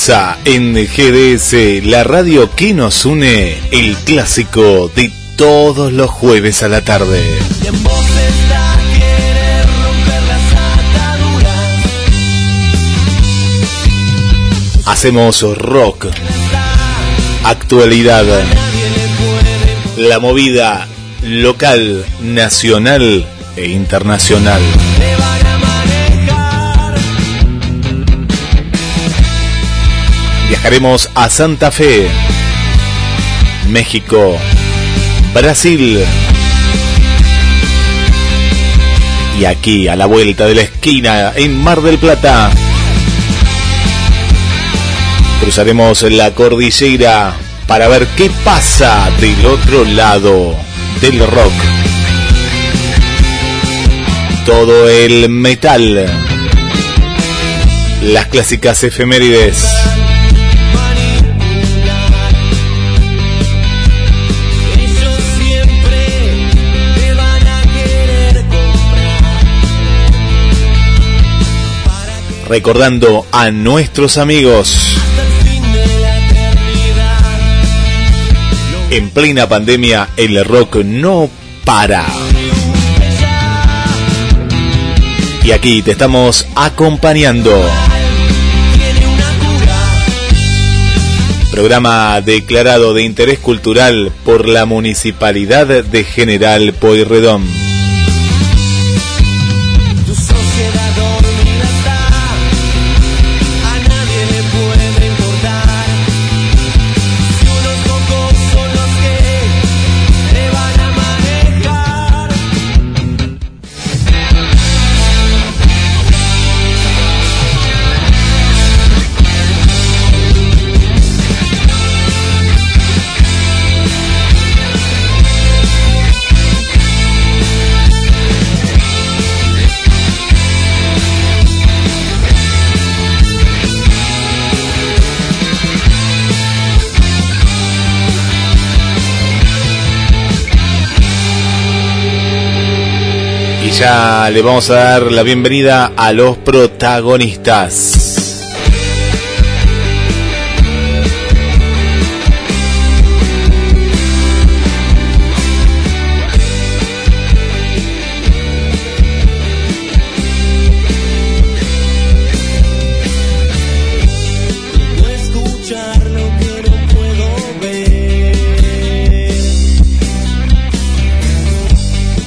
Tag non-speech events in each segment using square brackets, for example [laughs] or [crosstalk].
Comienza en GDS, la radio que nos une, el clásico de todos los jueves a la tarde. Hacemos rock, actualidad, la movida local, nacional e internacional. Viajaremos a Santa Fe, México, Brasil. Y aquí, a la vuelta de la esquina, en Mar del Plata, cruzaremos la cordillera para ver qué pasa del otro lado del rock. Todo el metal. Las clásicas efemérides recordando a nuestros amigos. En plena pandemia el rock no para. Y aquí te estamos acompañando. Programa declarado de interés cultural por la Municipalidad de General Poirredón. Ya le vamos a dar la bienvenida a los protagonistas.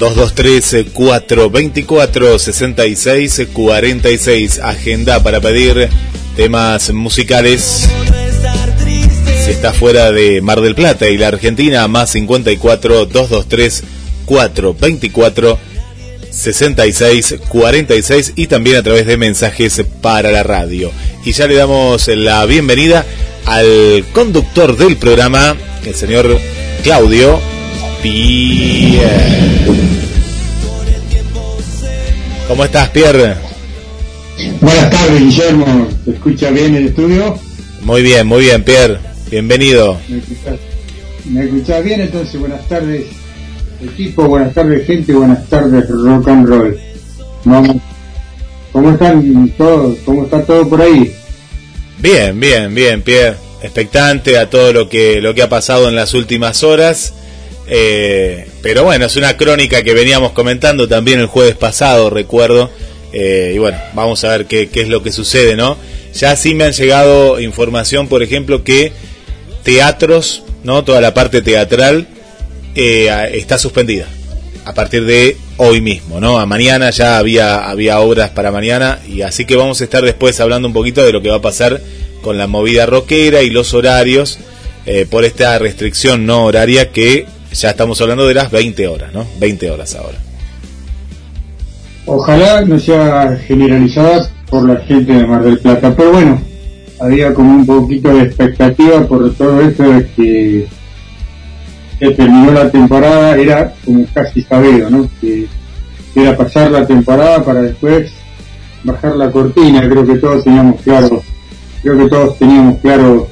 223-424-6646. Agenda para pedir temas musicales. Si está fuera de Mar del Plata y la Argentina, más 54 223 424 66 46 y también a través de mensajes para la radio. Y ya le damos la bienvenida al conductor del programa, el señor Claudio Pierre. ¿Cómo estás, Pierre? Buenas tardes, Guillermo. ¿Te escucha bien el estudio? Muy bien, muy bien, Pierre. Bienvenido. ¿Me escuchás, bien? Entonces, buenas tardes, equipo, buenas tardes, gente, buenas tardes, rock and roll. Vamos. ¿Cómo están todos? ¿Cómo está todo por ahí? Bien, bien, bien, Pierre. Expectante a todo lo que, lo que ha pasado en las últimas horas. Eh, pero bueno, es una crónica que veníamos comentando también el jueves pasado, recuerdo. Eh, y bueno, vamos a ver qué, es lo que sucede, ¿no? Ya sí me han llegado información, por ejemplo, que teatros, ¿no? Toda la parte teatral eh, está suspendida a partir de hoy mismo, ¿no? A mañana ya había, había obras para mañana y así que vamos a estar después hablando un poquito de lo que va a pasar con la movida rockera y los horarios por esta restricción no horaria que ya estamos hablando de las 20 horas, ¿no? 20 horas ahora. Ojalá no sea generalizada por la gente de Mar del Plata, pero bueno, había como un poquito de expectativa por todo esto de que, que terminó la temporada, era como casi sabido, ¿no? Que era pasar la temporada para después bajar la cortina, creo que todos teníamos claro, creo que todos teníamos claro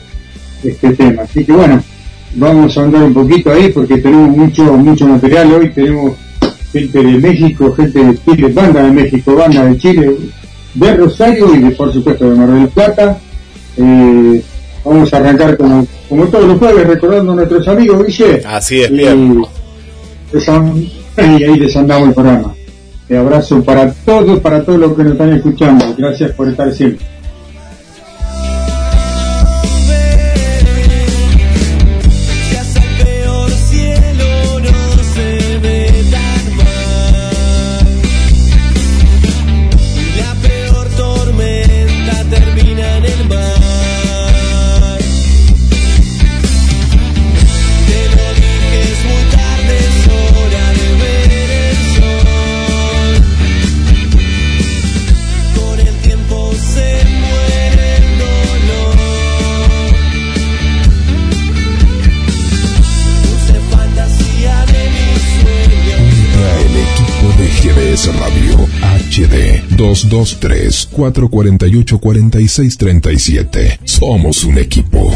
este tema. Así que bueno, vamos a andar un poquito ahí porque tenemos mucho mucho material hoy, tenemos gente de México, gente de Chile, banda de México, banda de Chile, de Rosario y de, por supuesto de Mar del Plata. Eh, vamos a arrancar como, como todos los jueves recordando a nuestros amigos, Guille. Así es, y, y ahí les andamos el programa. Un abrazo para todos, para todos los que nos están escuchando. Gracias por estar siempre. 223-448-4637. Somos un equipo.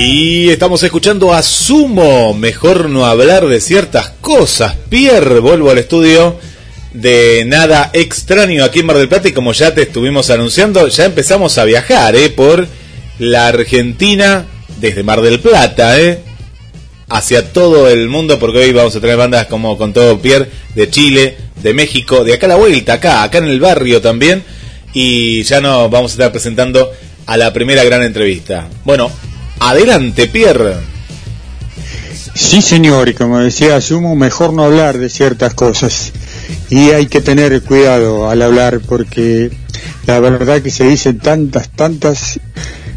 Y estamos escuchando a Sumo, mejor no hablar de ciertas cosas. Pierre, vuelvo al estudio de Nada Extraño aquí en Mar del Plata y como ya te estuvimos anunciando, ya empezamos a viajar ¿eh? por la Argentina desde Mar del Plata, ¿eh? hacia todo el mundo, porque hoy vamos a tener bandas como con todo Pierre, de Chile, de México, de acá a la vuelta, acá, acá en el barrio también, y ya nos vamos a estar presentando a la primera gran entrevista. Bueno, adelante Pierre. Sí, señor, y como decía Sumo, mejor no hablar de ciertas cosas. Y hay que tener cuidado al hablar porque la verdad que se dicen tantas, tantas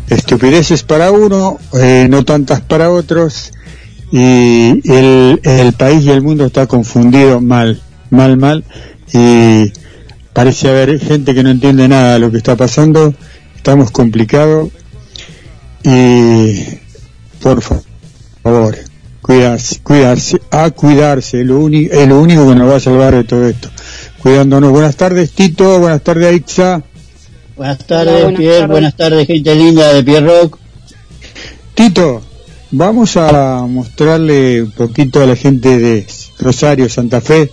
estupideces para uno, eh, no tantas para otros, y el, el país y el mundo está confundido mal, mal, mal, y parece haber gente que no entiende nada de lo que está pasando, estamos complicados, y por favor, cuidarse, cuidarse, a cuidarse, lo, uni- es lo único que nos va a salvar de todo esto. Cuidándonos. Buenas tardes, Tito, buenas tardes, Aixa. Buenas tardes, Hola, buenas Pierre. tardes. Buenas tardes, gente linda de Pierrock. Tito, vamos a mostrarle un poquito a la gente de Rosario, Santa Fe,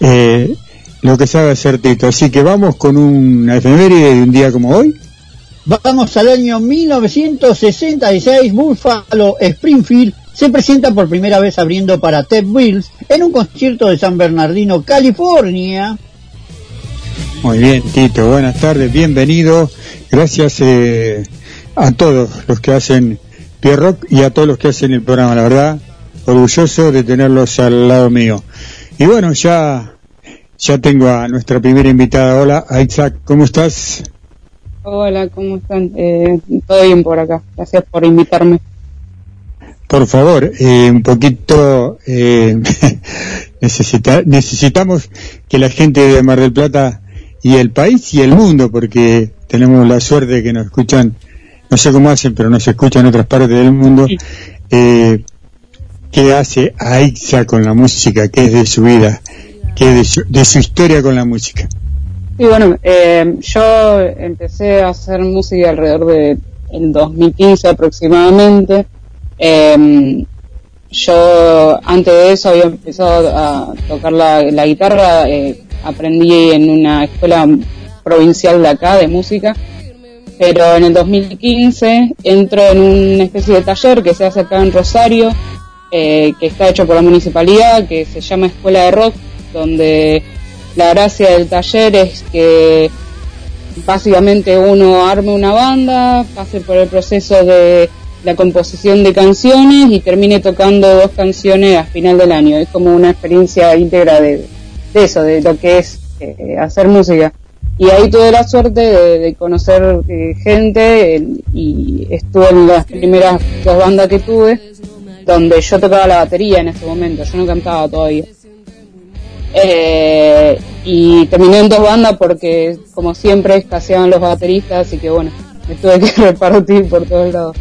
eh, lo que sabe hacer Tito. Así que vamos con una efeméride de un día como hoy. Vamos al año 1966. Buffalo Springfield se presenta por primera vez abriendo para Ted Wills en un concierto de San Bernardino, California. Muy bien, Tito, buenas tardes, bienvenido. Gracias eh, a todos los que hacen Pierrock y a todos los que hacen el programa, la verdad, orgulloso de tenerlos al lado mío. Y bueno, ya, ya tengo a nuestra primera invitada. Hola, Isaac, ¿cómo estás? Hola, ¿cómo están? Eh, todo bien por acá. Gracias por invitarme. Por favor, eh, un poquito, eh, [laughs] necesita- necesitamos que la gente de Mar del Plata y el país y el mundo, porque tenemos la suerte de que nos escuchan, no sé cómo hacen, pero nos escuchan en otras partes del mundo, eh, qué hace Aixa con la música, qué es de su vida, qué es de su, de su historia con la música. Y bueno, eh, yo empecé a hacer música alrededor de el 2015 aproximadamente. Eh, yo antes de eso había empezado a tocar la, guitarra, eh, aprendí en una escuela provincial de acá de música, pero en el 2015 entro en una especie de taller que se hace acá en Rosario, eh, que está hecho por la municipalidad, que se llama Escuela de Rock, donde la gracia del taller es que básicamente uno arme una banda, pase por el proceso de la composición de canciones y termine tocando dos canciones a final del año. Es como una experiencia íntegra de, eso, de lo que es eh, hacer música. Y ahí tuve la suerte de, conocer eh, gente y estuve en las primeras dos bandas que tuve, donde yo tocaba la batería en ese momento, yo no cantaba todavía. Eh, y terminé en dos bandas porque, como siempre, escaseaban los bateristas, así que bueno, me tuve que [laughs] repartir por todos lados.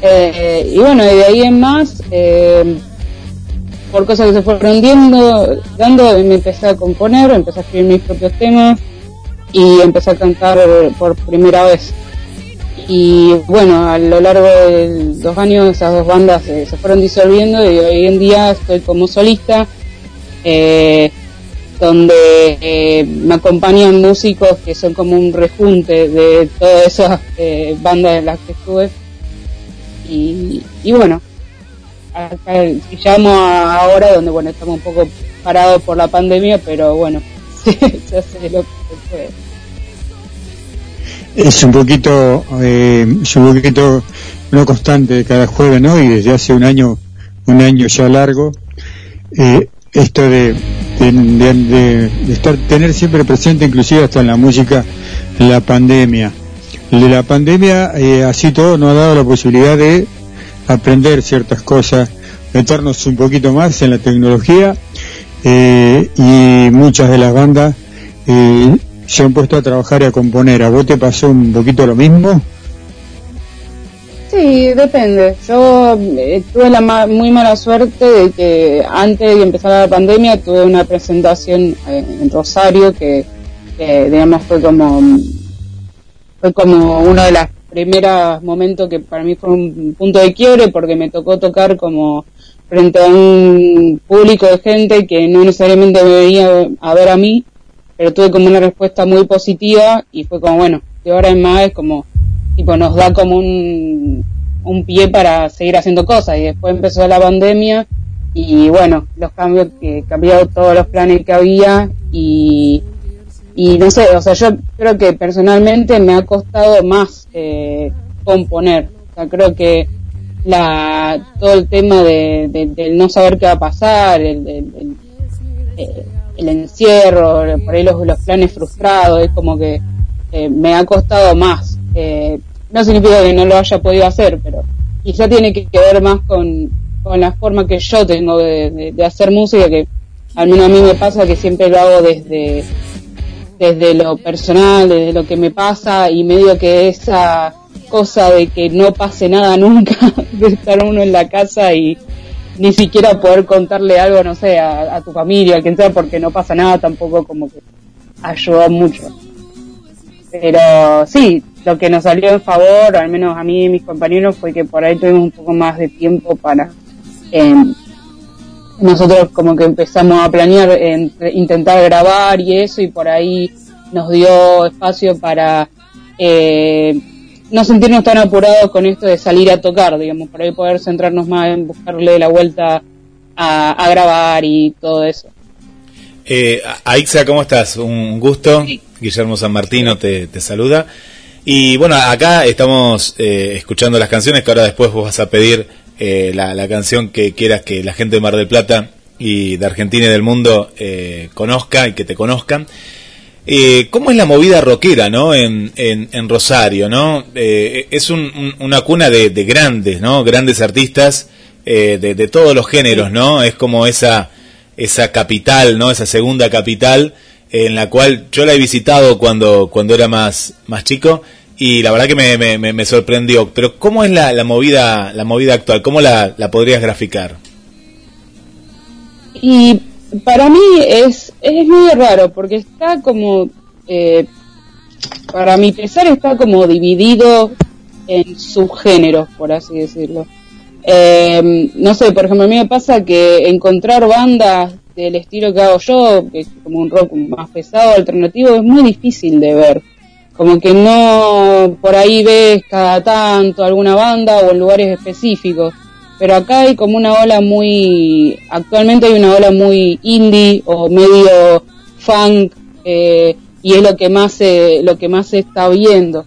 Eh, y bueno, y de ahí en más, eh, por cosas que se fueron dando, me empecé a componer, empecé a escribir mis propios temas y empecé a cantar por primera vez. Y bueno, a lo largo de los años esas dos bandas se fueron disolviendo y hoy en día estoy como solista, eh, donde eh, me acompañan músicos que son como un rejunte de todas esas eh, bandas en las que estuve. Y, y bueno, acá llamo a ahora donde bueno estamos un poco parados por la pandemia, pero bueno, [laughs] se hace lo que se puede. Es un poquito, eh, es un poquito no constante cada jueves, ¿no? Y desde hace un año, un año ya largo, eh, esto de, de, de- estar, tener siempre presente, inclusive hasta en la música, la pandemia. De la pandemia, eh, así todo, nos ha dado la posibilidad de aprender ciertas cosas, meternos un poquito más en la tecnología, eh, y muchas de las bandas eh, se han puesto a trabajar y a componer. ¿A vos te pasó un poquito lo mismo? Sí, depende. Yo eh, tuve la ma- muy mala suerte de que antes de empezar la pandemia tuve una presentación eh, en Rosario que, digamos fue como fue como una de las primeros momentos que para mí fue un punto de quiebre porque me tocó tocar como frente a un público de gente que no necesariamente me venía a ver a mí, pero tuve como una respuesta muy positiva y fue como, bueno, de ahora en más es como, tipo, nos da como un, un pie para seguir haciendo cosas y después empezó la pandemia y bueno, los cambios que cambiado todos los planes que había y no sé, o sea, yo creo que personalmente me ha costado más eh, componer. O sea, creo que la todo el tema de, de- del no saber qué va a pasar, el, el- encierro, por ahí los, los planes frustrados, es como que eh, me ha costado más. Eh, no significa que no lo haya podido hacer, pero quizá tiene que, ver más con, con la forma que yo tengo de, de- hacer música, que al menos a mí me pasa que siempre lo hago desde desde lo personal, desde lo que me pasa y medio que esa cosa de que no pase nada nunca, [laughs] de estar uno en la casa y ni siquiera poder contarle algo, no sé, a, a tu familia, a quien sea, porque no pasa nada, tampoco como que ayudó mucho. Pero sí, lo que nos salió en favor, al menos a mí y mis compañeros, fue que por ahí tuvimos un poco más de tiempo para eh, nosotros como que empezamos a planear, en- intentar grabar y eso, y por ahí nos dio espacio para eh, no sentirnos tan apurados con esto de salir a tocar, digamos, por ahí poder centrarnos más en buscarle la vuelta a, a grabar y todo eso. Eh, Aixa, ¿cómo estás? Un gusto. Guillermo San Martino te, te saluda. Y bueno, acá estamos eh, escuchando las canciones que ahora después vos vas a pedir eh, la, la canción que quieras que la gente de Mar del Plata y de Argentina y del mundo eh, conozca y que te conozcan. Eh, ¿Cómo es la movida rockera, no? En, en, en Rosario, ¿no? Eh, es un- un- una cuna de, de grandes, ¿no? Grandes artistas eh, de, de todos los géneros, ¿no? Es como esa, esa capital, ¿no? Esa segunda capital en la cual yo la he visitado cuando, cuando era más, más chico y la verdad que me, me, me- sorprendió. Pero ¿cómo es la, la movida, la movida actual? ¿Cómo la, la podrías graficar? Y para mí es, es muy raro porque está como, eh, para mi pesar está como dividido en subgéneros, por así decirlo. Eh, no sé, por ejemplo, a mí me pasa que encontrar bandas del estilo que hago yo, que es como un rock más pesado, alternativo, es muy difícil de ver. Como que no por ahí ves cada tanto alguna banda o en lugares específicos. Pero acá hay como una ola muy, actualmente hay una ola muy indie o medio funk, eh, y es lo que más se, lo que más se está viendo.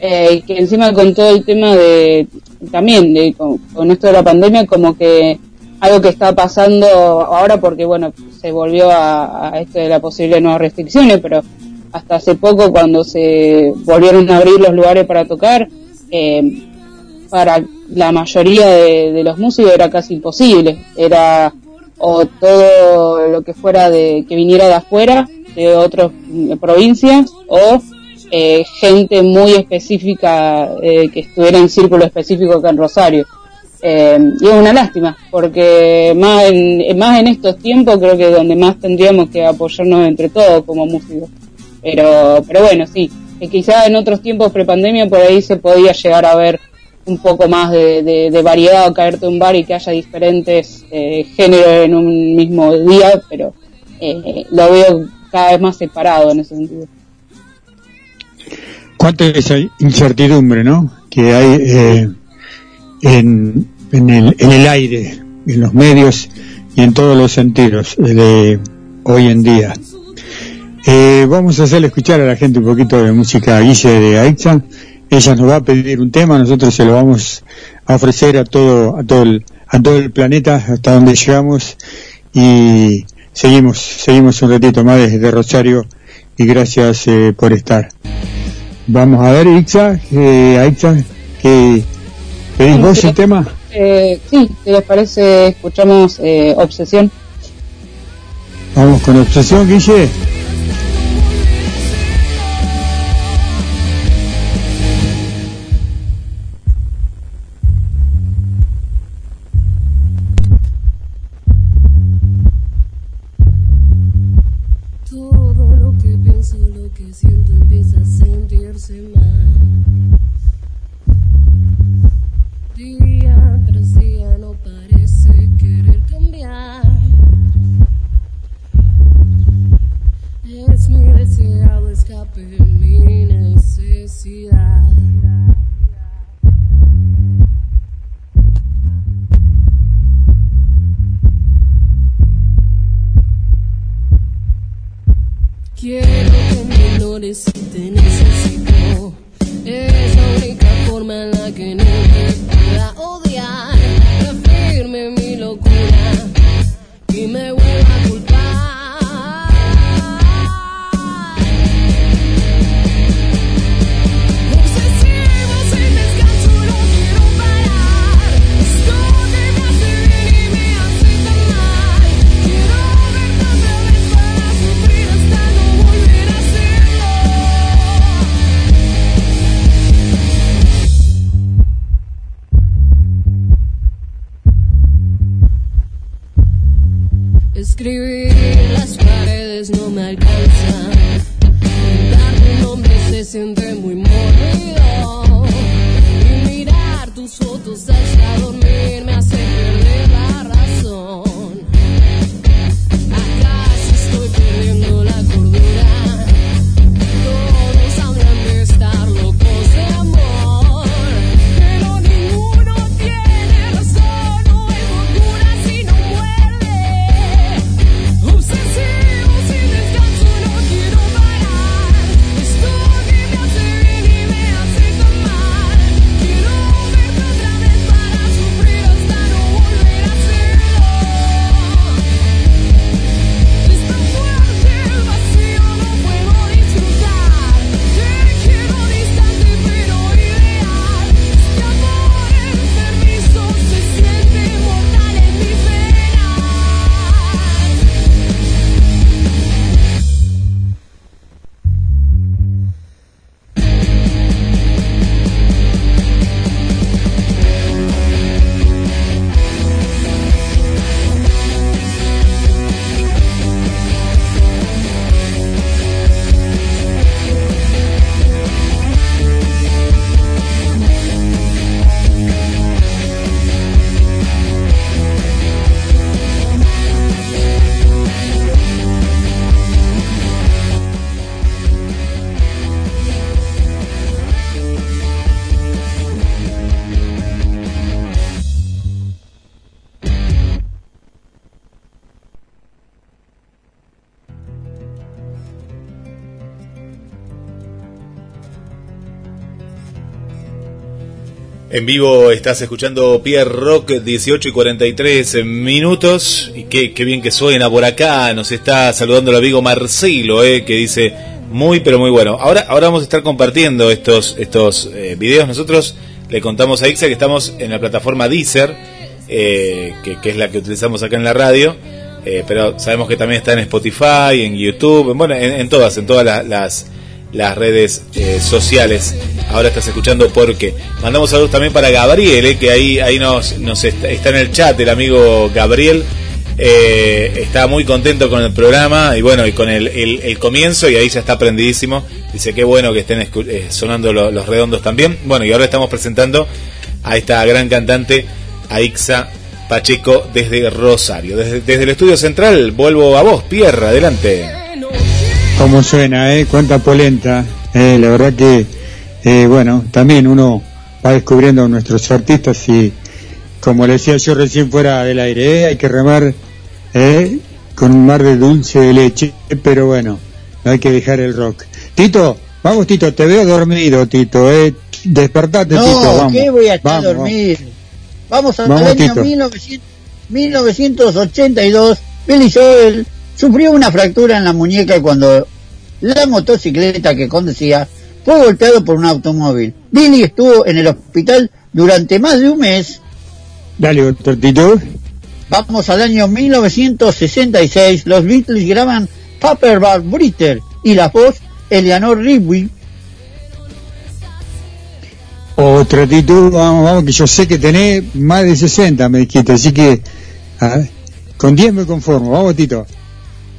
Eh, que encima con todo el tema de, también de, con, con esto de la pandemia, como que algo que está pasando ahora porque bueno, se volvió a, esto de la posible de nuevas restricciones, pero hasta hace poco cuando se volvieron a abrir los lugares para tocar, eh, para la mayoría de, los músicos era casi imposible. Era o todo lo que fuera de que viniera de afuera, de otras mm, provincias, o eh, gente muy específica eh, que estuviera en círculo específico acá en Rosario. Eh, y es una lástima, porque más en, más en estos tiempos creo que donde más tendríamos que apoyarnos entre todos como músicos. Pero, pero bueno, sí, que quizá en otros tiempos prepandemia por ahí se podía llegar a ver un poco más de, de, variedad o caerte un bar y que haya diferentes eh, géneros en un mismo día, pero eh, lo veo cada vez más separado en ese sentido. cuánta esa incertidumbre, ¿no? Que hay eh, en, en, el, en el aire, en los medios y en todos los sentidos de hoy en día. Eh, vamos a hacerle escuchar a la gente un poquito de música Guille de Aixa. Ella nos va a pedir un tema, nosotros se lo vamos a ofrecer a todo, a todo el, a todo el planeta hasta donde llegamos y seguimos, seguimos un ratito más desde Rosario y gracias eh, por estar. Vamos a ver, Ixa, eh, Aixa, que pedís vos el tema. Eh, sí, si les parece, escuchamos eh, Obsesión. Vamos con obsesión, Guille. Vivo estás escuchando Pierre Rock 18 y 43 minutos. Y qué, qué bien que suena por acá. Nos está saludando el amigo Marcelo, eh, que dice muy pero muy bueno. Ahora, ahora vamos a estar compartiendo estos, estos eh, videos. Nosotros le contamos a Ixa que estamos en la plataforma Deezer, eh, que, que es la que utilizamos acá en la radio. Eh, pero sabemos que también está en Spotify, en YouTube, bueno, en, en todas, en todas la- las, las redes eh, sociales. Ahora estás escuchando porque mandamos saludos también para Gabriel, eh, que ahí ahí nos, nos está, en el chat el amigo Gabriel. Eh, está muy contento con el programa y bueno, y con el, el- el comienzo y ahí ya está prendidísimo. Dice que bueno que estén eh, sonando lo- los redondos también. Bueno, y ahora estamos presentando a esta gran cantante, Aixa Pacheco desde Rosario. Desde, desde el estudio central vuelvo a vos, Pierre, adelante. Cómo suena, ¿eh? Cuánta polenta. Eh, la verdad que, eh, bueno, también uno va descubriendo a nuestros artistas y, como le decía yo recién fuera del aire, ¿eh? hay que remar ¿eh? con un mar de dulce de leche, pero bueno, no hay que dejar el rock. Tito, vamos Tito, te veo dormido Tito, ¿eh? Despertate No, Tito, vamos. ¿qué voy a estar Vamos, dormir? Vamos al Vamos, año Tito. 1900 1982. Billy Joel sufrió una fractura en la muñeca cuando la motocicleta que conducía fue golpeado por un automóvil. Billy estuvo en el hospital durante más de un mes. Dale otro Tito. Vamos al año 1966. Los Beatles graban Paperback Britter y la voz Eleanor Rigby Otro Tito, vamos, vamos, que yo sé que tenés más de 60, me dijiste, así que a ver, con 10 me conformo, vamos Tito.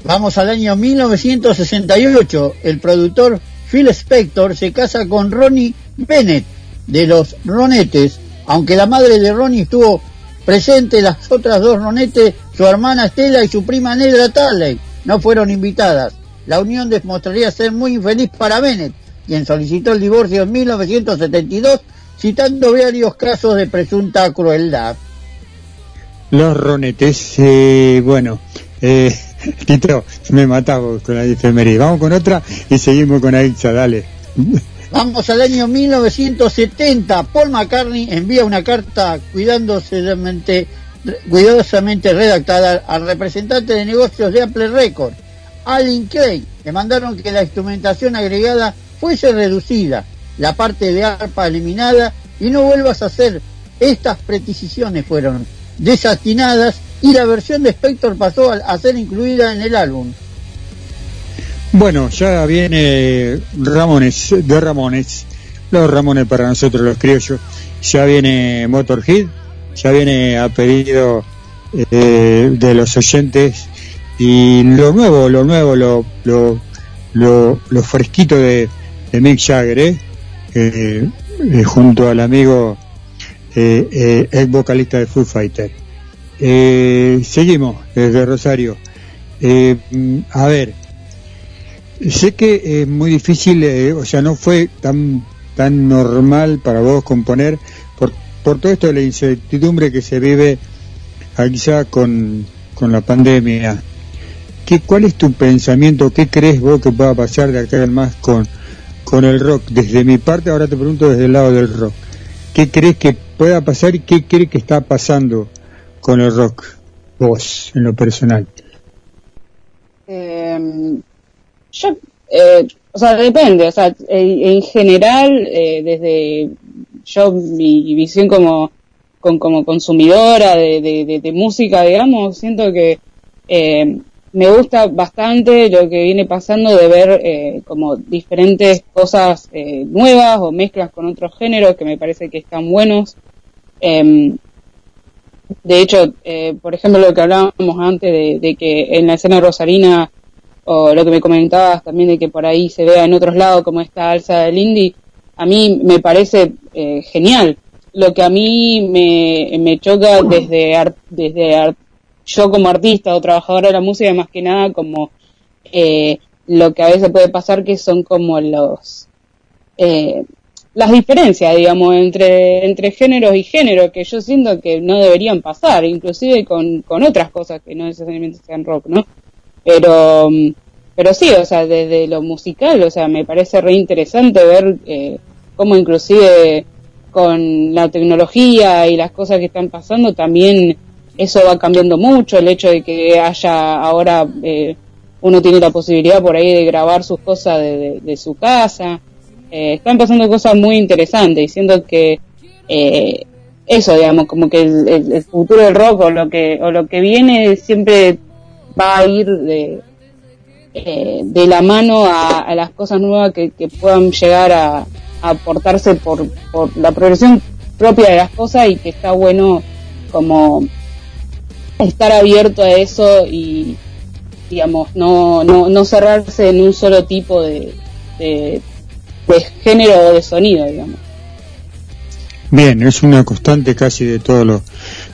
Vamos al año 1968. El productor Phil Spector se casa con Ronnie Bennett de los Ronettes. Aunque la madre de Ronnie estuvo presente, las otras dos Ronettes, su hermana Estela y su prima Nedra Tarley, no fueron invitadas. La unión demostraría ser muy infeliz para Bennett, quien solicitó el divorcio en 1972, citando varios casos de presunta crueldad. Los ronetes, eh, bueno, eh, [laughs] Tito, me matamos con la efeméride. Vamos con otra y seguimos con Aixa, dale. [laughs] Vamos al año 1970. Paul McCartney envía una carta cuidadosamente, cuidadosamente redactada al representante de negocios de Apple Records, Alan Craig. Le mandaron que la instrumentación agregada fuese reducida, la parte de arpa eliminada y no vuelvas a hacer. Estas precisiones fueron desatinadas y la versión de Spector pasó a, ser incluida en el álbum. Bueno, ya viene Ramones, de Ramones, los Ramones para nosotros los criollos, ya viene Motorhead, ya viene a pedido eh, de los oyentes y lo nuevo, lo nuevo, lo, lo, lo, lo fresquito de, de Mick Jagger, ¿eh? Eh, eh, junto al amigo eh, eh, ex vocalista de Foo Fighter. Eh, seguimos desde Rosario. Eh, a ver, sé que es muy difícil, eh, o sea, no fue tan tan normal para vos componer por, por todo esto de la incertidumbre que se vive quizá con, con la pandemia. ¿Qué, ¿Cuál es tu pensamiento? ¿Qué crees vos que pueda pasar de acá al más con, con el rock? Desde mi parte, ahora te pregunto desde el lado del rock. ¿Qué crees que pueda pasar y qué crees que está pasando con el rock? Vos, en lo personal. Eh, yo, eh, o sea, depende, o sea, en, en general, eh, desde yo, mi visión como, con, como consumidora de, de, música, digamos, siento que eh, me gusta bastante lo que viene pasando de ver eh, como diferentes cosas eh, nuevas o mezclas con otros géneros que me parece que están buenos. Em, de hecho, eh, por ejemplo, lo que hablábamos antes de, que en la escena rosarina, o lo que me comentabas también de que por ahí se vea en otros lados como esta alza del indie, a mí me parece eh, genial. Lo que a mí me, me choca desde, ar- desde ar- yo como artista o trabajadora de la música, más que nada como eh, lo que a veces puede pasar que son como los eh, las diferencias, digamos, entre, entre géneros y géneros que yo siento que no deberían pasar, inclusive con, con otras cosas que no necesariamente sean rock, ¿no? Pero, pero sí, o sea, desde lo musical, o sea, me parece re interesante ver eh, cómo inclusive con la tecnología y las cosas que están pasando también eso va cambiando mucho, el hecho de que haya ahora eh, uno tiene la posibilidad por ahí de grabar sus cosas de, de- de su casa, eh, están pasando cosas muy interesantes y siento que eh, eso, digamos, como que el, futuro del rock o lo que o lo que viene siempre va a ir de, eh, de la mano a, las cosas nuevas que, puedan llegar a, a aportarse por, por la progresión propia de las cosas y que está bueno como estar abierto a eso y digamos no, no, no cerrarse en un solo tipo de, de, de género o de sonido digamos Bien, es una constante casi de todos los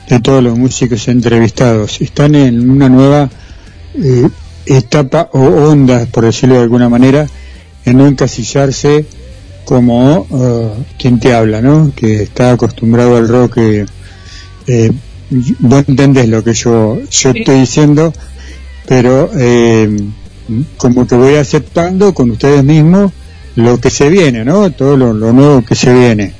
de todos los músicos entrevistados. Están en una nueva eh, etapa o onda, por decirlo de alguna manera, en no encasillarse como eh, quien te habla, ¿no? Que está acostumbrado al rock. eh, eh, vos entendés lo que yo yo estoy diciendo, pero eh, como que voy aceptando con ustedes mismos lo que se viene, ¿no? Todo lo, nuevo que se viene.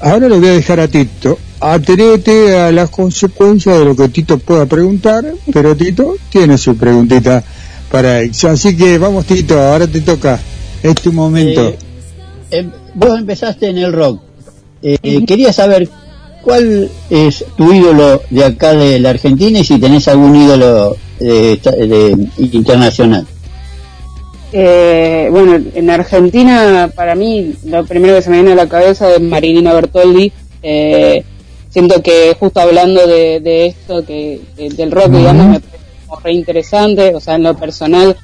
Ahora le voy a dejar a Tito. Atrévete a las consecuencias de lo que Tito pueda preguntar, pero Tito tiene su preguntita para él. Así que vamos Tito, ahora te toca. Es tu momento. Eh, em- vos empezaste en el rock. Eh, eh, quería saber cuál es tu ídolo de acá de la Argentina y si tenés algún ídolo eh, esta- de- internacional. Eh, bueno, en Argentina, para mí, lo primero que se me viene a la cabeza es Marilina Bertoldi. Eh, siento que justo hablando de, de esto, que, del rock, digamos, me parece como re interesante, o sea, en lo personal,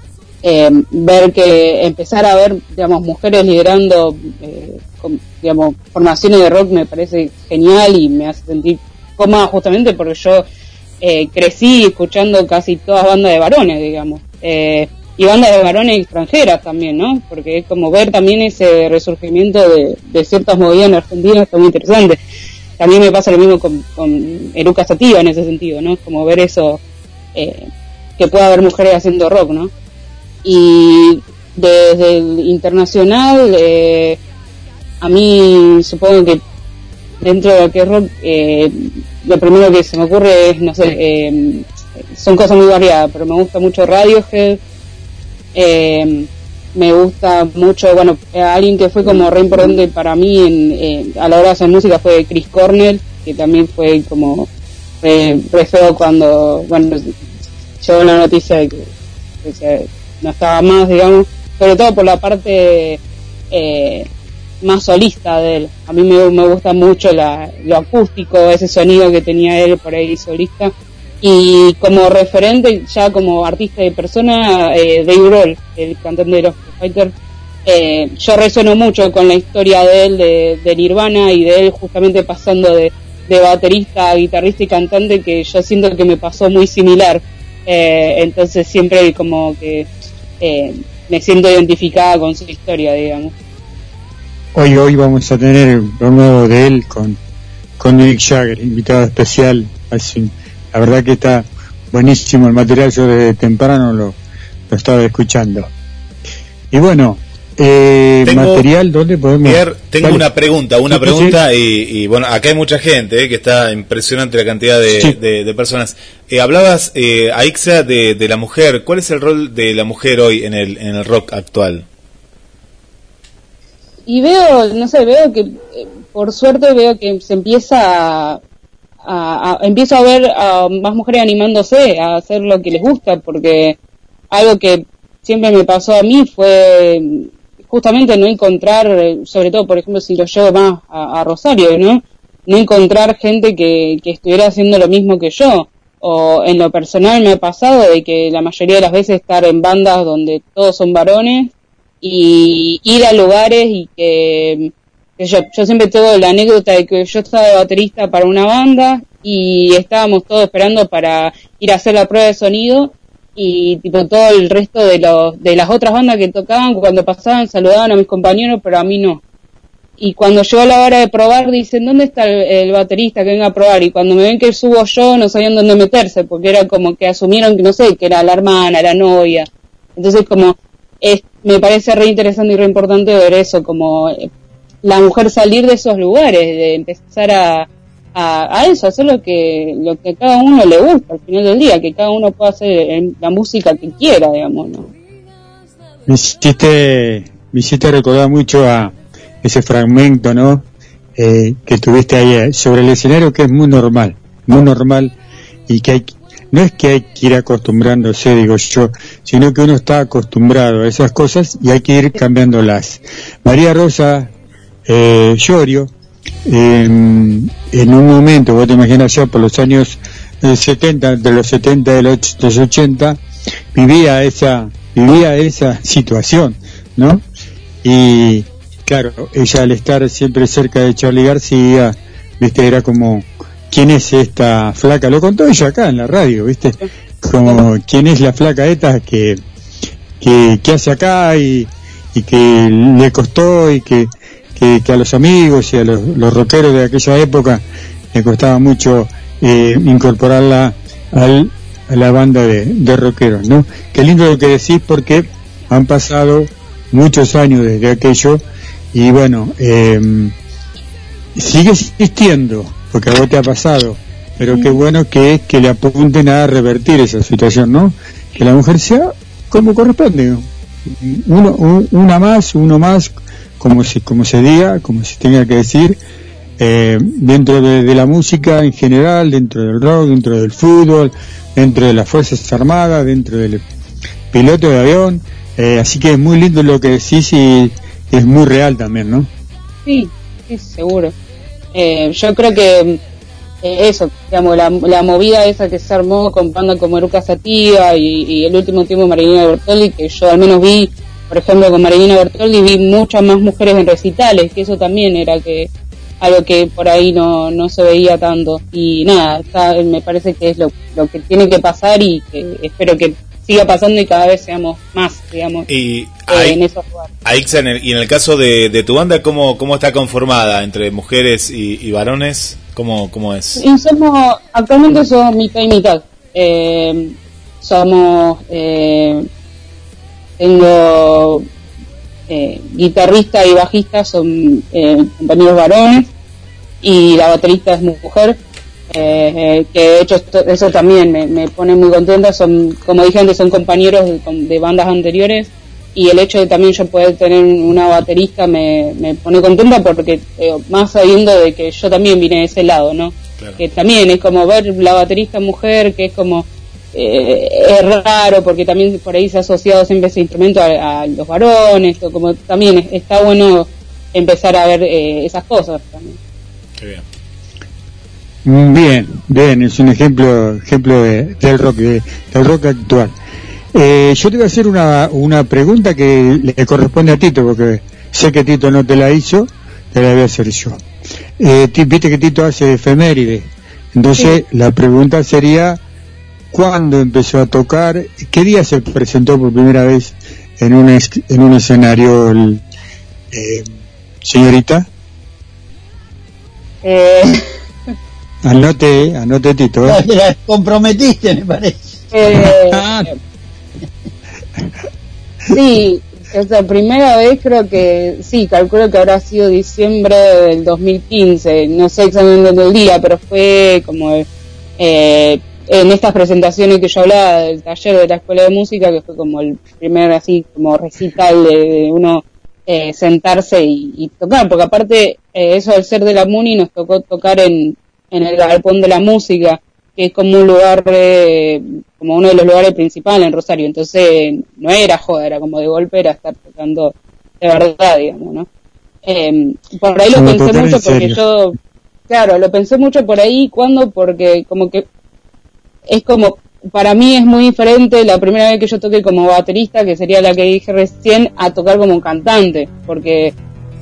eh, ver que empezar a ver, digamos, mujeres liderando, eh, con, digamos, formaciones de rock me parece genial y me hace sentir cómoda justamente porque yo eh, crecí escuchando casi todas bandas de varones, digamos. Eh, y bandas de varones extranjeras también, ¿no? Porque es como ver también ese resurgimiento de, de ciertas movidas en Argentina, está muy interesante. También me pasa lo mismo con, con Eruca Sativa en ese sentido, ¿no? Como ver eso, eh, que pueda haber mujeres haciendo rock, ¿no? Y desde el internacional, eh, a mí supongo que dentro de que rock, eh, lo primero que se me ocurre es, no sé, eh, son cosas muy variadas, pero me gusta mucho Radiohead, eh, me gusta mucho, bueno, eh, alguien que fue como re importante para mí en, eh, a la hora de hacer música fue Chris Cornell, que también fue como re, cuando, bueno, llegó la noticia de que, no estaba más, digamos, sobre todo por la parte eh, más solista de él. A mí me, me gusta mucho la, lo acústico, ese sonido que tenía él por ahí solista. Y como referente, ya como artista y persona, eh, Dave Grohl, el cantante de los Fighters, eh, yo resueno mucho con la historia de él, de, Nirvana y de él justamente pasando de, baterista a guitarrista y cantante, que yo siento que me pasó muy similar. Eh, entonces siempre como que eh, me siento identificada con su historia, digamos. Hoy, hoy vamos a tener lo nuevo de él con, con Mick Jagger, invitado especial. Así, la verdad que está buenísimo el material, yo desde temprano lo, lo estaba escuchando. Y bueno, eh, Tengo- material, ¿dónde podemos...? Pierre, tengo Dale. una pregunta, una pregunta y, y, bueno, acá hay mucha gente, eh, que está impresionante la cantidad de, Sí. de- de personas. Eh, hablabas, eh, Aixa, de, de la mujer. ¿Cuál es el rol de la mujer hoy en el, en el rock actual? Y veo, no sé, veo que, eh, por suerte veo que se empieza a, a- empiezo a ver a más mujeres animándose a hacer lo que les gusta, porque algo que siempre me pasó a mí fue justamente no encontrar, sobre todo, por ejemplo, si lo llevo más a, a Rosario, ¿no? No encontrar gente que, que estuviera haciendo lo mismo que yo. O en lo personal me ha pasado de que la mayoría de las veces estar en bandas donde todos son varones y ir a lugares y que yo, yo siempre tengo la anécdota de que yo estaba de baterista para una banda y estábamos todos esperando para ir a hacer la prueba de sonido y tipo todo el resto de los de las otras bandas que tocaban cuando pasaban saludaban a mis compañeros pero a mí no. Y cuando llegó la hora de probar dicen dónde está el, baterista que venga a probar y cuando me ven que subo yo no sabían dónde meterse porque era como que asumieron que no sé que era la hermana la novia. Entonces como me parece re interesante y re importante ver eso como la mujer salir de esos lugares de empezar a a, a eso, hacer lo que lo que cada uno le gusta al final del día, que cada uno pueda hacer eh, la música que quiera, digamos, ¿no? Me hiciste, me hiciste recordar mucho a ese fragmento, ¿no? Eh, que tuviste ahí eh, sobre el escenario, que es muy normal, muy normal, y que hay, no es que hay que ir acostumbrándose, digo yo, sino que uno está acostumbrado a esas cosas y hay que ir cambiándolas. María Rosa eh, Llorio, en, un momento, vos te imaginas ya por los años eh, 70, de los 70 y los los 80, vivía esa, vivía esa situación, ¿no? Y claro, ella al estar siempre cerca de Charlie García, viste, era como, ¿quién es esta flaca? Lo contó ella acá en la radio, viste, como, ¿quién es la flaca esta que, que, hace acá y que le costó y que, que, que a los amigos y a los, los rockeros de aquella época le costaba mucho eh, incorporarla al, a la banda de, de rockeros, ¿no? Qué lindo lo que decís porque han pasado muchos años desde aquello y bueno, eh, sigue existiendo, porque a vos te ha pasado, pero qué bueno que es que le apunten a revertir esa situación, ¿no? Que la mujer sea como corresponde, uno, un- una más, uno más, como se, como se diga, como se tenga que decir, eh, dentro de, la música en general, dentro del rock, dentro del fútbol, dentro de las Fuerzas Armadas, dentro del piloto de avión, eh, así que es muy lindo lo que decís y es muy real también, ¿no? Sí, sí, seguro. Eh, yo creo que eh, eso, digamos, la, la movida esa que se armó con bandas como Eruca Sativa y, el último tiempo Marilina Bertoldi, que yo al menos vi, por ejemplo, con Marilina Bertoldi vi muchas más mujeres en recitales, que eso también era que algo que por ahí no, no se veía tanto. Y nada, está- me parece que es lo, lo que tiene que pasar y que espero que siga pasando y cada vez seamos más, digamos, Y eh, ahí- en esos lugares. Aixa, en el- y en el caso de, de tu banda, ¿cómo, ¿cómo está conformada? ¿Entre mujeres y, y varones? ¿Cómo, ¿Cómo es? Y somos, actualmente somos mitad y mitad. Eh, somos, eh, tengo eh, guitarrista y bajista son eh, compañeros varones y la baterista es mujer. eh, que de hecho esto- eso también me, me pone muy contenta, son, como dije antes, son compañeros de, de bandas anteriores y el hecho de también yo poder tener una baterista me, me pone contenta porque eh, más sabiendo de que yo también vine de ese lado, ¿no? Claro. Que también es como ver la baterista mujer, que es como eh, es raro porque también por ahí se ha asociado siempre ese instrumento a, a los varones, o como también es- está bueno empezar a ver eh, esas cosas también. Qué bien. Bien, bien, es un ejemplo ejemplo de- del rock de- del rock actual. Eh, yo te voy a hacer una, una pregunta que le corresponde a Tito, porque sé que Tito no te la hizo, te la voy a hacer yo. Eh, ti- Viste que Tito hace efeméride, entonces la pregunta sería, ¿cuándo empezó a tocar? ¿Qué día se presentó por primera vez en un, es- en un escenario, el, eh, señorita? Eh, Anote, anote Tito. ¿eh? La, [laughs] la comprometiste, me parece. eh, Ah. sí, esa primera vez creo que, sí, calculo que habrá sido diciembre del 2015, no sé exactamente el día, pero fue como eh, en estas presentaciones que yo hablaba del taller de la escuela de música, que fue como el primer así como recital de, de uno eh, sentarse y, y tocar, porque aparte eh, eso al ser de la MUNI nos tocó tocar en, en el galpón de la música, que es como un lugar, eh, como uno de los lugares principales en Rosario, entonces no era joda, era como de golpe, era estar tocando de verdad, digamos, ¿no? Eh, por ahí lo pensé mucho porque yo, claro, lo pensé mucho por ahí, cuando Porque como que es como, para mí es muy diferente la primera vez que yo toqué como baterista, que sería la que dije recién, a tocar como cantante, porque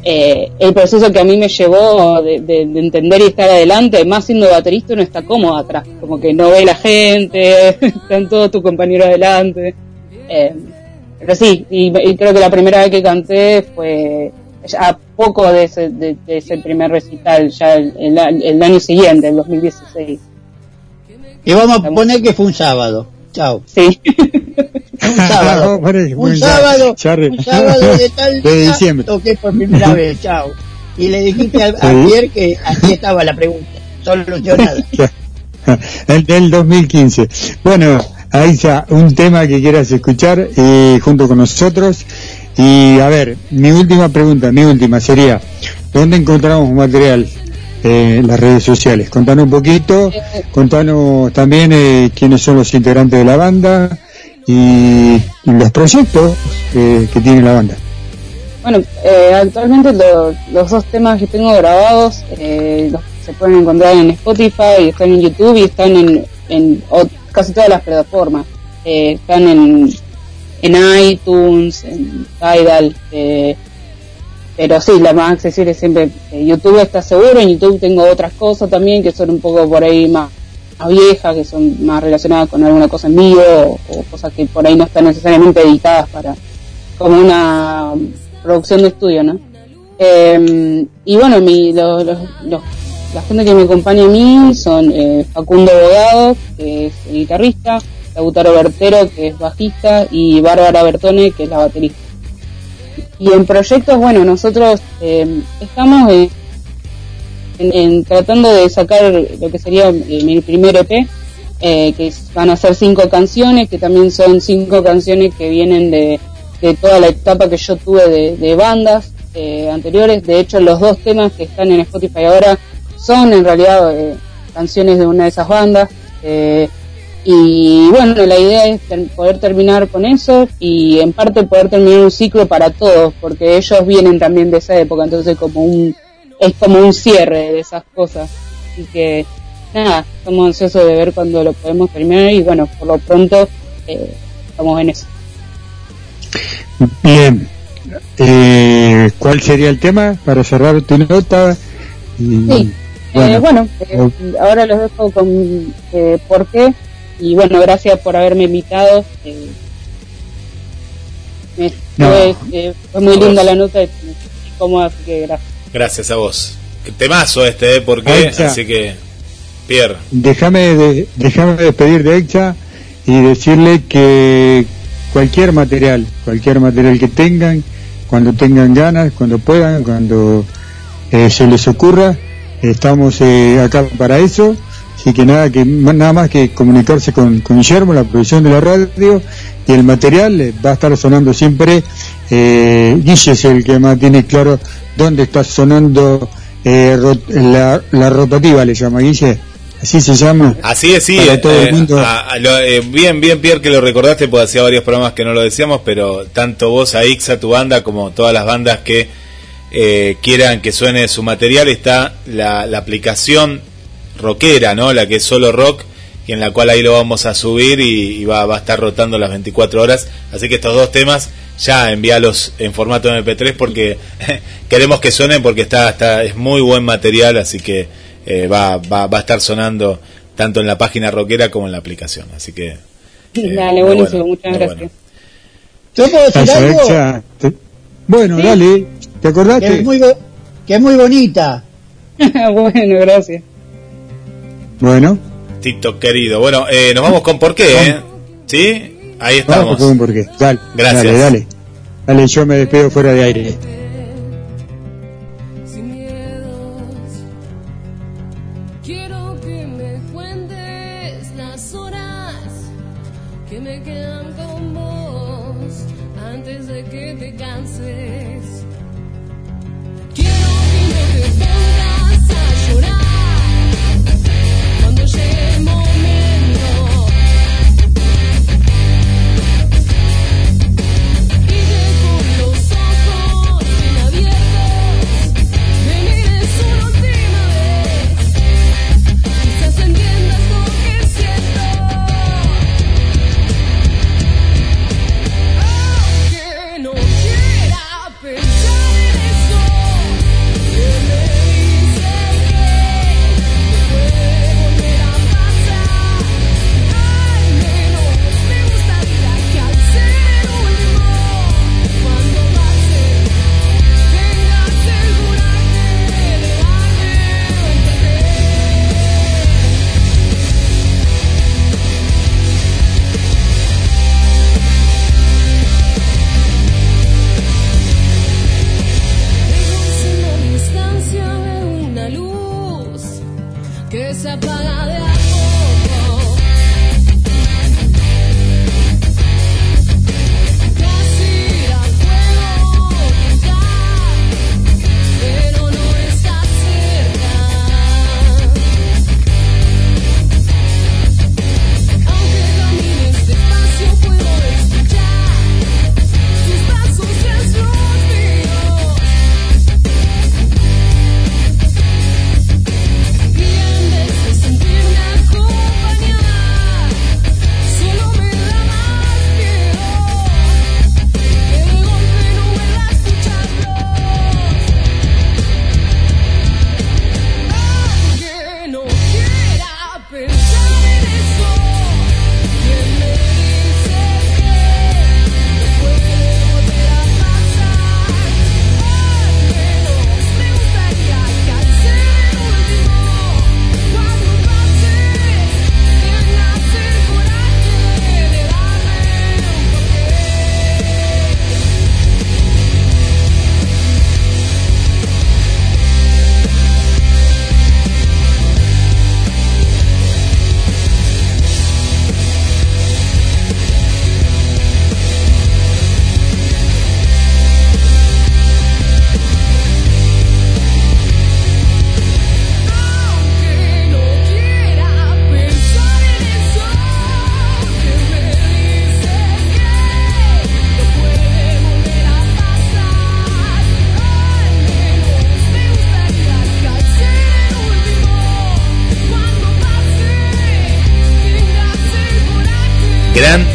eh, el proceso que a mí me llevó de, de- de entender y estar adelante, más siendo baterista uno está cómodo atrás, como que no ve la gente, [laughs] están todos tus compañeros adelante. Eh, pero sí, y, creo que la primera vez que canté fue a poco de ese, de ese primer recital, ya el, el- el año siguiente, el 2016. Y vamos a poner que fue un sábado. Chao. Sí. Un sábado. [laughs] Un sábado. un sábado de tal [laughs] de diciembre. toqué por primera [laughs] vez. Chao. Y le dijiste a. Pierre que aquí estaba la pregunta. Solucionada. el del 2015. Bueno, ahí ya un tema que quieras escuchar eh, junto con nosotros. Y a ver, mi última pregunta, mi última sería, ¿dónde encontramos material? Eh, las redes sociales. Contanos un poquito, contanos también eh, quiénes son los integrantes de la banda y, los proyectos eh, que tiene la banda. Bueno, eh, actualmente lo- los dos temas que tengo grabados eh, se pueden encontrar en Spotify, están en YouTube y están en, en o- casi todas las plataformas. Están en, en iTunes, en Tidal, eh, pero sí, la más accesible es siempre eh, YouTube está seguro, en YouTube tengo otras cosas también que son un poco por ahí más, más viejas, que son más relacionadas con alguna cosa en vivo o, cosas que por ahí no están necesariamente editadas para como una producción de estudio, ¿no? Eh, y bueno, mi, lo- los- los- la gente que me acompaña a mí son eh, Facundo Bogado, que es guitarrista, Lautaro Bertero, que es bajista, y Bárbara Bertone, que es la baterista. Y en proyectos, bueno, nosotros eh, estamos en, tratando de sacar lo que sería eh, mi primer EP, eh, que van a ser cinco canciones, que también son cinco canciones que vienen de, de toda la etapa que yo tuve de, de bandas eh, anteriores. De hecho, los dos temas que están en Spotify ahora son en realidad eh, canciones de una de esas bandas. Y bueno, la idea es ter- poder terminar con eso y en parte poder terminar un ciclo para todos, porque ellos vienen también de esa época, entonces como un es como un cierre de esas cosas. Así que nada, estamos ansiosos de ver cuándo lo podemos terminar y bueno, por lo pronto eh, estamos en eso. Bien, eh, ¿cuál sería el tema para cerrar tu nota? Y, Sí. Eh, bueno, eh, ahora los dejo con eh, por qué y bueno, gracias por haberme invitado. eh, me- No. fue, eh, fue muy vos. linda la nota y cómoda, así que gracias. Gracias a vos. Qué Temazo este, ¿eh? ¿Por Ahí qué? está. Así que, Pierre. Déjame de, déjame despedir de Exa y decirle que cualquier material, cualquier material que tengan, cuando tengan ganas, cuando puedan, cuando eh, se les ocurra, estamos eh, acá para eso. Así que nada, que nada más que comunicarse con, con Guillermo, la producción de la radio y el material eh, va a estar sonando siempre. Eh, Guille es el que más tiene claro dónde está sonando eh, ro- la, la rotativa, le llama Guille. Así se llama. Así es, sí. Para todo el eh, mundo. a- a lo- eh, bien, bien, Pierre, que lo recordaste, porque hacía varios programas que no lo decíamos, pero tanto vos, a Ixa, tu banda, como todas las bandas que eh, quieran que suene su material, está la, la aplicación rockera, ¿no? La que es solo rock, y en la cual ahí lo vamos a subir y, y va, va a estar rotando las 24 horas. Así que estos dos temas ya envíalos en formato MP3 porque [laughs] queremos que suenen porque está, está es muy buen material, así que eh, va, va, va a estar sonando tanto en la página rockera como en la aplicación. Así que Dale, muy buenísimo, bueno, muchas gracias. ¿Yo puedo decir Pasa, algo? Te- Bueno, Sí. dale. ¿Te Que acordaste? es muy, bo- que es muy bonita. [laughs] bueno, gracias. Bueno, Tito querido. Bueno, eh, nos vamos con por qué, ¿eh? ¿Sí? Ahí vamos estamos. con un porqué. Dale, Gracias. dale, dale. Dale, yo me despido fuera de aire.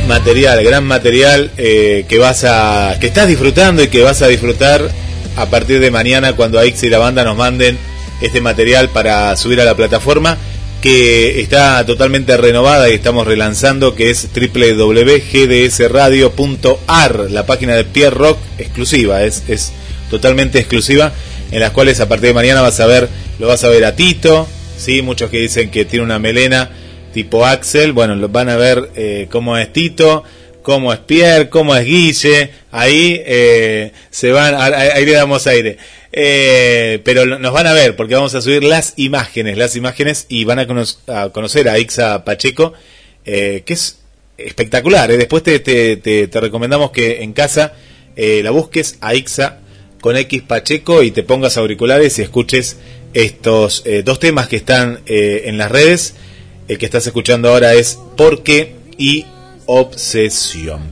Material, gran material eh, que vas a, que estás disfrutando y que vas a disfrutar a partir de mañana cuando Aix y la banda nos manden este material para subir a la plataforma que está totalmente renovada y estamos relanzando que es www.gdsradio.ar la página de Pierre Rock exclusiva es, es totalmente exclusiva en las cuales a partir de mañana vas a ver lo vas a ver a Tito sí muchos que dicen que tiene una melena tipo Axel. Bueno, lo- van a ver eh, cómo es Tito, cómo es Pierre, cómo es Guille. Ahí eh, se van, ahí le damos aire. Eh, pero nos van a ver porque vamos a subir las imágenes, las imágenes y van a, cono- conocer a Ixa Pacheco, eh, que es espectacular. ¿eh? Después te, te, te- te recomendamos que en casa eh, la busques a Ixa con X Pacheco y te pongas auriculares y escuches estos dos temas que están en las redes. El que estás escuchando ahora es Porque y Obsesión.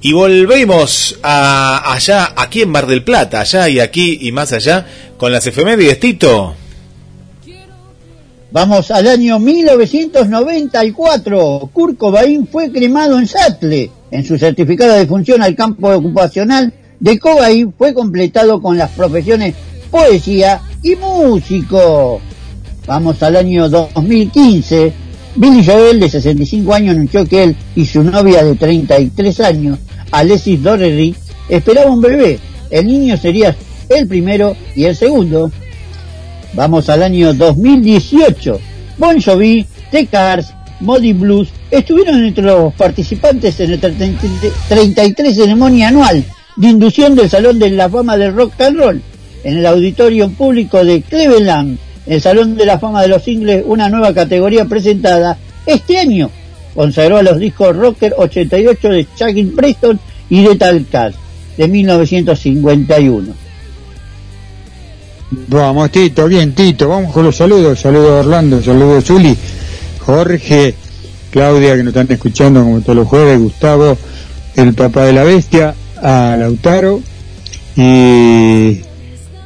Y volvemos a allá, aquí en Mar del Plata, allá y aquí y más allá, con las efemérides, Tito. Vamos al año 1994. Kurt Cobain fue cremado en Satle. En su certificado de función al campo ocupacional de Cobain fue completado con las profesiones poesía y músico. Vamos al año 2015. Billy Joel, de 65 años, anunció que él y su novia de 33 años, Alexis Dorrery, esperaban un bebé. El niño sería el primero y el segundo. Vamos al año 2018. Bon Jovi, The Cars, Modi Blues estuvieron entre los participantes en el 33 ceremonia anual de inducción del Salón de la Fama del Rock and Roll en el auditorio público de Cleveland, el Salón de la Fama de los Singles, una nueva categoría presentada este año. Consagró a los discos Rocker 88 de Chucky Preston y de Tal Cars de 1951. Vamos, Tito, bien, Tito, vamos con los saludos. Saludos Orlando, saludos a Jorge, Claudia, que nos están escuchando como todos los jueves, Gustavo, el papá de la bestia, a Lautaro y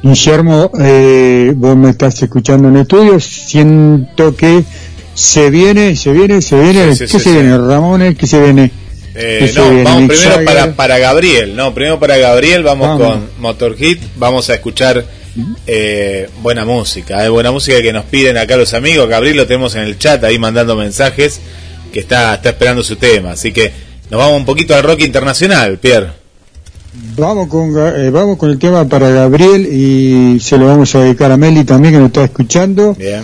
Guillermo, eh, vos me estás escuchando en estudios, siento que se viene, se viene, se viene, Sí, sí, ¿qué sí, se viene? Ramones, ¿qué se viene? Eh, ¿Qué se no, viene? vamos primero Jagger. para, para Gabriel, no, primero para Gabriel, vamos, Vamos. con Motorhit, vamos a escuchar eh, buena música, eh, buena música que nos piden acá los amigos, Gabriel lo tenemos en el chat ahí mandando mensajes, que está, está esperando su tema, así que nos vamos un poquito al rock internacional, Pierre. Vamos con, eh, vamos con el tema para Gabriel y se lo vamos a dedicar a Meli también que nos está escuchando. Bien.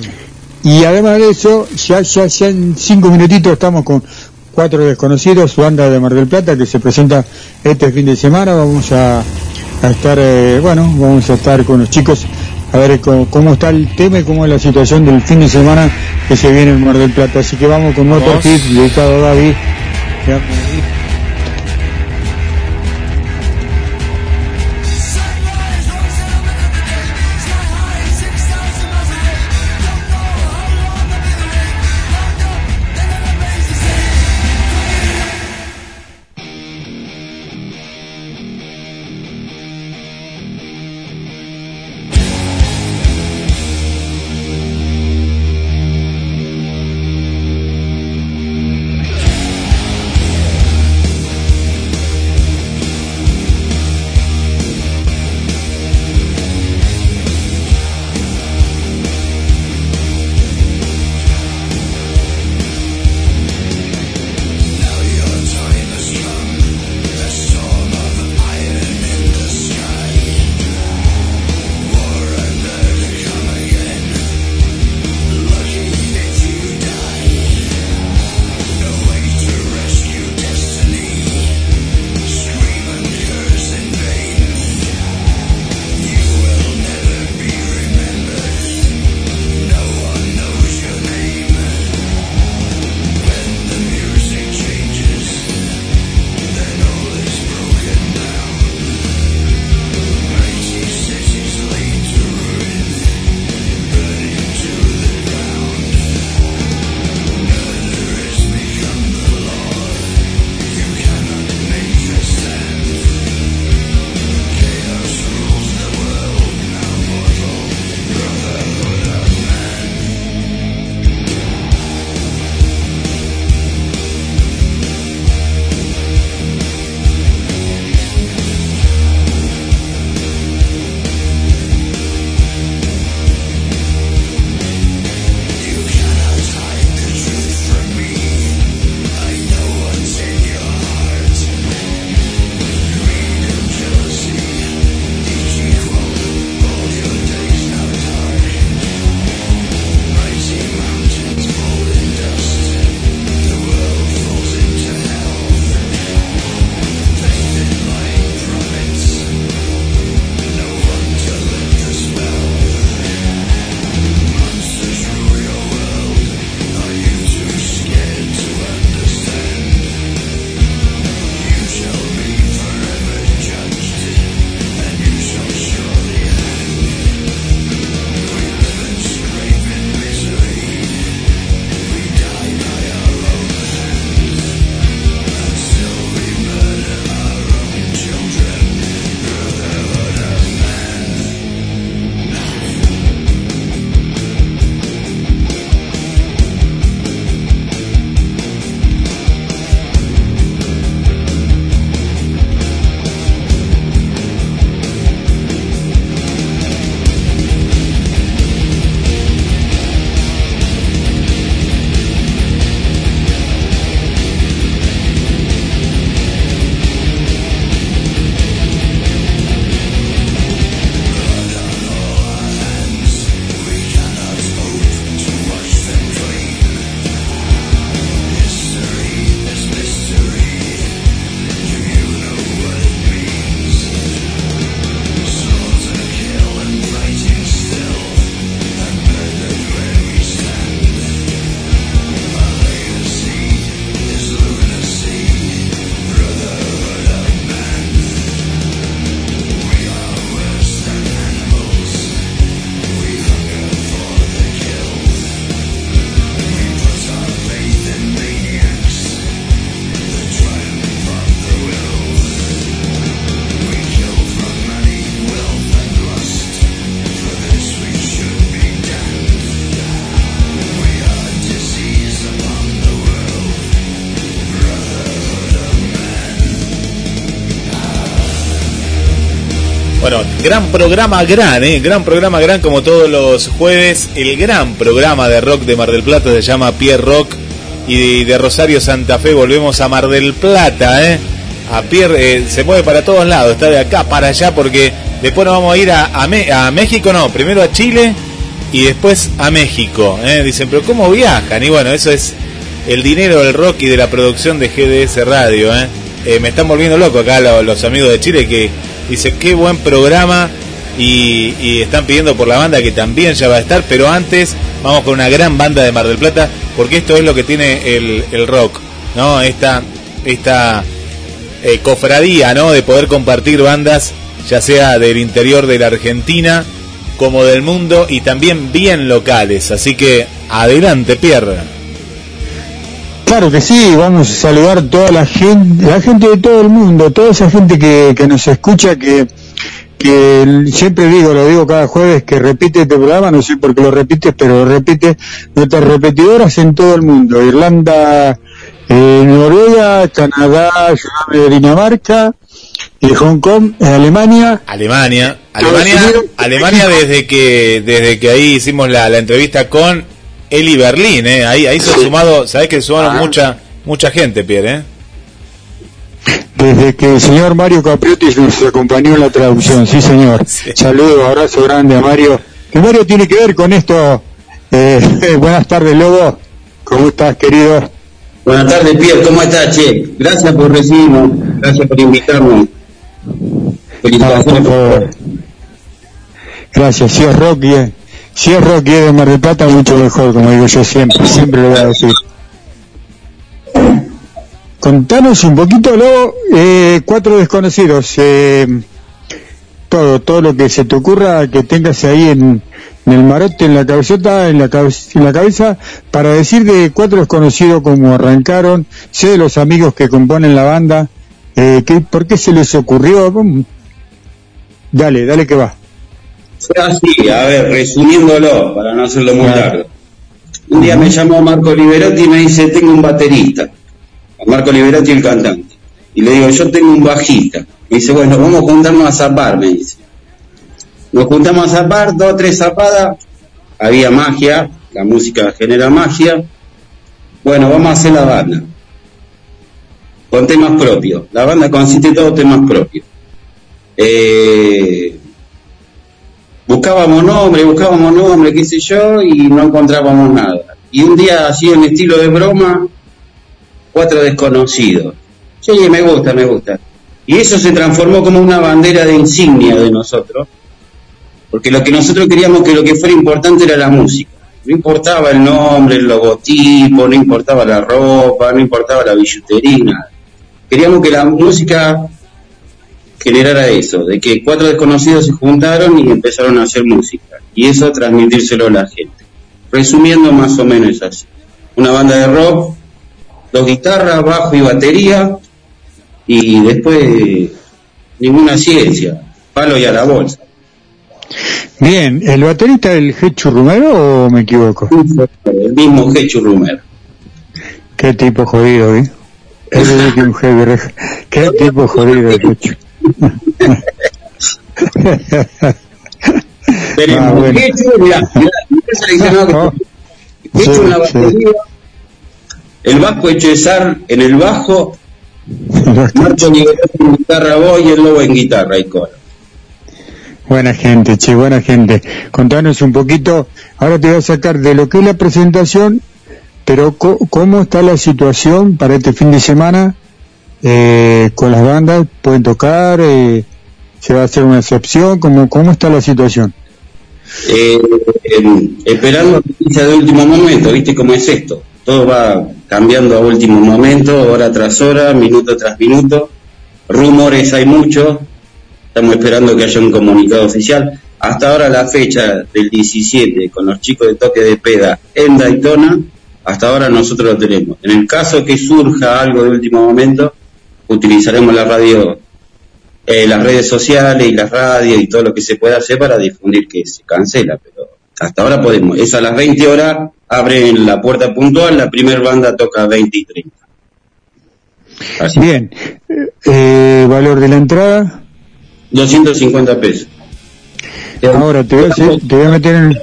Y además de eso, ya, ya, ya en cinco minutitos estamos con Cuatro Desconocidos, su banda de Mar del Plata que se presenta este fin de semana. Vamos a, a estar, eh, bueno, vamos a estar con los chicos a ver cómo, cómo está el tema y cómo es la situación del fin de semana que se viene en Mar del Plata. Así que vamos con. Motor Hit, dedicado a David. Ya- gran programa, gran, ¿eh? Gran programa, gran, como todos los jueves. El gran programa de rock de Mar del Plata se llama Pierre Rock. Y de, Rosario Santa Fe volvemos a Mar del Plata, ¿eh? A Pierre eh, se mueve para todos lados, está de acá para allá porque después nos vamos a ir a, a, México, no, primero a Chile y después a México. ¿eh? Dicen, pero ¿cómo viajan? Y bueno, eso es el dinero del rock y de la producción de GDS Radio. ¿eh? Eh, me están volviendo loco acá lo- los, amigos de Chile que dicen, qué buen programa. Y, y están pidiendo por la banda que también ya va a estar, pero antes vamos con una gran banda de Mar del Plata, porque esto es lo que tiene el, el rock, ¿no? Esta, esta eh, cofradía, ¿no? De poder compartir bandas, ya sea del interior de la Argentina como del mundo y también bien locales. Así que adelante, Pierre. Claro que sí, vamos a saludar toda la gente, la gente de todo el mundo, toda esa gente que, que nos escucha, que, que siempre digo, lo digo cada jueves, que repite este programa, no sé por qué lo repites, pero lo repite nuestras repetidoras en todo el mundo, Irlanda, eh, Noruega, Canadá, Dinamarca, y Hong Kong, eh, Alemania, Alemania, Alemania. Alemania desde que desde que ahí hicimos la, la entrevista con Eli Berlín, ¿eh? ahí ahí se ha sumado, sabes que sumaron mucha mucha gente, Pierre, ¿eh? desde que el señor Mario Capriotti nos acompañó en la traducción, sí señor. Saludos, abrazo grande a Mario. Que Mario tiene que ver con esto. Eh, [laughs] buenas tardes, Lobo. ¿Cómo estás, querido? Buenas tardes, Pierre, ¿cómo estás, Che? Gracias por recibirnos, gracias por invitarnos. Felicitaciones. por favor. Gracias, es Rocky, eh. Si es Rocky de Mar mucho mejor, como digo yo siempre, siempre lo voy a decir. Contanos un poquito, Lobo, eh, cuatro desconocidos, eh, todo, todo lo que se te ocurra que tengas ahí en, el marote, en la cabezota, en la, en la cabeza, para decir de cuatro desconocidos cómo arrancaron, sé de los amigos que componen la banda, eh, ¿qué, ¿por qué se les ocurrió? Dale, dale que va. Fue así, a ver, resumiéndolo, para no hacerlo muy largo. Un día me llamó Marco Liberotti y me dice, tengo un baterista. Marco Liberotti el cantante. Y le digo, yo tengo un bajista. Me dice, bueno, vamos a juntarnos a zapar, me dice. Nos juntamos a zapar, dos tres zapadas. Había magia, la música genera magia. Bueno, vamos a hacer la banda. Con temas propios. La banda consiste de todos temas propios. Eh, buscábamos nombre, buscábamos nombre, qué sé yo, y no encontrábamos nada. Y un día, así en estilo de broma, cuatro desconocidos. Sí, me gusta, me gusta. Y eso se transformó como una bandera de insignia de nosotros, porque lo que nosotros queríamos que lo que fuera importante era la música. No importaba el nombre, el logotipo, no importaba la ropa, no importaba la billutería. Queríamos que la música generara eso, de que cuatro desconocidos se juntaron y empezaron a hacer música. Y eso transmitírselo a la gente. Resumiendo más o menos es así. Una banda de rock, dos guitarras, bajo y batería, y después ninguna ciencia, palo y a la bolsa. Bien, ¿el baterista del Hechu Rumero o me equivoco? El mismo Hechu Rumero. Qué tipo jodido, ¿eh? Es un heavy Qué tipo jodido el Hechu. Tenemos Ah, bueno. Hechu, mirá, mirá, mirá el seleccionado que Hechu en la Sí, el Echezar en el bajo, Liberotti en guitarra, voz y el lobo en guitarra y coro. Buena gente, che, buena gente. Contanos un poquito, ahora te voy a sacar de lo que es la presentación, pero co- ¿cómo está la situación para este fin de semana eh, con las bandas? ¿Pueden tocar? Eh, ¿Se va a hacer una excepción? ¿Cómo, cómo está la situación? eh, esperando noticias de último momento, ¿viste cómo es esto? Todo va cambiando a último momento, hora tras hora, minuto tras minuto. Rumores hay muchos, estamos esperando que haya un comunicado oficial. Hasta ahora la fecha del 17 con los chicos de toque de peda en Daytona, hasta ahora nosotros lo tenemos. En el caso que surja algo de último momento, utilizaremos la radio eh, las redes sociales y las radios y todo lo que se pueda hacer para difundir que se cancela, pero hasta ahora podemos. Es a las 20 horas, abren la puerta puntual, la primer banda toca 20 y 30. Bien, eh, valor de la entrada. 250 pesos. Ahora te voy a, hacer- te voy a meter en,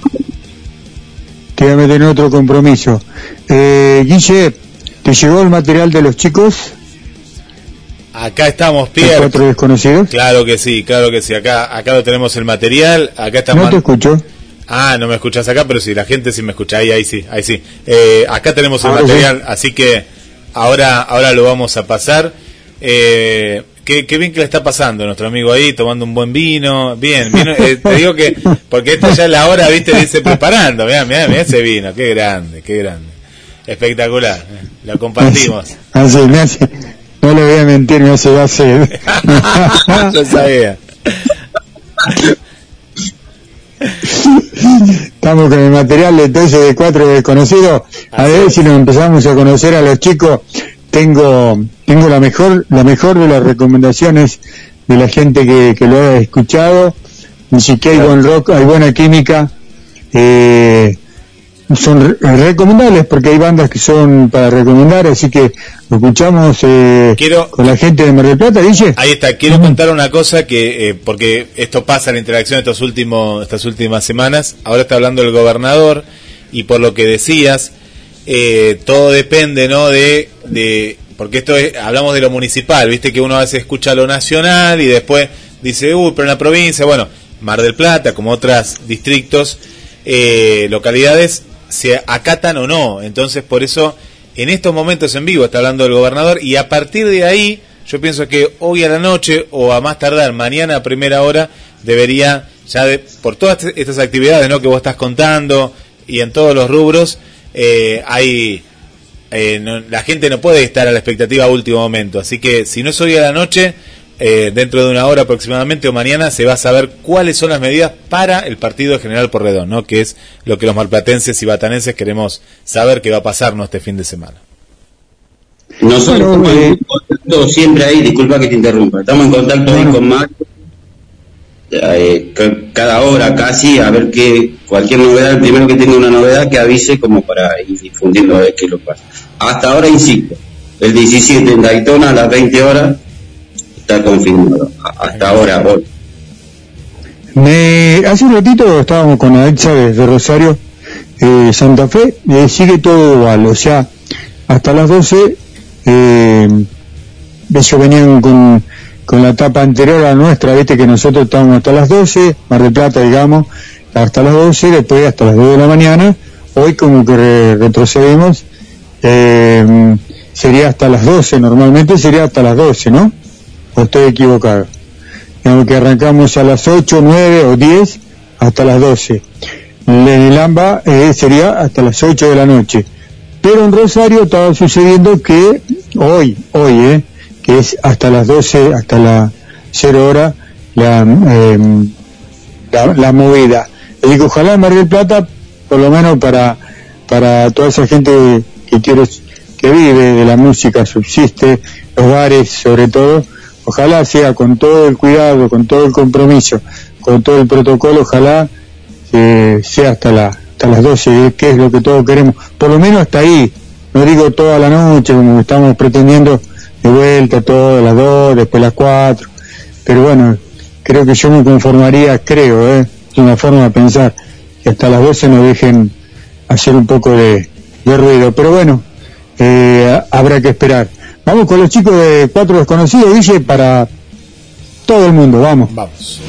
te voy a meter en otro compromiso. Eh, Guille, ¿te llegó el material de los chicos? Acá estamos, ¿Los Pierre. cuatro desconocidos? Claro que sí, claro que sí. Acá, acá lo tenemos el material. Acá está No te escucho. Ah, no me escuchas acá, pero sí, la gente sí me escucha. Ahí, ahí sí, ahí sí. Eh, acá tenemos el material, así que ahora, ahora lo vamos a pasar. Eh, qué, qué bien que le está pasando nuestro amigo ahí, tomando un buen vino. Bien, vino, eh, te digo que, [laughs] porque esta ya es la hora, viste, dice preparando. Mirá, mirá, mirá ese vino, qué grande, qué grande. Espectacular, eh, lo compartimos. Así, me hace, no le voy a mentir, me hace da sed. Yo sabía. Estamos con el material entonces de cuatro desconocidos. A ver si nos empezamos a conocer a los chicos. Tengo, tengo la mejor, la mejor de las recomendaciones de la gente que, que lo ha escuchado. Dice que hay buen rock, hay buena química. Eh, son re- recomendables porque hay bandas que son para recomendar, así que lo escuchamos eh, Quiero- con la gente de Mar del Plata, dice. Ahí está, quiero contar una cosa que, eh, porque esto pasa en la interacción estos últimos, estas últimas semanas, ahora está hablando el gobernador, y por lo que decías, eh, todo depende, ¿no? De, de, porque esto es, hablamos de lo municipal, viste que uno a veces escucha lo nacional y después dice, uy, pero en la provincia, bueno, Mar del Plata, como otros distritos, eh, localidades, se acatan o no, entonces por eso, en estos momentos en vivo está hablando el gobernador, y a partir de ahí, yo pienso que hoy a la noche o a más tardar mañana a primera hora debería ya de, por todas est- estas actividades ¿no? que vos estás contando y en todos los rubros eh, hay eh, no- la gente no puede estar a la expectativa a último momento así que si no es hoy a la noche eh, dentro de una hora aproximadamente o mañana se va a saber cuáles son las medidas para el partido de General Porredón ¿no? que es lo que los marplatenses y batanenses queremos saber que va a pasar ¿no? este fin de semana Nosotros estamos eh, en contacto siempre ahí, disculpa que te interrumpa, estamos en contacto ahí con Mario, eh, ca- cada hora casi, a ver que cualquier novedad, el primero que tenga una novedad que avise como para ir difundiendo a ver qué lo pasa. Hasta ahora, insisto, el 17 en Daytona a las 20 horas está confirmado, hasta ahora, hoy. Me, hace un ratito estábamos con Alexa desde Rosario, eh, Santa Fe, y sigue todo igual, o sea, hasta las 12, eh, ellos venían con, con la etapa anterior a nuestra, viste que nosotros estábamos hasta las 12, Mar del Plata, digamos, hasta las 12, después hasta las 2 de la mañana, hoy como que re- retrocedimos, eh, sería hasta las 12, normalmente sería hasta las 12, ¿no? ¿O estoy equivocado? digamos que arrancamos a las 8, 9 o 10 hasta las 12. En el AMBA eh, sería hasta las 8 de la noche. Pero en Rosario estaba sucediendo que hoy, hoy, eh, que es hasta las 12, hasta la 0 hora, la, la, la movida. Y digo, ojalá en Mar del Plata, por lo menos para, para toda esa gente que quiere, que vive de la música, subsiste, los bares sobre todo, ojalá sea con todo el cuidado, con todo el compromiso, con todo el protocolo, ojalá eh, sea hasta la hasta las 12, que es lo que todos queremos, por lo menos hasta ahí, no digo toda la noche como estamos pretendiendo de vuelta, todas las 2, después las 4, pero bueno, creo que yo me conformaría, creo, ¿eh? es una forma de pensar, que hasta las 12 nos dejen hacer un poco de, de ruido, pero bueno, eh, habrá que esperar. Vamos con los chicos de Cuatro Desconocidos, Guille, para todo el mundo, vamos. Vamos.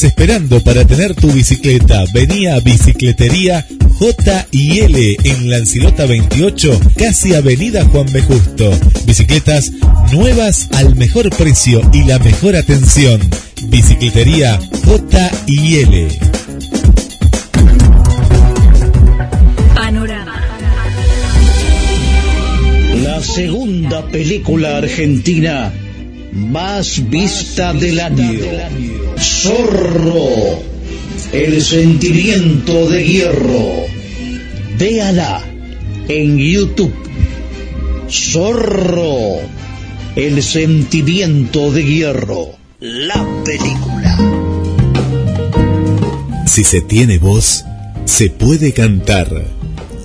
Estás esperando para tener tu bicicleta? Vení a Bicicletería J y L en Lancilota 28, casi Avenida Juan B. Justo. Bicicletas nuevas al mejor precio y la mejor atención. Bicicletería J y L. Panorama. La segunda película argentina más vista del año. Zorro. El sentimiento de hierro. Véala en YouTube. Zorro. El sentimiento de hierro. La película. Si se tiene voz, se puede cantar.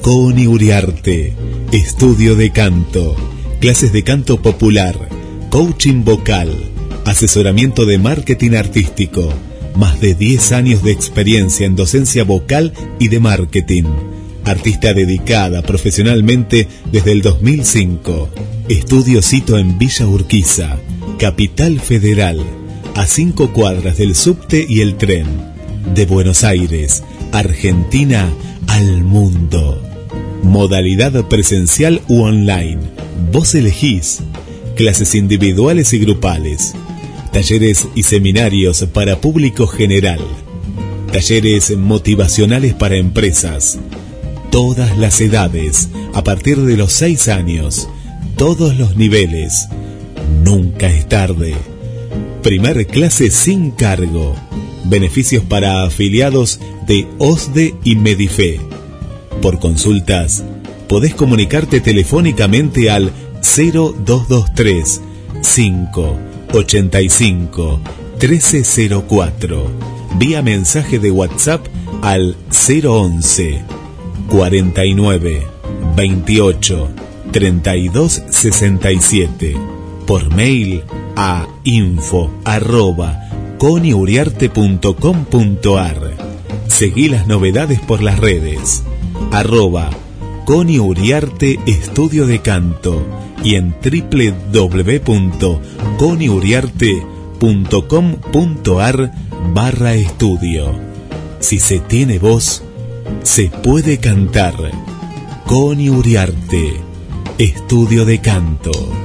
Coni Uriarte, estudio de canto, clases de canto popular, coaching vocal, asesoramiento de marketing artístico, más de 10 años de experiencia en docencia vocal y de marketing. Artista dedicada profesionalmente desde el 2005. Estudio cito en Villa Urquiza, Capital Federal, a cinco cuadras del subte y el tren. De Buenos Aires, Argentina al mundo. Modalidad presencial u online. Vos elegís. Clases individuales y grupales. Talleres y seminarios para público general. Talleres motivacionales para empresas. Todas las edades, a partir de los 6 años. Todos los niveles. Nunca es tarde. Primer clase sin cargo. Beneficios para afiliados de OSDE y Medife. Por consultas, podés comunicarte telefónicamente al 0223 585 1304. Vía mensaje de WhatsApp al 011 49 28 32 67. Por mail a info arroba coniuriarte.com.ar. Seguí las novedades por las redes. Arroba Coni Uriarte Estudio de Canto y en www.coniuriarte.com.ar barra estudio. Si se tiene voz, se puede cantar. Coni Uriarte Estudio de Canto.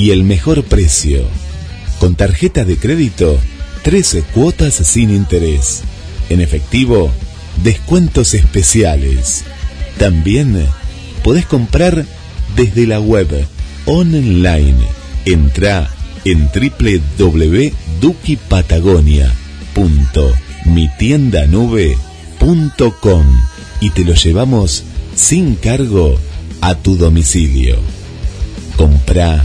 y el mejor precio. Con tarjeta de crédito, 13 cuotas sin interés. En efectivo, descuentos especiales. También podés comprar desde la web online. Entra en www.dukipatagonia.mitiendanube.com y te lo llevamos sin cargo a tu domicilio. Comprá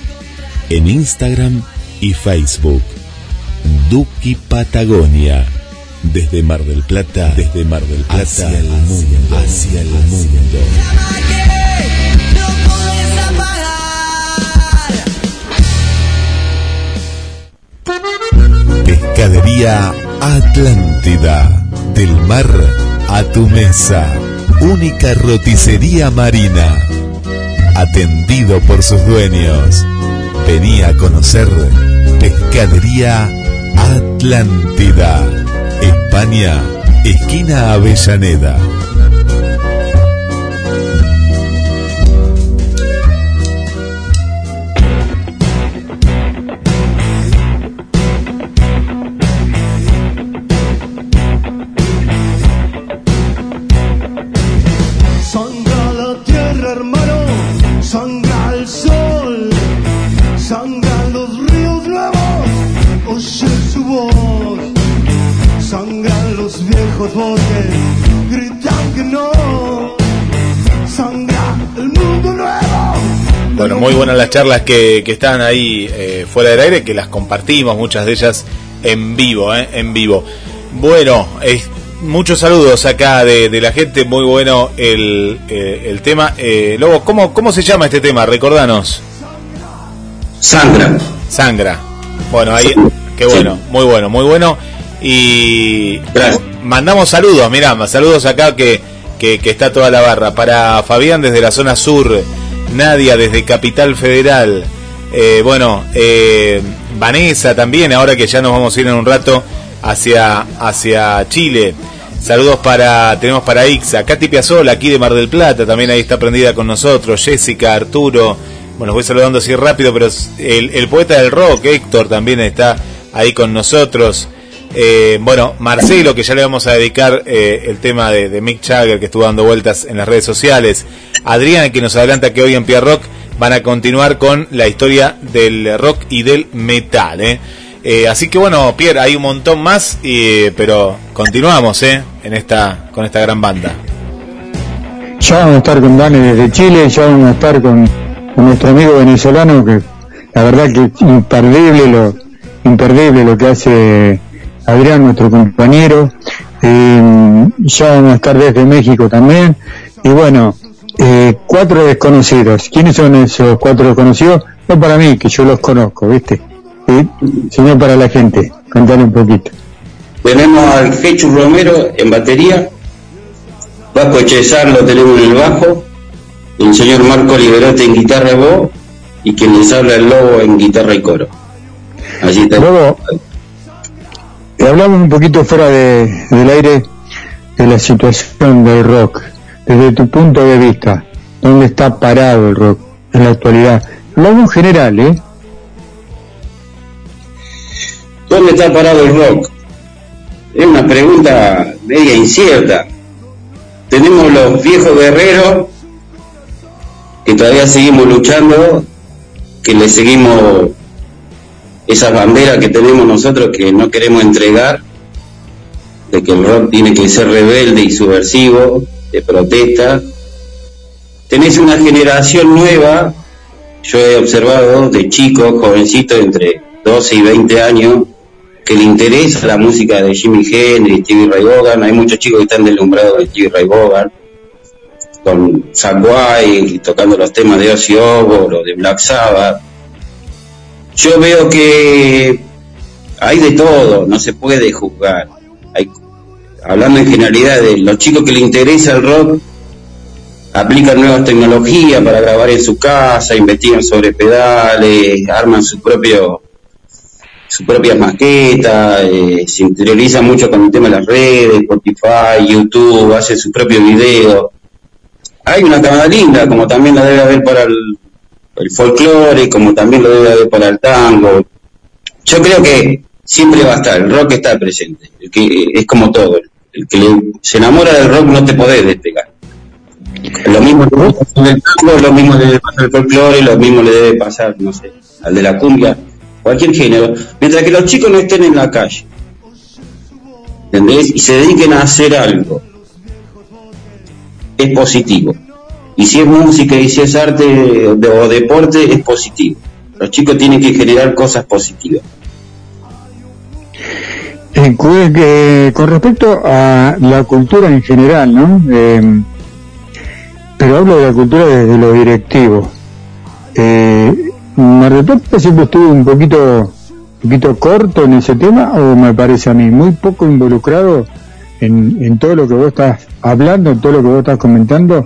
en Instagram y Facebook. Duki Patagonia. Desde Mar del Plata, desde Mar del Plata hacia el mundo, hacia el mundo. Pescadería Atlántida. Del mar a tu mesa. Única roticería marina. Atendido por sus dueños. Venía a conocer Pescadería Atlántida. España, esquina Avellaneda. Muy buenas las charlas que, que están ahí eh, fuera del aire, que las compartimos, muchas de ellas en vivo, eh, en vivo. Bueno, es- muchos saludos acá de, de la gente, muy bueno el, eh, el tema. Eh, Lobo, ¿cómo, ¿cómo se llama este tema? Recordanos. Sangra. Sangra. Bueno, ahí, qué bueno, muy bueno, muy bueno. Y mandamos saludos, mirá, saludos acá que, que, que está toda la barra. Para Fabián desde la zona sur, Nadia desde Capital Federal, eh, bueno, eh, Vanessa también, ahora que ya nos vamos a ir en un rato hacia, hacia Chile. Saludos para, tenemos para Ixa, Katy Piazzola, aquí de Mar del Plata, también ahí está prendida con nosotros, Jessica, Arturo, bueno, los voy saludando así rápido, pero el, el poeta del rock, Héctor, también está ahí con nosotros. Eh, bueno, Marcelo, que ya le vamos a dedicar eh, el tema de, Mick Jagger, que estuvo dando vueltas en las redes sociales. Adrián, que nos adelanta que hoy en Pierre Rock van a continuar con la historia del rock y del metal. ¿eh? Así que bueno, Pierre, hay un montón más, pero continuamos en esta, con esta gran banda. Ya vamos a estar con Dani desde Chile, ya vamos a estar con, con nuestro amigo venezolano, que la verdad que es imperdible lo, imperdible lo que hace Adrián, nuestro compañero. Eh, ya vamos a estar desde México también. Y bueno, eh, cuatro desconocidos. ¿Quiénes son esos cuatro desconocidos? No para mí, que yo los conozco, ¿viste? ¿Sí? Sino para la gente. Contale un poquito. Tenemos al Fechu Romero en batería, Vasco Chesar lo tenemos en el bajo, el señor Marco Liberote en guitarra y voz, y quien les habla el Lobo en guitarra y coro. Allí está. Hablamos un poquito fuera de, del aire de la situación del rock. Desde tu punto de vista, ¿dónde está parado el rock en la actualidad? Hablamos en general, ¿eh? ¿Dónde está parado el rock? Es una pregunta media incierta. Tenemos los viejos guerreros que todavía seguimos luchando, que le seguimos esas banderas que tenemos nosotros que no queremos entregar, de que el rock tiene que ser rebelde y subversivo, de protesta. Tenés una generación nueva, yo he observado de chicos, jovencitos entre 12 y 20 años, que le interesa la música de Jimi Hendrix, Stevie Ray Vaughan, hay muchos chicos que están deslumbrados de Stevie Ray Vaughan, con Zack White, tocando los temas de Ozzy Osbourne o de Black Sabbath. Yo veo que hay de todo, no se puede juzgar. Hay, hablando en generalidad de los chicos que le interesa el rock, aplican nuevas tecnologías para grabar en su casa, investigan sobre pedales, arman su propio su propia maqueta, eh, se interioriza mucho con el tema de las redes, Spotify, YouTube, hace su propio video. Hay una cámara linda, como también la debe haber para el, el folclore, como también lo debe haber para el tango. Yo creo que siempre va a estar, el rock está presente, el es como todo, el que le- se enamora del rock no te podés despegar. Lo mismo le debe pasar al tango, lo mismo le debe pasar folclore, lo mismo le debe pasar, no sé, al de la cumbia, cualquier género. Mientras que los chicos no estén en la calle, ¿entendés? Y se dediquen a hacer algo, es positivo. Y si es música y si es arte o deporte, es positivo. Los chicos tienen que generar cosas positivas. Eh, que- con respecto a la cultura en general, ¿no? Eh, pero hablo de la cultura desde lo directivo. Eh, Mar del Plata siempre estuvo un poquito, poquito corto en ese tema, o me parece a mí, muy poco involucrado en todo lo que vos estás hablando, en todo lo que vos estás comentando,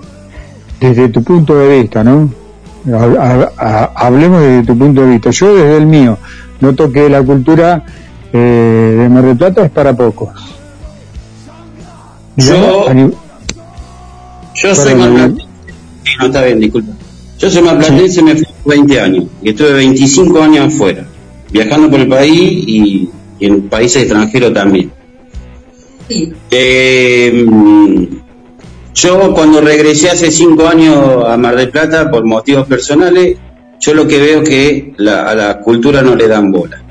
desde tu punto de vista, ¿no? Ha- ha- ha- hablemos desde tu punto de vista. Yo desde el mío noto que la cultura eh, de Mar del Plata es para pocos. Yo- Yo soy Perdón, más Daniel. platense. Sí, no, está bien, disculpa. Yo soy más platense, me fui por 20 años. Y estuve 25 años afuera, viajando por el país y, y en países extranjeros también. Eh, yo cuando regresé hace 5 años a Mar del Plata por motivos personales, yo lo que veo que la- a la cultura no le dan bola.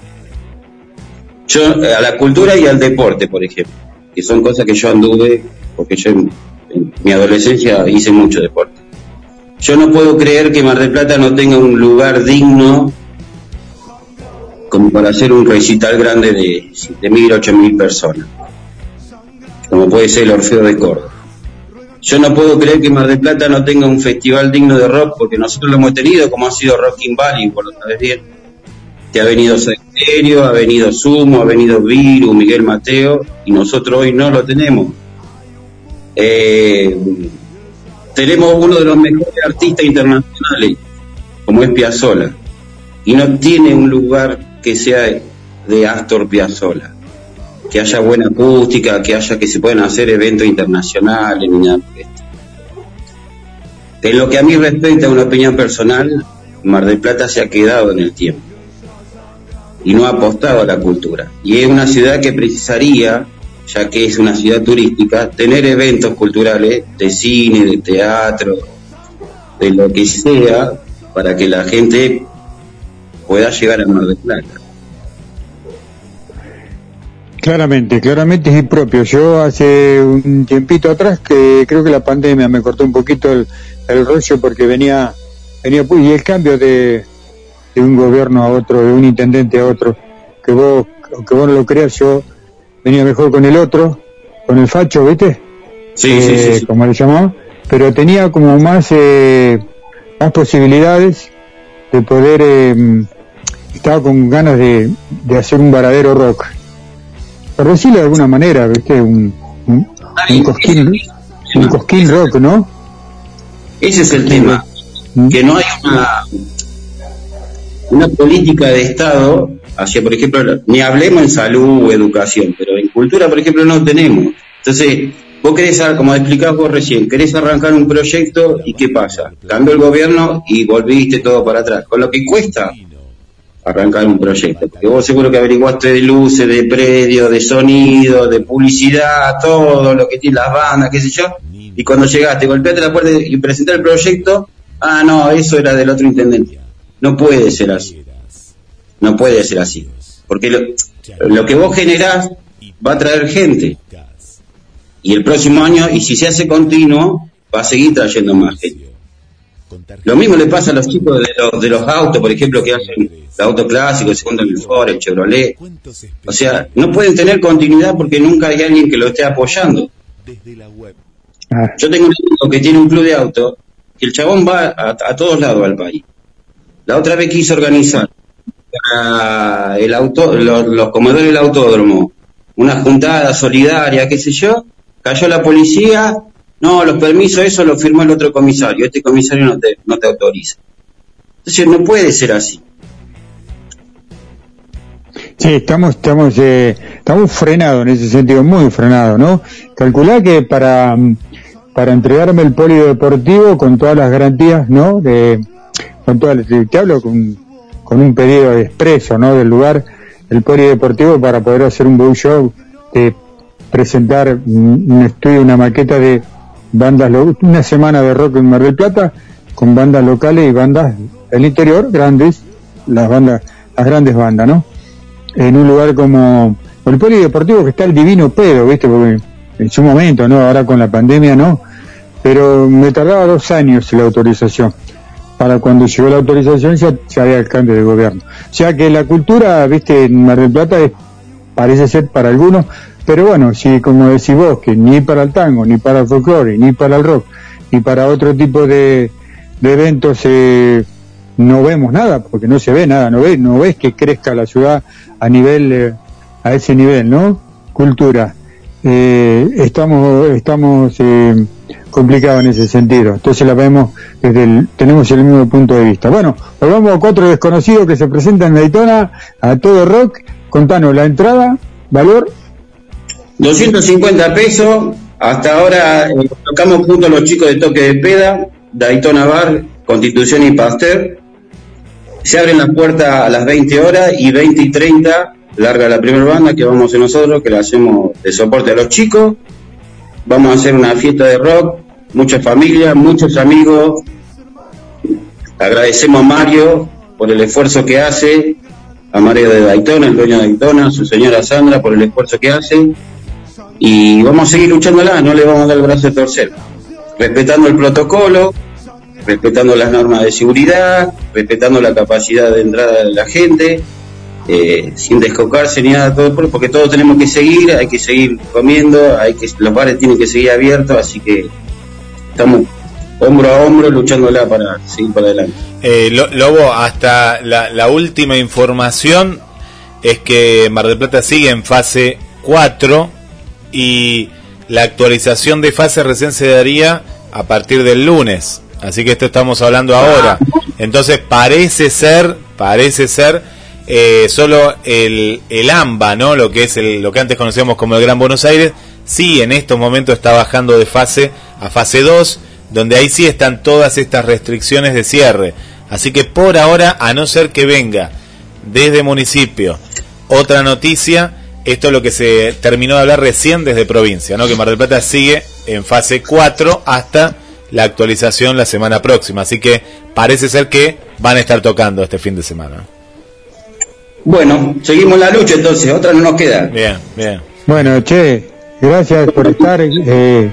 Yo, a la cultura y al deporte, por ejemplo, que son cosas que yo anduve, porque yo en, en mi adolescencia hice mucho deporte. Yo no puedo creer que Mar del Plata no tenga un lugar digno como para hacer un recital grande de 7.000, 8.000 personas, como puede ser el Orfeo de Córdoba. Yo no puedo creer que Mar del Plata no tenga un festival digno de rock, porque nosotros lo hemos tenido, como ha sido Rocking Valley, por lo sabes bien, que ha venido Serio, ha venido Sumo, ha venido Viru, Miguel Mateo, y nosotros hoy no lo tenemos. Eh, tenemos uno de los mejores artistas internacionales, como es Piazzolla, y no tiene un lugar que sea de Astor Piazzolla. Que haya buena acústica, que haya que se puedan hacer eventos internacionales, ni. En lo que a mí respecta, una opinión personal, Mar del Plata se ha quedado en el tiempo y no ha apostado a la cultura. Y es una ciudad que precisaría, ya que es una ciudad turística, tener eventos culturales de cine, de teatro, de lo que sea, para que la gente pueda llegar a Mar del Plata. Claramente, claramente es impropio. Yo hace un tiempito atrás que creo que la pandemia me cortó un poquito el, el rollo porque venía, venía y el cambio de, de un gobierno a otro, de un intendente a otro, que vos, que vos no lo creas, yo venía mejor con el otro, con el facho, ¿viste? Sí, sí, sí, sí. Como le llamaba, pero tenía como más, eh, más posibilidades de poder, eh, estaba con ganas de, de hacer un varadero rock. Por decirlo de alguna manera, ¿viste? Un, un, un cosquín, un cosquín rock, ¿no? Ese es el tema, que no hay una, una política de Estado hacia, por ejemplo, ni hablemos en salud o educación, pero en cultura, por ejemplo, no tenemos. Entonces, vos querés, ar- como explicabas vos recién, querés arrancar un proyecto y ¿qué pasa? Cambió el gobierno y volviste todo para atrás, con lo que cuesta arrancar un proyecto, porque vos seguro que averiguaste de luces, de predios, de sonido, de publicidad, todo lo que tiene las bandas, qué sé yo, y cuando llegaste, golpeaste la puerta y presentaste el proyecto, ah, no, eso era del otro intendente. No puede ser así. No puede ser así. Porque lo, lo que vos generás va a traer gente. Y el próximo año, y si se hace continuo, va a seguir trayendo más gente. Lo mismo le pasa a los chicos de los, de los autos, por ejemplo, que hacen el auto clásico, el segundo en el Ford, el Chevrolet. O sea, no pueden tener continuidad porque nunca hay alguien que lo esté apoyando. Yo tengo un amigo que tiene un club de auto, que el chabón va a, todos lados al país. La otra vez quiso organizar el auto, los, los comedores del autódromo, una juntada solidaria, qué sé yo, cayó la policía, no, los permisos, eso lo firmó el otro comisario, este comisario no te, no te autoriza. Entonces no puede ser así. Sí, estamos, estamos, eh, estamos frenados en ese sentido, muy frenados, ¿no? Calculá que para, para entregarme el polideportivo con todas las garantías, ¿no? De, con todas, te hablo con, con un pedido expreso, ¿no? Del lugar, el polideportivo para poder hacer un bow show, de presentar un estudio, una maqueta de bandas, una semana de rock en Mar del Plata, con bandas locales y bandas del interior, grandes, las bandas, las grandes bandas, ¿no? En un lugar como el polideportivo que está el divino pedo, ¿viste? Porque en su momento, ¿no? Ahora con la pandemia, no. Pero me tardaba dos años la autorización. Para cuando llegó la autorización ya, ya había el cambio de gobierno. O sea que la cultura, ¿viste? En Mar del Plata parece ser para algunos, pero bueno, si como decís vos, que ni para el tango, ni para el folclore, ni para el rock, ni para otro tipo de, de eventos eh, no vemos nada, porque no se ve nada, no ves, no ves que crezca la ciudad a nivel, eh, a ese nivel, ¿no? Cultura. Eh, estamos, estamos eh, complicados en ese sentido. Entonces la vemos desde el, tenemos el mismo punto de vista. Bueno, volvamos a cuatro desconocidos que se presentan en Daytona a todo rock. Contanos la entrada, valor. 250 pesos, hasta ahora eh, tocamos junto a los chicos de Toque de Peda, Daytona Bar, Constitución y Pasteur. Se abren las puertas a las 20 horas y 20 y 30 larga la primera banda que vamos a nosotros, que la hacemos de soporte a los chicos. Vamos a hacer una fiesta de rock, muchas familias, muchos amigos. Agradecemos a Mario por el esfuerzo que hace, a Mario de Daytona, el dueño de Daytona, a su señora Sandra por el esfuerzo que hace. Y vamos a seguir luchándola, no le vamos a dar el brazo de torcer. Respetando el protocolo, respetando las normas de seguridad, respetando la capacidad de entrada de la gente, eh, sin descocarse ni nada, todo, por- porque todos tenemos que seguir, hay que seguir comiendo, hay que, los bares tienen que seguir abiertos, así que estamos hombro a hombro luchándola para seguir para adelante. Eh, Lo- Lobo, hasta la, la última información es que Mar del Plata sigue en fase 4 y la actualización de fase recién se daría a partir del lunes. Así que esto estamos hablando ahora. Entonces parece ser, parece ser eh, solo el, el AMBA, ¿no? Lo que es el, lo que antes conocíamos como el Gran Buenos Aires, sí en estos momentos está bajando de fase a fase 2, donde ahí sí están todas estas restricciones de cierre. Así que por ahora, a no ser que venga desde municipio otra noticia, esto es lo que se terminó de hablar recién desde provincia, ¿no? Que Mar del Plata sigue en fase 4 hasta la actualización la semana próxima. Así que parece ser que van a estar tocando este fin de semana. Bueno, seguimos la lucha entonces, otra no nos queda. Bien, bien. Bueno, che, gracias por estar. Eh,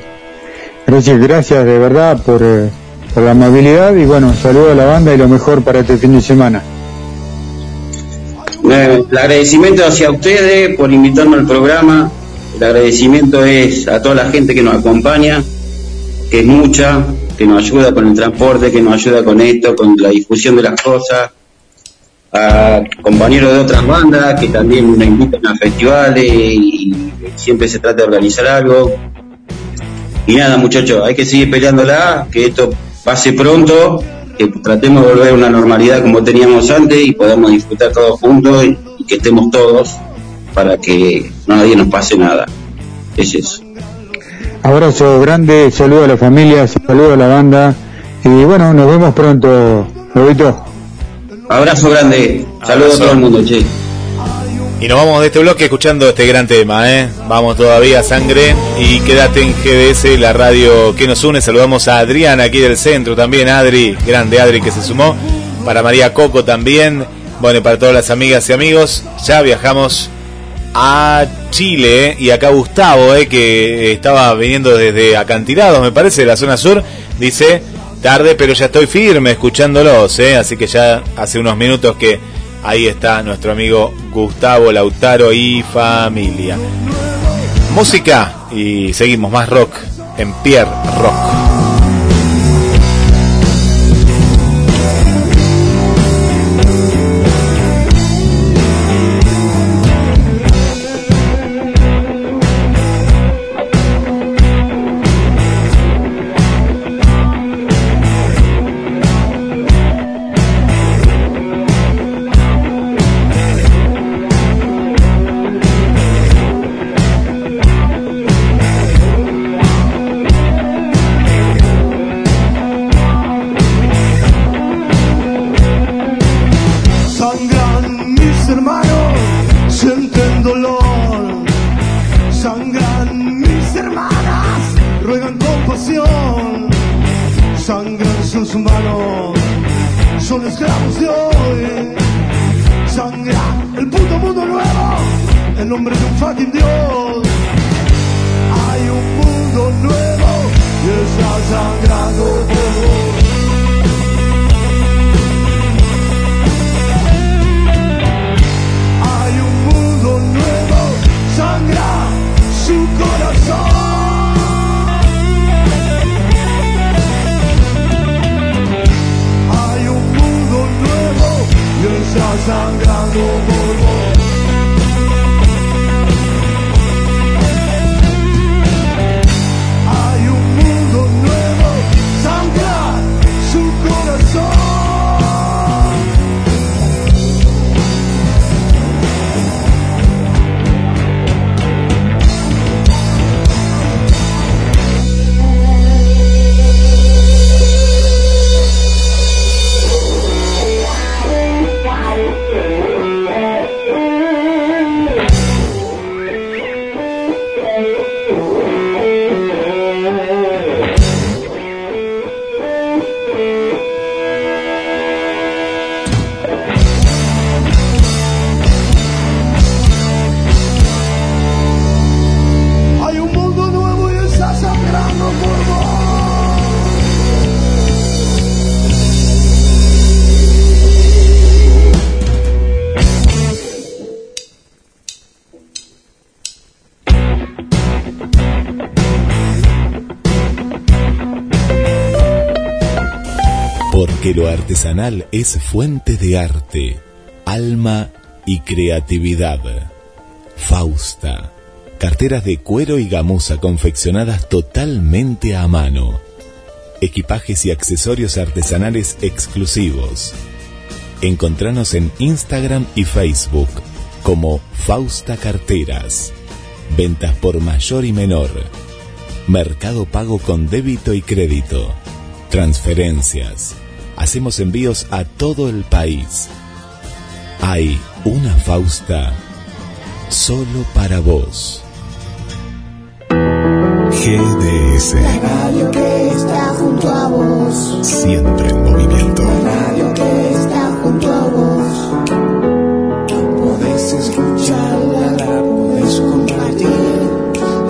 gracias, gracias de verdad por, eh, por la amabilidad y bueno, saludo a la banda y lo mejor para este fin de semana. Eh, el agradecimiento hacia ustedes por invitarme al programa. El agradecimiento es a toda la gente que nos acompaña, que es mucha, que nos ayuda con el transporte, que nos ayuda con esto, con la difusión de las cosas. A compañeros de otras bandas que también me invitan a festivales y siempre se trata de organizar algo. Y nada, muchachos, hay que seguir peleándola, que esto pase pronto, que tratemos de volver a una normalidad como teníamos antes y podamos disfrutar todos juntos y, y que estemos todos para que nadie nos pase nada. Es eso. Abrazo grande, saludo a la familia, saludo a la banda y bueno, nos vemos pronto, Lobito. Abrazo grande, saludos a todo el mundo, che. Y nos vamos de este bloque escuchando este gran tema, ¿eh? Vamos todavía, sangre. Y quédate en GDS, la radio que nos une. Saludamos a Adrián aquí del centro también, Adri, grande Adri que se sumó. Para María Coco también. Bueno, y para todas las amigas y amigos, ya viajamos a Chile. Y acá Gustavo, ¿eh? que estaba viniendo desde Acantilados, me parece, la zona sur, dice, tarde, pero ya estoy firme escuchándolos. ¿eh? Así que ya hace unos minutos que Ahí está nuestro amigo Gustavo Lautaro y familia. Música y seguimos más rock en Pierre Rock. Creatividad. Fausta. Carteras de cuero y gamuza confeccionadas totalmente a mano. Equipajes y accesorios artesanales exclusivos. Encontranos en Instagram y Facebook como Fausta Carteras. Ventas por mayor y menor. Mercado pago con débito y crédito. Transferencias. Hacemos envíos a todo el país. Hay una Fausta solo para vos. GDS. La radio que está junto a vos. Siempre en movimiento. La radio que está junto a vos. Podés escucharla, la podés compartir.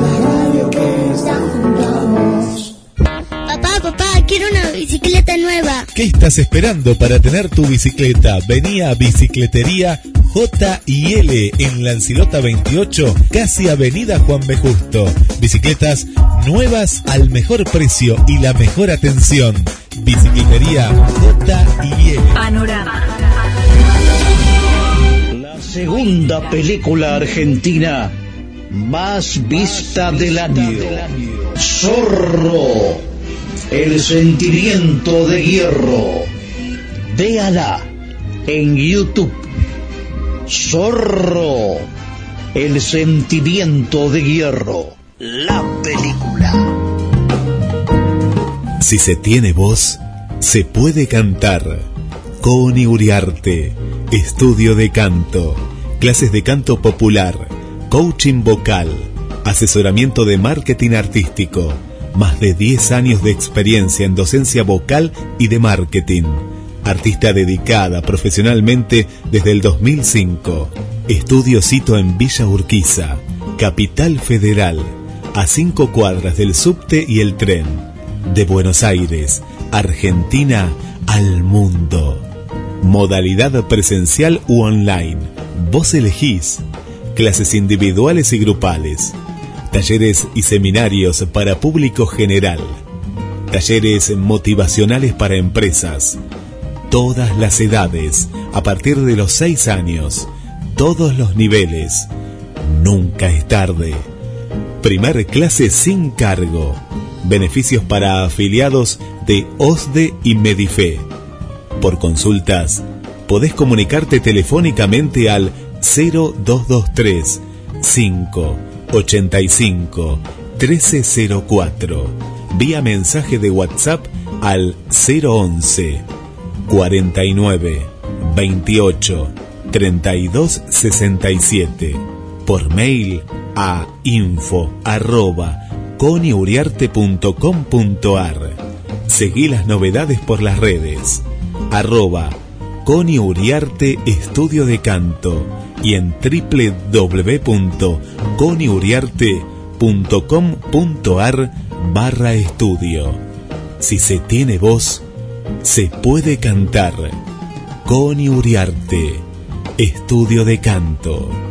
La radio que está junto a vos. Papá, papá, quiero una bicicleta nueva. ¿Qué estás esperando para tener tu bicicleta? Vení a Bicicletería J y L en Lancilota 28, casi Avenida Juan B. Justo. Bicicletas nuevas al mejor precio y la mejor atención. Bicicletería J y L. Panorama. La segunda película argentina más vista del año. Zorro. El sentimiento de hierro. Véala en YouTube. Zorro. El sentimiento de hierro. La película. Si se tiene voz, se puede cantar. Coni Uriarte, estudio de canto, clases de canto popular, coaching vocal, asesoramiento de marketing artístico, más de 10 años de experiencia en docencia vocal y de marketing. Artista dedicada profesionalmente desde el 2005. Estudio cito en Villa Urquiza, Capital Federal, a cinco cuadras del subte y el tren. De Buenos Aires, Argentina al mundo. Modalidad presencial u online. Vos elegís. Clases individuales y grupales. Talleres y seminarios para público general. Talleres motivacionales para empresas. Todas las edades, a partir de los 6 años. Todos los niveles. Nunca es tarde. Primer clase sin cargo. Beneficios para afiliados de OSDE y Medife. Por consultas, podés comunicarte telefónicamente al 0223 585 1304. Vía mensaje de WhatsApp al 011 49 28 32 67. Por mail a info arroba coniuriarte.com.ar. Seguí las novedades por las redes. Arroba Coni Uriarte Estudio de Canto y en www.coniuriarte.com.ar barra estudio. Si se tiene voz, se puede cantar. Coni Uriarte Estudio de Canto.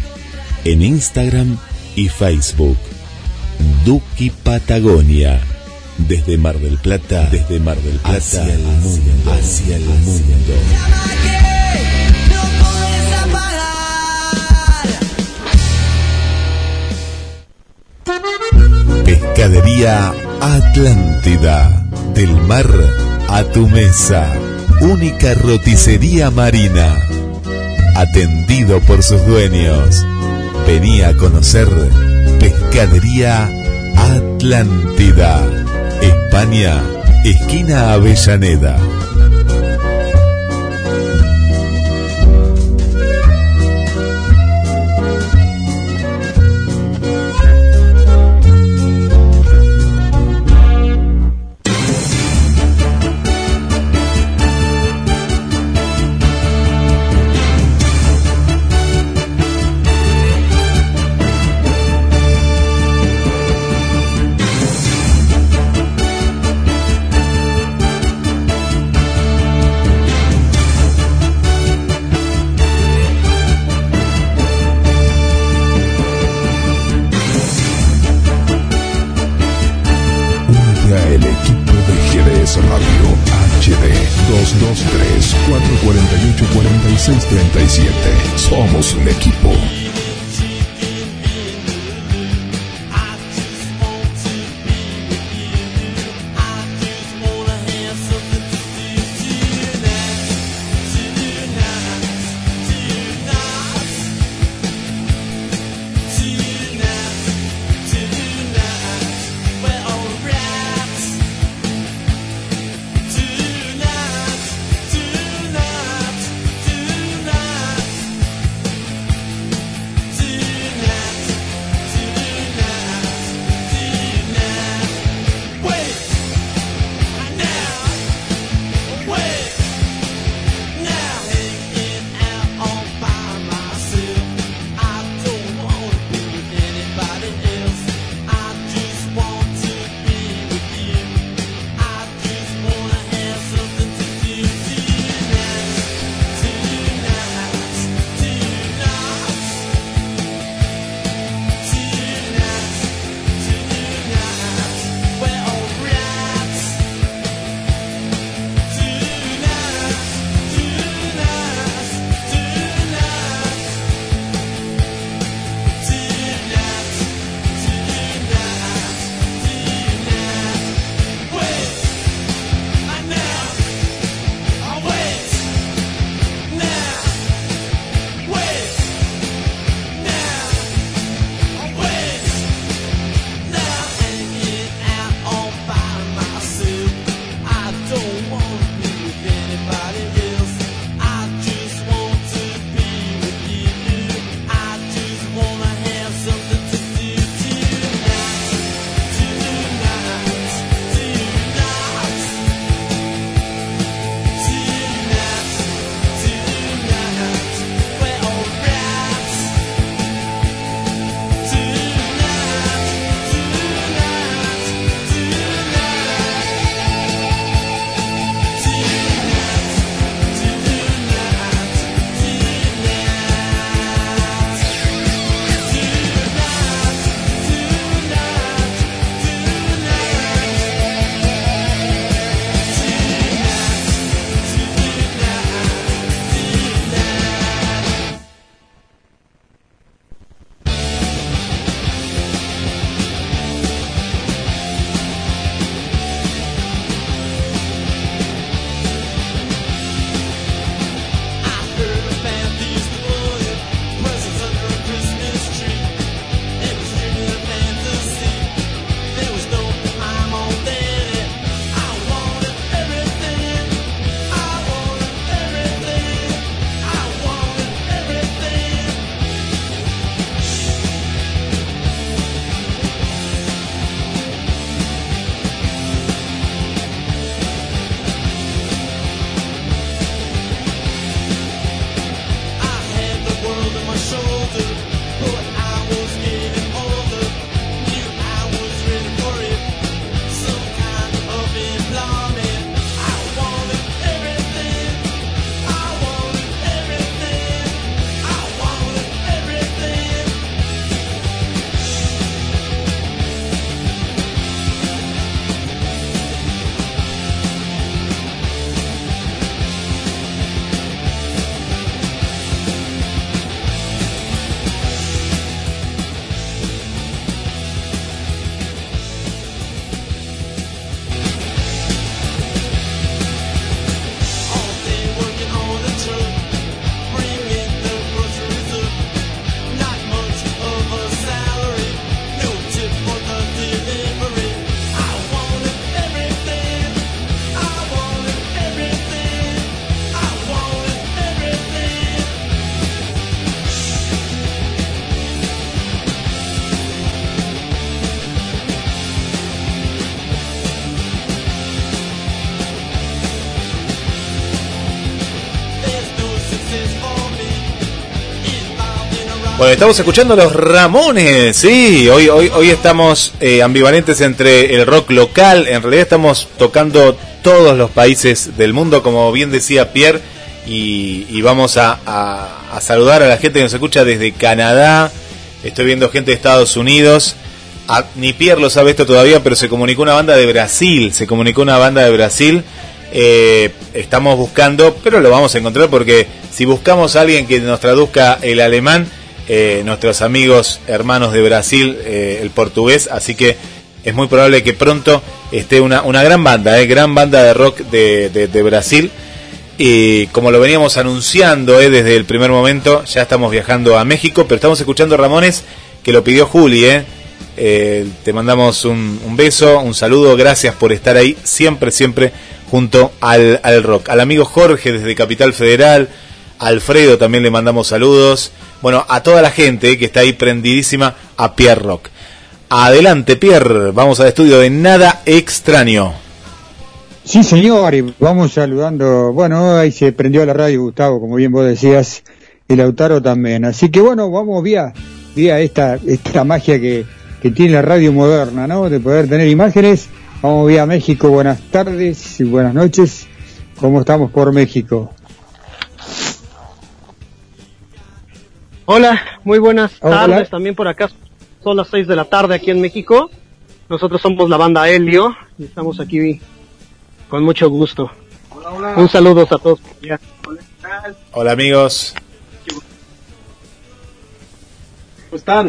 en Instagram y Facebook. Duki Patagonia. Desde Mar del Plata, desde Mar del Plata hacia el mundo, hacia el mundo. Pescadería Atlántida. Del mar a tu mesa. Única roticería marina. Atendido por sus dueños. Venía a conocer Pescadería Atlántida. España, esquina Avellaneda. 223-448-4637. Somos un equipo. Estamos escuchando a los Ramones, sí, hoy, hoy, hoy estamos eh, ambivalentes entre el rock local, en realidad estamos tocando todos los países del mundo, como bien decía Pierre, y, vamos a, a- a saludar a la gente que nos escucha desde Canadá, estoy viendo gente de Estados Unidos, a- ni Pierre lo sabe esto todavía, pero se comunicó una banda de Brasil, se comunicó una banda de Brasil, eh, estamos buscando, pero lo vamos a encontrar porque si buscamos a alguien que nos traduzca el alemán, eh, nuestros amigos hermanos de Brasil, eh, el portugués, así que es muy probable que pronto esté una, una gran banda, eh, gran banda de rock de, de- Brasil. Y como lo veníamos anunciando eh, desde el primer momento, ya estamos viajando a México, pero estamos escuchando Ramones, que lo pidió Juli. Te mandamos un, un beso, un saludo, gracias por estar ahí siempre, siempre junto al, al rock. Al amigo Jorge desde Capital Federal, Alfredo también le mandamos saludos. Bueno, a toda la gente que está ahí prendidísima a Pierre Rock. Adelante, Pierre, vamos al estudio de Nada Extraño. Sí, señor, y vamos saludando. Bueno, ahí se prendió la radio, Gustavo, como bien vos decías, y Lautaro también. Así que bueno, vamos vía, vía esta, esta magia que, que tiene la radio moderna, ¿no? De poder tener imágenes. Vamos vía México, buenas tardes y buenas noches. ¿Cómo estamos por México? Hola, muy buenas Hola. tardes también por acá. Son las 6 de la tarde aquí en México. Nosotros somos la banda Helio y estamos aquí con mucho gusto. Un saludo a todos. Hola amigos.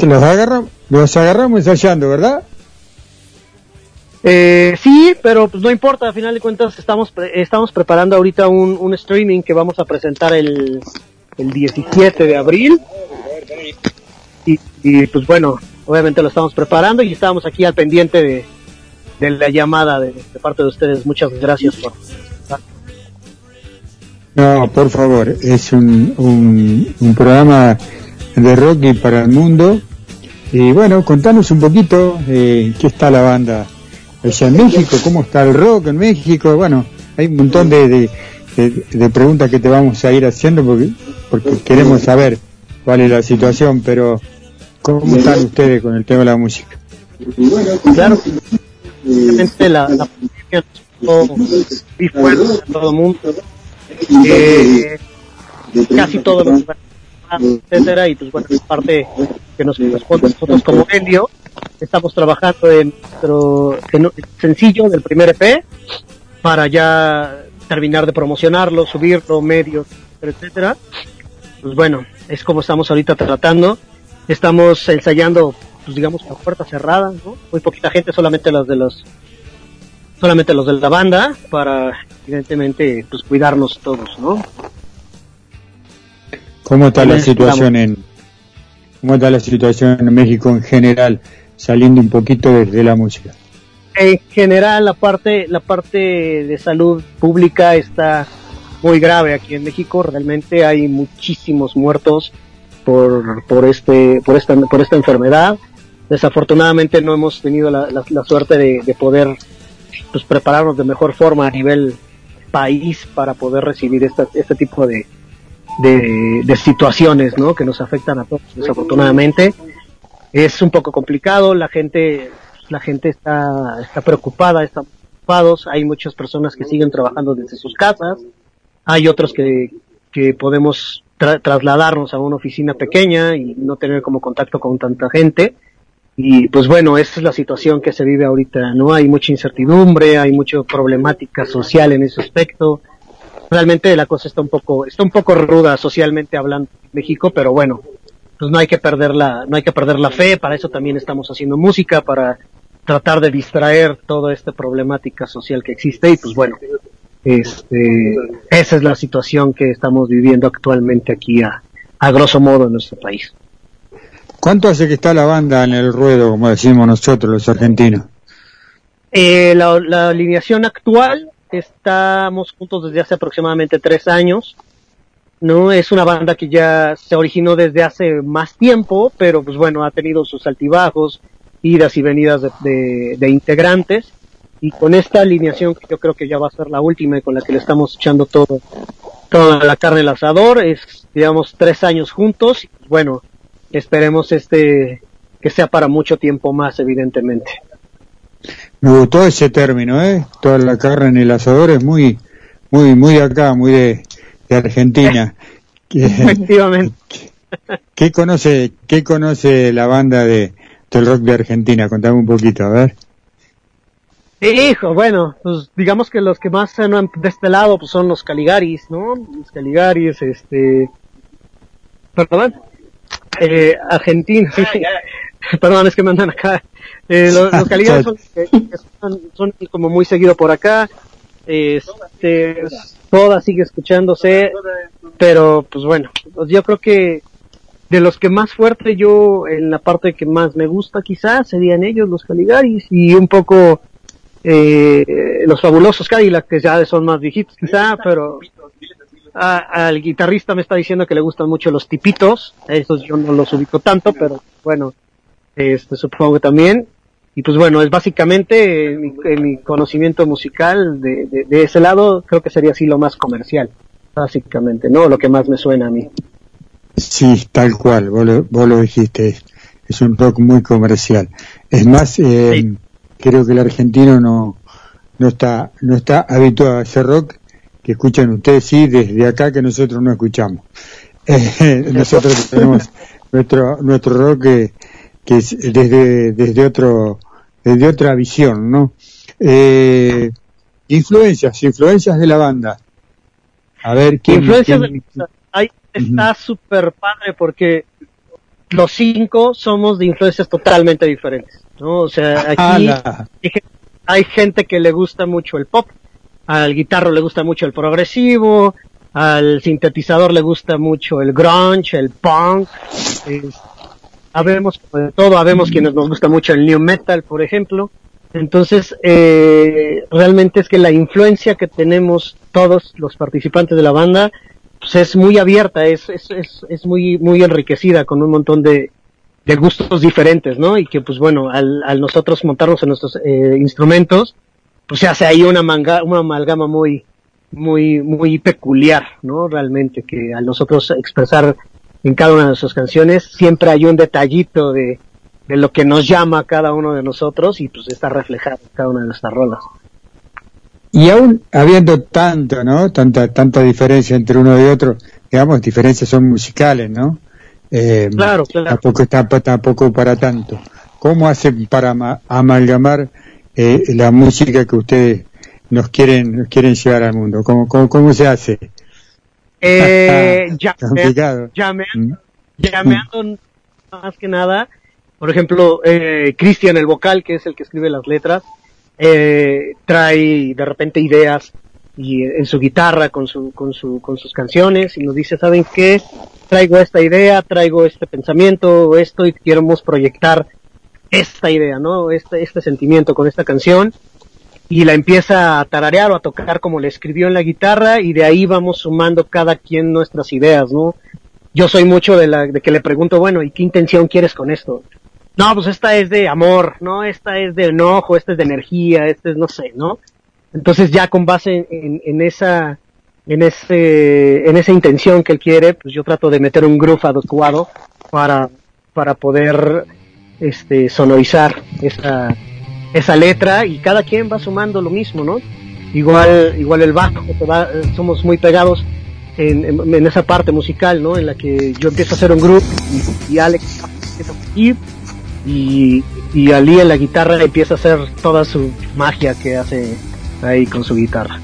Te los agarramos, los agarramos ensayando, ¿verdad? Eh, sí, pero pues no importa, a final de cuentas estamos pre- estamos preparando ahorita un, un streaming que vamos a presentar el, el 17 de abril. Y, y, pues bueno, obviamente lo estamos preparando y estamos aquí al pendiente de, la llamada de, parte de ustedes. Muchas gracias por... No, por favor, es un, un, un programa de rock y para el mundo. Y bueno, contanos un poquito eh, qué está la banda allá en México, cómo está el rock en México. Bueno, hay un montón de, de, de- de preguntas que te vamos a ir haciendo porque, porque queremos saber cuál es la situación, pero ¿cómo están ustedes con el tema de la música? Claro, obviamente la, la pandemia muy fuerte a todo el mundo. Eh, casi todos los etcétera, y pues bueno, es parte que nos corresponde a nosotros como Helio. Estamos trabajando en nuestro en un sencillo del primer EP para ya terminar de promocionarlo, subirlo, medios, etcétera. Pues bueno, es como estamos ahorita tratando. Estamos ensayando, pues digamos, a puerta cerrada, ¿no? Muy poquita gente, solamente los de los solamente los de la banda para evidentemente pues cuidarnos todos, ¿no? ¿Cómo está la situación en cómo está la situación en México en general, saliendo un poquito de la música? en general la parte la parte de salud pública está muy grave aquí en México. Realmente hay muchísimos muertos por por este por esta por esta enfermedad. Desafortunadamente no hemos tenido la, la- suerte de, de poder pues prepararnos de mejor forma a nivel país para poder recibir esta, este tipo de, de, situaciones ¿no? que nos afectan a todos desafortunadamente. Es un poco complicado la gente la gente está está preocupada está preocupados. Hay muchas personas que siguen trabajando desde sus casas hay otros que que podemos tra- trasladarnos a una oficina pequeña y no tener como contacto con tanta gente. Y pues bueno esa es la situación que se vive ahorita no hay mucha incertidumbre hay mucha problemática social en ese aspecto. Realmente la cosa está un poco está un poco ruda socialmente hablando en México pero bueno pues no hay que perder la no hay que perder la fe. Para eso también estamos haciendo música para tratar de distraer toda esta problemática social que existe y pues bueno este esa es la situación que estamos viviendo actualmente aquí a, a grosso modo en nuestro país ¿Cuánto hace que está la banda en el ruedo, como decimos nosotros los argentinos? Eh, la, la alineación actual estamos juntos desde hace aproximadamente tres años. No es una banda que ya se originó desde hace más tiempo, pero pues bueno ha tenido sus altibajos, idas y venidas de, de- de integrantes. Y con esta alineación que yo creo que ya va a ser la última y con la que le estamos echando todo, toda la carne al asador, es digamos tres años juntos. Y, bueno, esperemos este que sea para mucho tiempo más, evidentemente. Me gustó ese término, ¿eh? Toda la carne en el asador es muy, muy, muy de acá, muy de, de Argentina. [laughs] ¿Qué, Efectivamente. [laughs] qué conoce, qué conoce la banda de, del rock de Argentina? Contame un poquito, a ver. Hijo, bueno, pues digamos que los que más suenan de este lado pues son los Caligaris, ¿no? Los Caligaris, este... Perdón. Eh, Argentina, sí. [laughs] Perdón, es que me andan acá. Eh, los, los [laughs] Caligaris son, que son, son como muy seguido por acá. Este, toda sigue escuchándose, pero pues bueno, pues yo creo que de los que más fuerte yo en la parte que más me gusta quizás serían ellos los Caligaris y un poco eh, los fabulosos Cadillac que ya son más viejitos quizá pero a- al guitarrista me está diciendo que le gustan mucho los tipitos esos yo no los ubico tanto pero bueno este supongo que también. Y pues bueno es básicamente eh, mi, eh, mi conocimiento musical de, de, de ese lado creo que sería así lo más comercial básicamente no lo que más me suena a mí. Sí, tal cual, vos lo, vos lo dijiste, es, es un rock muy comercial. Es más, eh, creo que el argentino no, no está, no está habituado a ese rock que escuchan ustedes, sí, desde acá que nosotros no escuchamos. [laughs] Eh, nosotros tenemos nuestro, nuestro rock que, que es desde, desde otro, desde otra visión, ¿no? Eh, influencias, influencias de la banda. A ver, ¿quién, influencias quién- de- ahí está súper padre porque los cinco somos de influencias totalmente diferentes, ¿no? O sea, aquí Ala. hay gen- hay gente que le gusta mucho el pop, al guitarro le gusta mucho el progresivo, al sintetizador le gusta mucho el grunge, el punk, es- habemos de todo, habemos quienes nos gusta mucho el new metal, por ejemplo. Entonces, eh, realmente es que la influencia que tenemos todos los participantes de la banda, pues es muy abierta, es, es, es, es muy, muy enriquecida con un montón de, de gustos diferentes, ¿no? Y que pues bueno, al, al nosotros montarnos en nuestros eh, instrumentos, pues se hace ahí una manga, una amalgama muy, muy, muy peculiar, ¿no? Realmente, que al nosotros expresar en cada una de nuestras canciones, siempre hay un detallito de, de lo que nos llama a cada uno de nosotros y pues está reflejado en cada una de nuestras rolas. Y aún habiendo tanto, ¿no? Tanta, tanta diferencia entre uno y otro, digamos, diferencias son musicales, ¿no? Eh, Claro, claro. Tampoco, tampoco, para tanto. ¿Cómo hacen para ama- amalgamar eh, la música que ustedes nos quieren, nos quieren llevar al mundo? ¿Cómo, cómo, cómo se hace? Eh, [laughs] llame- Complicado. llameando, llameando más que nada, por ejemplo, eh, Cristian, el vocal, que es el que escribe las letras, eh, trae de repente ideas y en su guitarra con su, con su, con sus canciones y nos dice, ¿saben qué? Traigo esta idea, traigo este pensamiento, esto y queremos proyectar esta idea, ¿no? Este, este sentimiento con esta canción y la empieza a tararear o a tocar como le escribió en la guitarra y de ahí vamos sumando cada quien nuestras ideas, ¿no? Yo soy mucho de la de que le pregunto, bueno, ¿y qué intención quieres con esto? No, pues esta es de amor, ¿no? Esta es de enojo, esta es de energía, esta es no sé, ¿no? Entonces ya con base en, en esa en ese en esa intención que él quiere, pues yo trato de meter un groove adecuado para para poder este sonorizar esa esa letra y cada quien va sumando lo mismo, ¿no? Igual, igual el bajo, somos muy pegados en, en- esa parte musical, ¿no? En la que yo empiezo a hacer un grupo y, y Alex empieza a y, y Ali en la guitarra empieza a hacer toda su magia que hace ahí con su guitarra.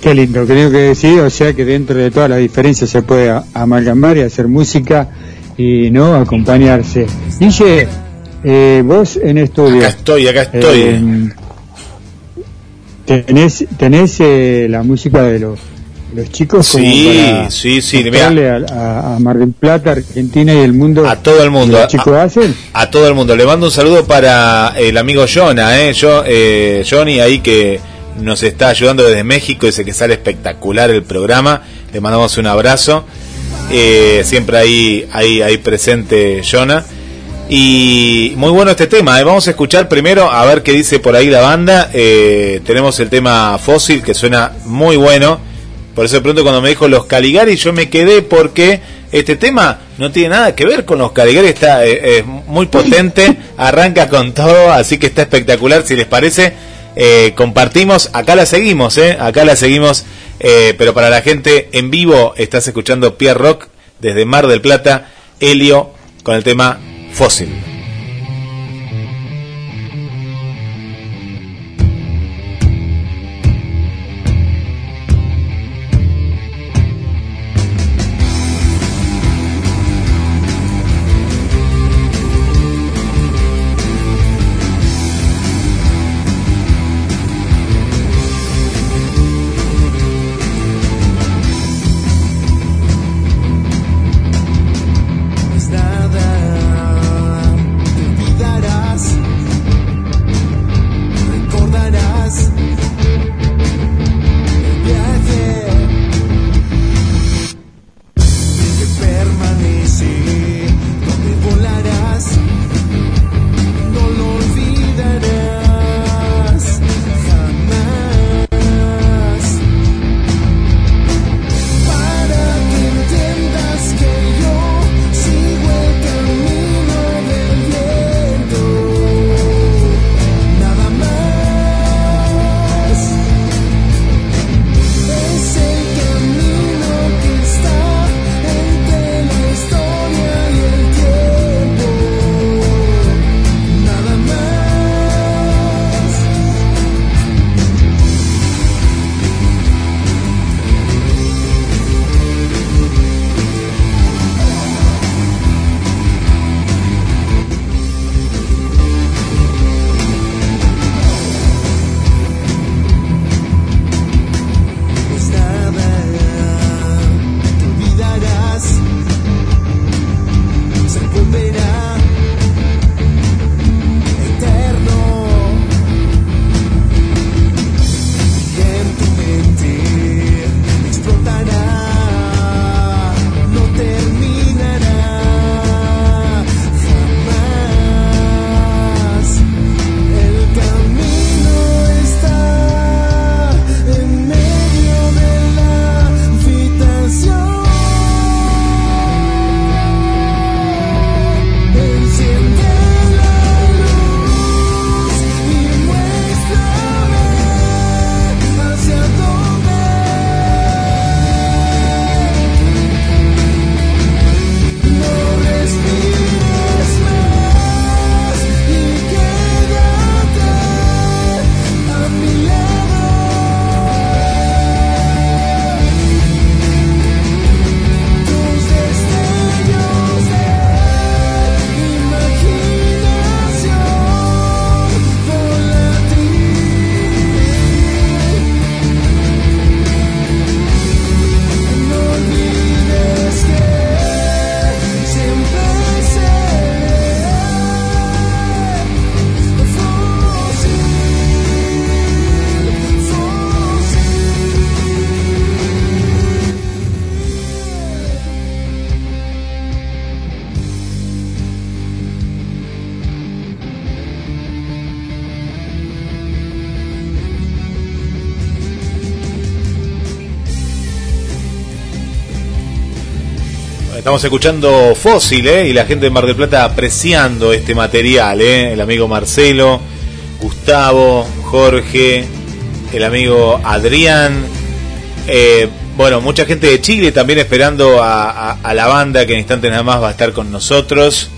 Qué lindo, creo que sí, o sea que dentro de todas las diferencias se puede amalgamar y hacer música y no acompañarse. Dice, eh, vos en estudio. Acá estoy, acá estoy. eh, tenés tenés eh, la música de los, los chicos como Sí, para sí, sí, mostrarle a, a- a Mar del Plata, Argentina y el mundo. A todo el mundo. A, Los chicos hacen. a todo el mundo. Le mando un saludo para el amigo Jonah, ¿eh? Yo, eh, Johnny ahí que nos está ayudando desde México. Dice que sale espectacular el programa. Le mandamos un abrazo. Eh, siempre ahí, ahí, ahí presente Jonah. Y muy bueno este tema. ¿eh? Vamos a escuchar primero a ver qué dice por ahí la banda. Eh, tenemos el tema Fósil que suena muy bueno. Por eso de pronto cuando me dijo los Caligari yo me quedé porque Este tema no tiene nada que ver con los Caligari, está eh, muy potente, arranca con todo, así que está espectacular. Si les parece, eh, compartimos. Acá la seguimos, ¿eh? Acá la seguimos. eh, pero para la gente en vivo, estás escuchando Pierre Rock desde Mar del Plata, Helio, con el tema Fósil. Estamos escuchando Fósil, ¿eh? Y la gente de Mar del Plata apreciando este material, ¿eh? El amigo Marcelo, Gustavo, Jorge, el amigo Adrián. eh, bueno, mucha gente de Chile también esperando a la banda que en instantes nada más va a estar con nosotros.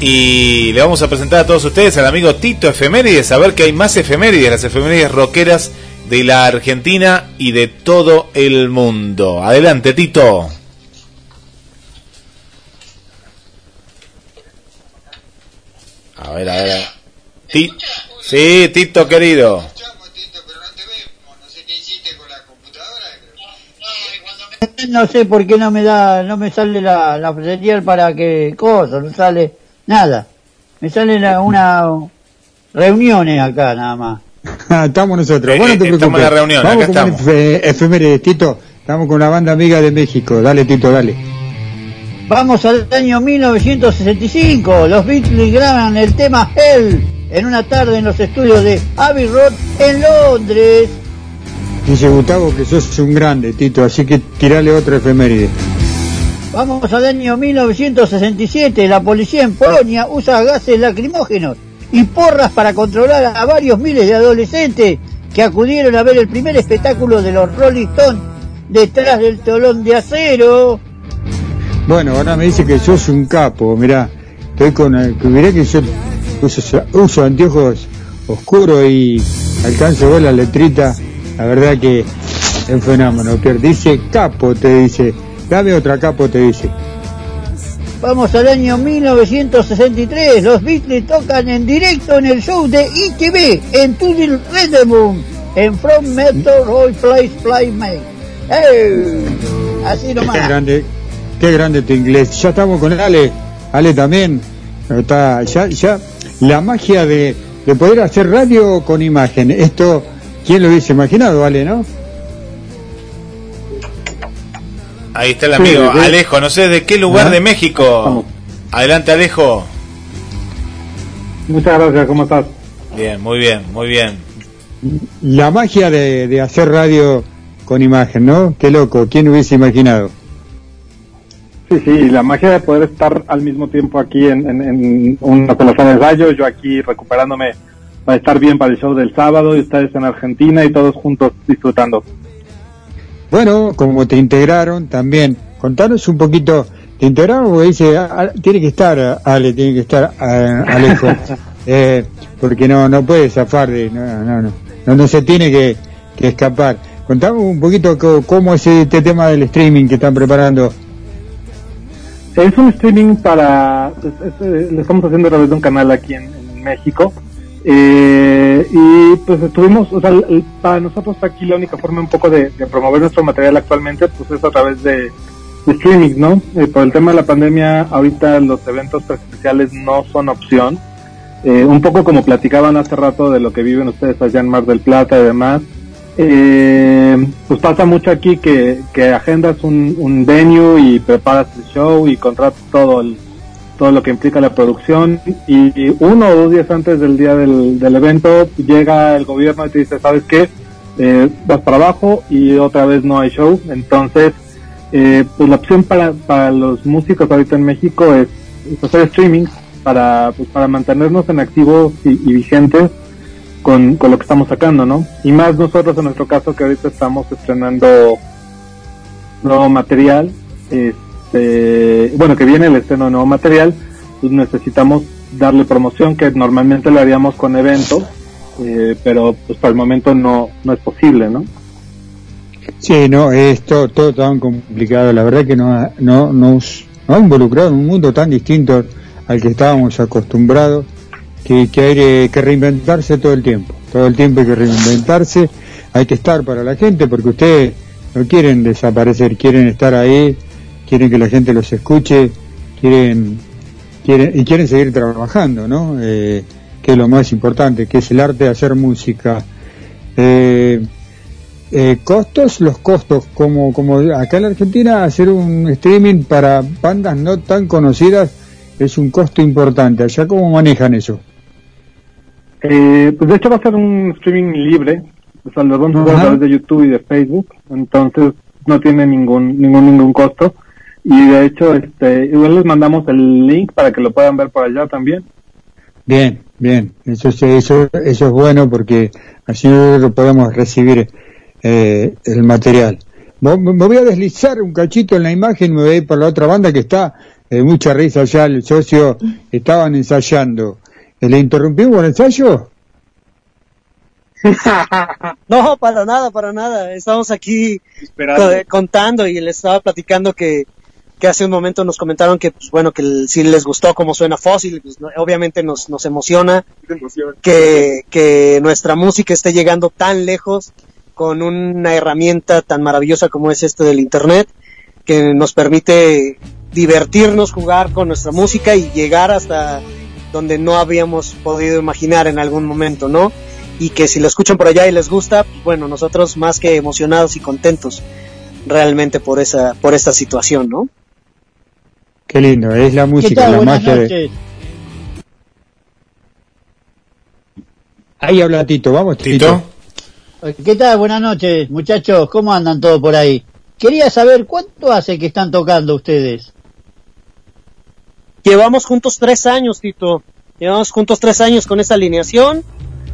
Y le vamos a presentar a todos ustedes al amigo Tito Efemérides, a ver que hay más efemérides, las efemérides rockeras de la Argentina y de todo el mundo. Adelante, Tito. A ver, a ver. a ver. Ti- sí, Tito querido. No sé por qué no me da, no me sale la, la señal para que cosa, no sale nada. Me sale la- una reuniones acá nada más. [laughs] Estamos nosotros. Bueno, no te Eh, estamos preocupes. en la reunión, Vamos acá con estamos. efe- efemérides, Tito. Estamos con la banda amiga de México. Dale, Tito, dale. Vamos al año 1965. Los Beatles graban el tema Hell en una tarde en los estudios de Abbey Road en Londres. Dice Gustavo que sos un grande, Tito, así que tirale otra efeméride. Vamos al año 1967. La policía en Polonia usa gases lacrimógenos y porras para controlar a varios miles de adolescentes que acudieron a ver el primer espectáculo de los Rolling Stones detrás del telón de acero. Bueno, ahora me dice que sos un capo, mirá. Estoy con el, que mirá que yo uso, uso anteojos oscuros y alcanzo ver la letrita. La verdad que es un fenómeno. Pierre dice capo, te dice. Dame otra capo, te dice. Vamos al año 1963. Los Beatles tocan en directo en el show de ITV en Tunnel Redemund en From Metal Roy Place Play May. ¡Ey! Así Qué nomás. grande, qué grande tu inglés. Ya estamos con Ale. Ale también. Está, ya, ya, la magia de, de poder hacer radio con imagen. Esto, ¿quién lo hubiese imaginado, Ale, no? Ahí está el Sí, amigo de- Alejo, no sé de qué lugar ¿Ah? de México. Adelante Alejo. Muchas gracias, ¿cómo estás? Bien, muy bien, muy bien. La magia de, de hacer radio con imagen, ¿no? Qué loco, ¿quién hubiese imaginado? Sí, sí, la magia de poder estar al mismo tiempo aquí en, en, en una sola de ensayo, yo aquí recuperándome para estar bien para el show del sábado y ustedes en Argentina y todos juntos disfrutando. Bueno, como te integraron también, contanos un poquito, ¿te integraron? Porque dice, ah, ah, tiene que estar, Ale, tiene que estar ah, Alejo, [laughs] eh, porque no no puede zafar de, no, no, no, no, no se tiene que, que escapar. Contame un poquito cómo es este tema del streaming que están preparando. Es un streaming para, es- eh, lo estamos haciendo a través de un canal aquí en, México. Eh, y pues estuvimos, o sea, para nosotros aquí la única forma un poco de, de promover nuestro material actualmente pues es a través de, de streaming, ¿no? Eh, por el tema de la pandemia, ahorita los eventos presenciales no son opción. Eh, un poco como platicaban hace rato de lo que viven ustedes allá en Mar del Plata y demás. Eh, pues pasa mucho aquí que, que agendas un, venue y preparas el show y contratas todo el, todo lo que implica la producción y, uno o dos días antes del día del, del evento llega el gobierno y te dice, ¿sabes qué? Eh, vas para abajo y otra vez no hay show. Entonces, eh, pues la opción para, para los músicos ahorita en México es, es hacer streaming para, pues, para mantenernos en activos y, y vigentes con, con lo que estamos sacando, ¿no? Y más nosotros en nuestro caso que ahorita estamos estrenando nuevo material, este, bueno, que viene el estreno de nuevo material, pues necesitamos darle promoción que normalmente lo haríamos con eventos, eh, pero pues para el momento no, no es posible, ¿no? Sí, no, es todo, todo tan complicado. La verdad que no, no, nos, nos ha involucrado en un mundo tan distinto al que estábamos acostumbrados, que, que hay que- reinventarse todo el tiempo. Todo el tiempo hay que reinventarse, hay que estar para la gente, porque ustedes no quieren desaparecer, quieren estar ahí, quieren que la gente los escuche, quieren, quieren y quieren seguir trabajando, ¿no? Eh, que es lo más importante, que es el arte de hacer música. Eh, eh, costos, los costos, como, como acá en la Argentina hacer un streaming para bandas no tan conocidas es un costo importante. ¿Allá cómo manejan eso? Eh, pues de hecho va a ser un streaming libre, o sea, lo vamos a hacer a través de YouTube y de Facebook, entonces no tiene ningún ningún ningún costo y de hecho este igual les mandamos el link para que lo puedan ver por allá también. Bien, bien, eso es, eso, eso es bueno porque así nosotros podemos recibir eh, el material. Me voy a deslizar un cachito en la imagen, me voy a ir por la otra banda que está, eh, mucha risa ya, el socio, estaban ensayando. Eh, ¿Le interrumpimos el ensayo? [laughs] No, para nada, para nada. Estamos aquí Esperando. co- contando y les estaba platicando que, que hace un momento nos comentaron que, pues, bueno, que si les gustó cómo suena Fósil, pues, no- obviamente nos, nos emociona que, que nuestra música esté llegando tan lejos con una herramienta tan maravillosa como es este del Internet, que nos permite divertirnos, jugar con nuestra música y llegar hasta donde no habíamos podido imaginar en algún momento, ¿no? Y que si lo escuchan por allá y les gusta, pues, bueno, nosotros más que emocionados y contentos realmente por esa, por esta situación, ¿no? Qué lindo, es la ¿Qué música, la magia de... noches. Ahí habla Tito, vamos Tito. ¿Qué tal? Buenas noches, muchachos. ¿Cómo andan todos por ahí? quería saber cuánto hace que están tocando ustedes. Llevamos juntos tres años, Tito. Llevamos juntos tres años con esa alineación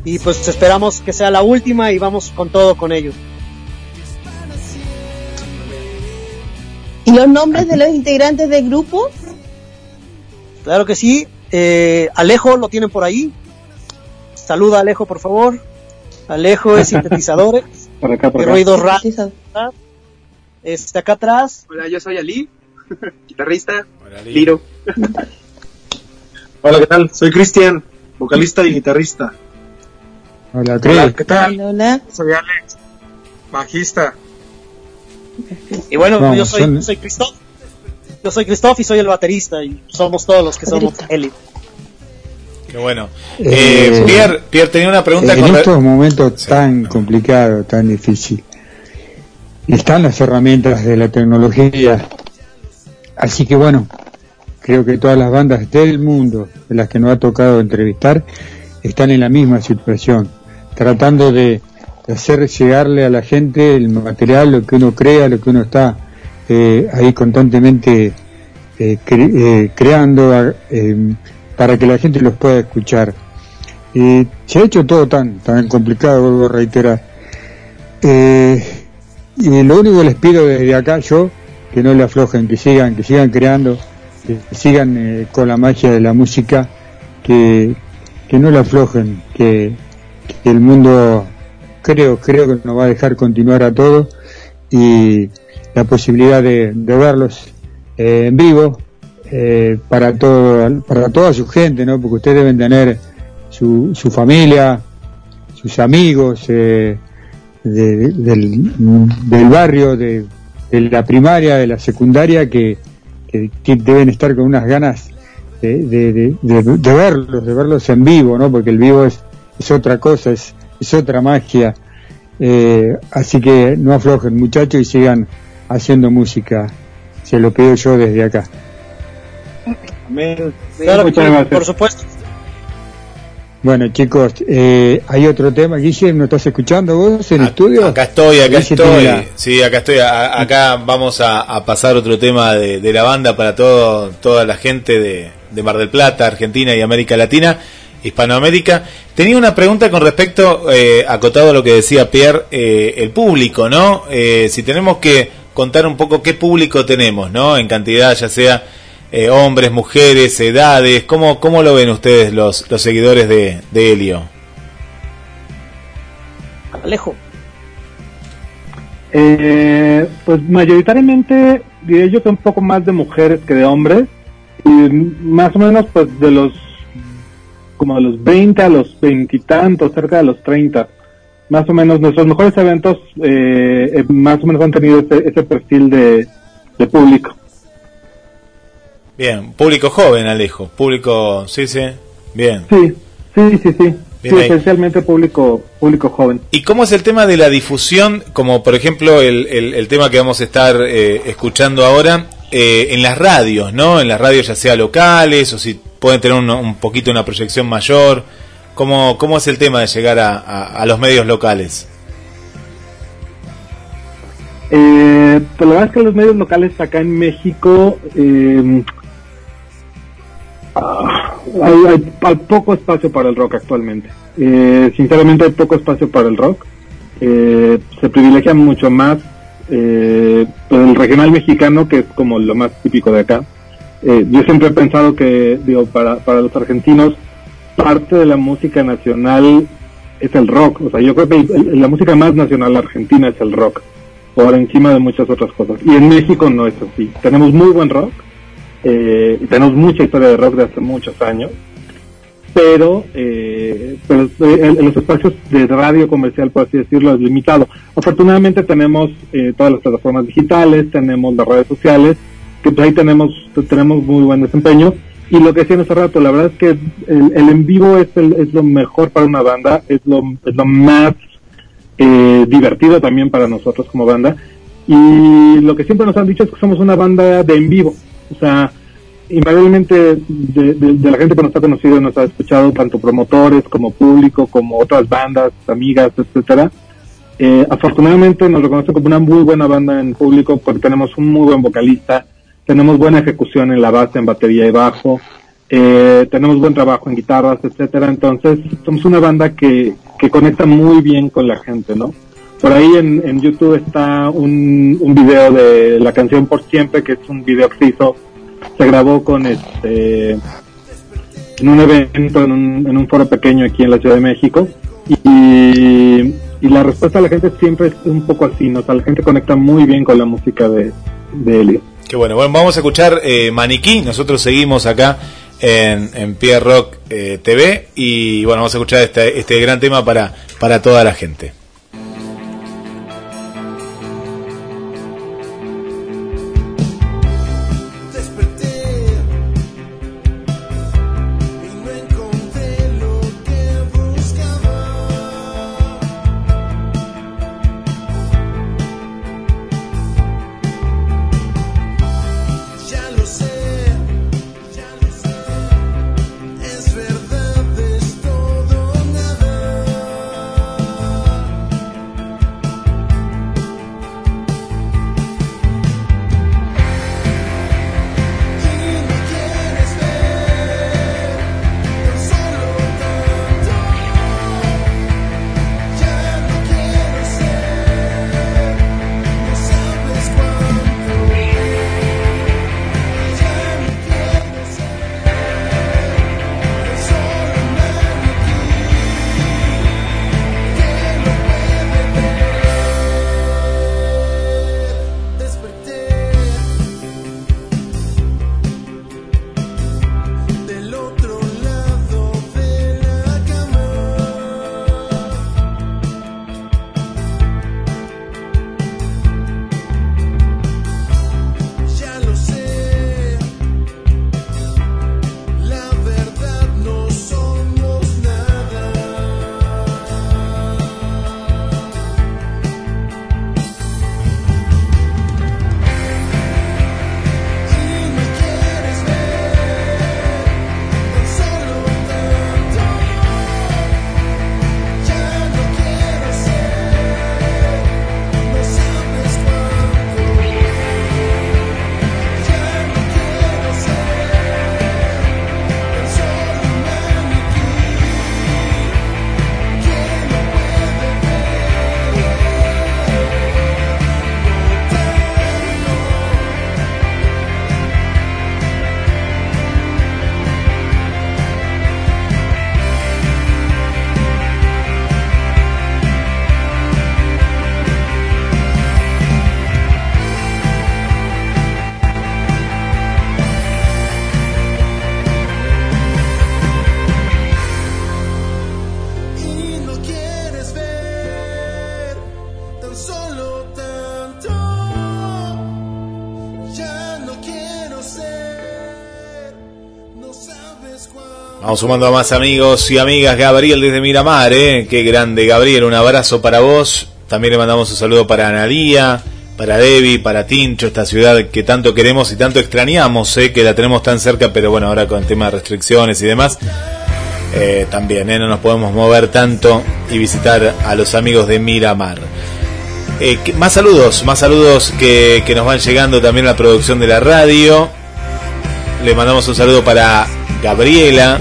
y pues esperamos que sea la última y vamos con todo con ellos. ¿Y los nombres de los integrantes del grupo? Claro que sí. Eh, Alejo lo tienen por ahí. Saluda Alejo, por favor. Alejo es [laughs] sintetizadores. Por acá, por acá. ruidos. Este acá atrás. Hola, yo soy Ali, [laughs] guitarrista, Liro. [laughs] Hola, ¿qué tal? Soy Cristian, vocalista y guitarrista. Hola, Hola, ¿qué tal? Hola. Soy Alex, bajista. Y bueno, Vamos, yo soy, son- soy Christoph. Yo soy Christoph y soy el baterista y somos todos los que somos Eli. Qué bueno. Eh, Eh, Pierre, Pierre tenía una pregunta en con re- estos momentos tan complicados, tan difíciles, están las herramientas de la tecnología. Así que bueno, creo que todas las bandas del mundo, de las que nos ha tocado entrevistar, están en la misma situación, tratando de, hacer llegarle a la gente el material, lo que uno crea, lo que uno está eh, ahí constantemente eh, eh, creando eh, para que la gente los pueda escuchar. Y se ha hecho todo tan, tan complicado, vuelvo a reiterar. Y lo único que les pido desde acá, yo, que no le aflojen, que sigan, que sigan creando, que sigan eh, con la magia de la música, que, que no le aflojen, que, que el mundo creo, creo que nos va a dejar continuar a todo y la posibilidad de, de verlos eh, en vivo eh, para todo, para toda su gente, ¿no? Porque ustedes deben tener su, su familia, sus amigos eh, de- del, del barrio, de, de la primaria, de la secundaria, que, que- que deben estar con unas ganas de, de- de- de- de verlos, de verlos en vivo, ¿no? Porque el vivo es, es otra cosa, es, es otra magia. Eh, así que no aflojen, muchachos, y sigan haciendo música. Se lo pido yo desde acá. Amén. Sí, por supuesto. Bueno, chicos, eh, hay otro tema. Guille, ¿no estás escuchando vos en el estudio? Acá estoy, acá Guille estoy. Sí, acá estoy. A- acá vamos a, a pasar otro tema de, de la banda para todo, toda la gente de, de Mar del Plata, Argentina y América Latina, Hispanoamérica. Tenía una pregunta con respecto, eh, acotado a lo que decía Pierre, eh, el público, ¿no? Eh, si tenemos que contar un poco qué público tenemos, ¿no? En cantidad, ya sea eh, hombres, mujeres, edades, ¿cómo, cómo lo ven ustedes los, los seguidores de, de Helio? Alejo. Eh, pues mayoritariamente diría yo que un poco más de mujeres que de hombres y más o menos pues de los como de los 20 a los veintitantos cerca de los 30 más o menos nuestros mejores eventos eh, eh, más o menos han tenido ese, ese perfil de, de público Bien, público joven, Alejo. Público, sí, sí. Bien. sí sí sí sí, sí esencialmente público público joven ¿Y cómo es el tema de la difusión? Como por ejemplo el, el, el tema que vamos a estar eh, escuchando ahora eh, en las radios, ¿no? En las radios ya sea locales o si pueden tener un, un poquito una proyección mayor. ¿Cómo, ¿Cómo es el tema de llegar a, a- a los medios locales? Eh, pues la verdad es que los medios locales acá en México eh, hay, hay- poco espacio para el rock actualmente. Eh, sinceramente hay poco espacio para el rock. Eh, se privilegia mucho más eh, el regional mexicano, que es como lo más típico de acá. Eh, yo siempre he pensado que, digo, para, para los argentinos, parte de la música nacional es el rock. O sea, yo creo que la música más nacional argentina es el rock por encima de muchas otras cosas. Y en México no es así. Tenemos muy buen rock, eh, tenemos mucha historia de rock de hace muchos años, pero, eh, pero eh, en, en los espacios de radio comercial, por así decirlo, es limitado. Afortunadamente tenemos eh, todas las plataformas digitales, tenemos las redes sociales, que pues ahí tenemos, tenemos muy buen desempeño. Y lo que decían hace rato, la verdad es que el, el en vivo es, el- es lo mejor para una banda, es lo, es lo más eh, divertido también para nosotros como banda. Y lo que siempre nos han dicho es que somos una banda de en vivo. O sea, invariablemente de, la gente que nos ha conocido, nos ha escuchado tanto promotores como público, como otras bandas, amigas, etcétera. Eh, afortunadamente nos reconocen como una muy buena banda en público porque tenemos un muy buen vocalista, tenemos buena ejecución en la base, en batería y bajo, eh, tenemos buen trabajo en guitarras, etcétera. Entonces somos una banda que, que conecta muy bien con la gente, ¿no? Por ahí en, en YouTube está un, un video de la canción Por Siempre, que es un video que se grabó con este, en un evento, en un, en un foro pequeño aquí en la Ciudad de México. Y, y la respuesta de la gente siempre es un poco así, ¿no? La gente conecta muy bien con la música de, de Elio. Qué bueno, bueno, vamos a escuchar eh, Maniquí, nosotros seguimos acá en, en Pierre Rock eh, TV y bueno, vamos a escuchar este, este gran tema para, para toda la gente. Sumando a más amigos y amigas. Gabriel desde Miramar, ¿eh? Qué grande, Gabriel. Un abrazo para vos. También le mandamos un saludo para Analía, para Debbie, para Tincho, esta ciudad que tanto queremos y tanto extrañamos, ¿eh? Que la tenemos tan cerca, pero bueno, ahora con el tema de restricciones y demás. eh, también, ¿eh? No nos podemos mover tanto y visitar a los amigos de Miramar. Eh, más saludos, más saludos que, que nos van llegando también a la producción de la radio. Le mandamos un saludo para Gabriela,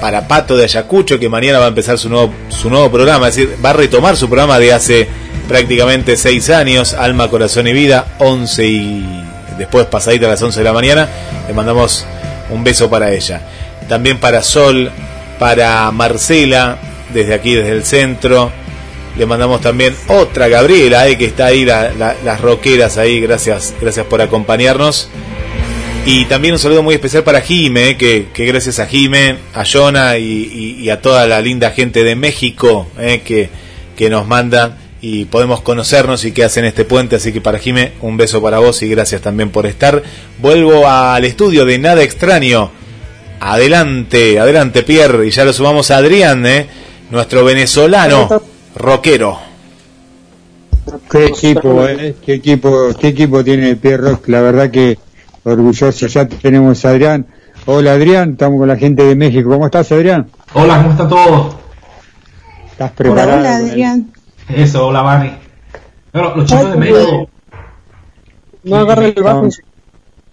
para Pato de Ayacucho, que mañana va a empezar su nuevo, su nuevo programa, es decir, va a retomar su programa de hace prácticamente seis años, Alma, Corazón y Vida, 11 y después pasadita a las 11 de la mañana. Le mandamos un beso para ella. También para Sol, para Marcela, desde aquí, desde el centro. Le mandamos también otra Gabriela, eh, que está ahí, la- la- las roqueras ahí, gracias, gracias por acompañarnos. Y también un saludo muy especial para Jime, que, que gracias a Jime, a Jonah y, y- y a toda la linda gente de México eh, que, que nos manda y podemos conocernos y que hacen este puente. Así que para Jime, un beso para vos y gracias también por estar. Vuelvo al estudio de Nada Extraño. Adelante, adelante Pierre. Y ya lo sumamos a Adrián, eh, nuestro venezolano rockero. Qué equipo, eh, qué equipo, qué equipo tiene Pierre Rock, la verdad que orgulloso. Ya tenemos a Adrián. Hola Adrián, estamos con la gente de México. ¿Cómo estás Adrián? Hola, ¿cómo está todo? ¿Estás Hola, preparado? hola, el- Adrián. Eso, hola, Vani. Bueno, los chicos de México No agarre el bajo.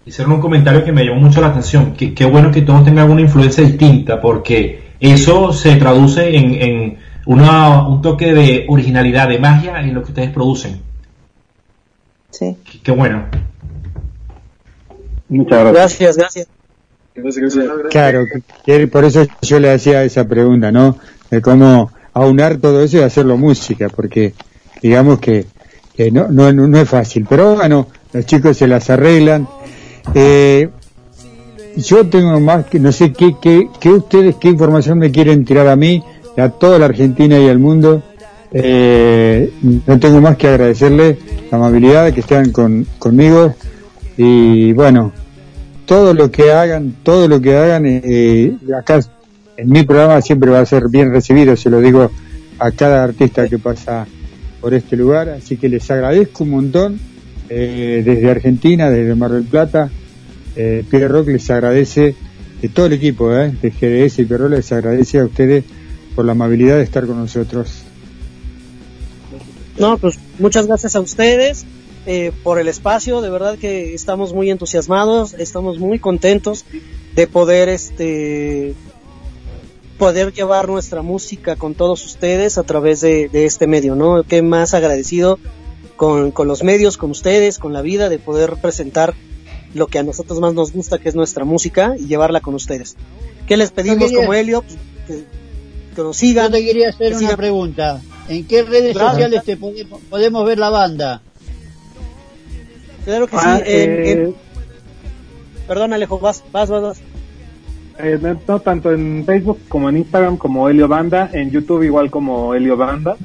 hicieron un comentario que me llamó mucho la atención. Que, qué bueno que todos tengan una influencia distinta, porque eso se traduce en, en una, un toque de originalidad, de magia en lo que ustedes producen. Sí. Qué, qué bueno. Muchas Gracias, gracias. Claro, que- por eso yo le hacía esa pregunta, ¿no? De cómo aunar todo eso y hacerlo música, porque digamos que, que no, no, no no es fácil. Pero bueno, los chicos se las arreglan. Eh, yo tengo más que, no sé qué, qué, qué ustedes, qué información me quieren tirar a mí, a toda la Argentina y al mundo. Eh, no tengo más que agradecerles la amabilidad de que estén con, conmigo y bueno, todo lo que hagan, todo lo que hagan, eh, acá en mi programa siempre va a ser bien recibido, se lo digo a cada artista que pasa por este lugar, así que les agradezco un montón eh, desde Argentina, desde Mar del Plata, eh, Pierre Rock les agradece, de todo el equipo eh, de GDS y Pierre les agradece a ustedes por la amabilidad de estar con nosotros. No, pues muchas gracias a ustedes eh, por el espacio. De verdad que estamos muy entusiasmados, estamos muy contentos de poder, este, poder llevar nuestra música con todos ustedes a través de, de este medio, ¿no? Qué más agradecido con, con los medios, con ustedes, con la vida, de poder presentar lo que a nosotros más nos gusta, que es nuestra música, y llevarla con ustedes. ¿Qué les pedimos como Helio? Pues, que, que nos sigan. Yo te quería hacer que una sigan- pregunta. ¿En qué redes sociales te podemos, podemos ver la banda? Claro que Ah, sí. eh, en- Perdón, Alejo, vas, vas, vas. vas. Eh, no, no, tanto en Facebook como en Instagram como Helio Banda, en YouTube igual como Helio Banda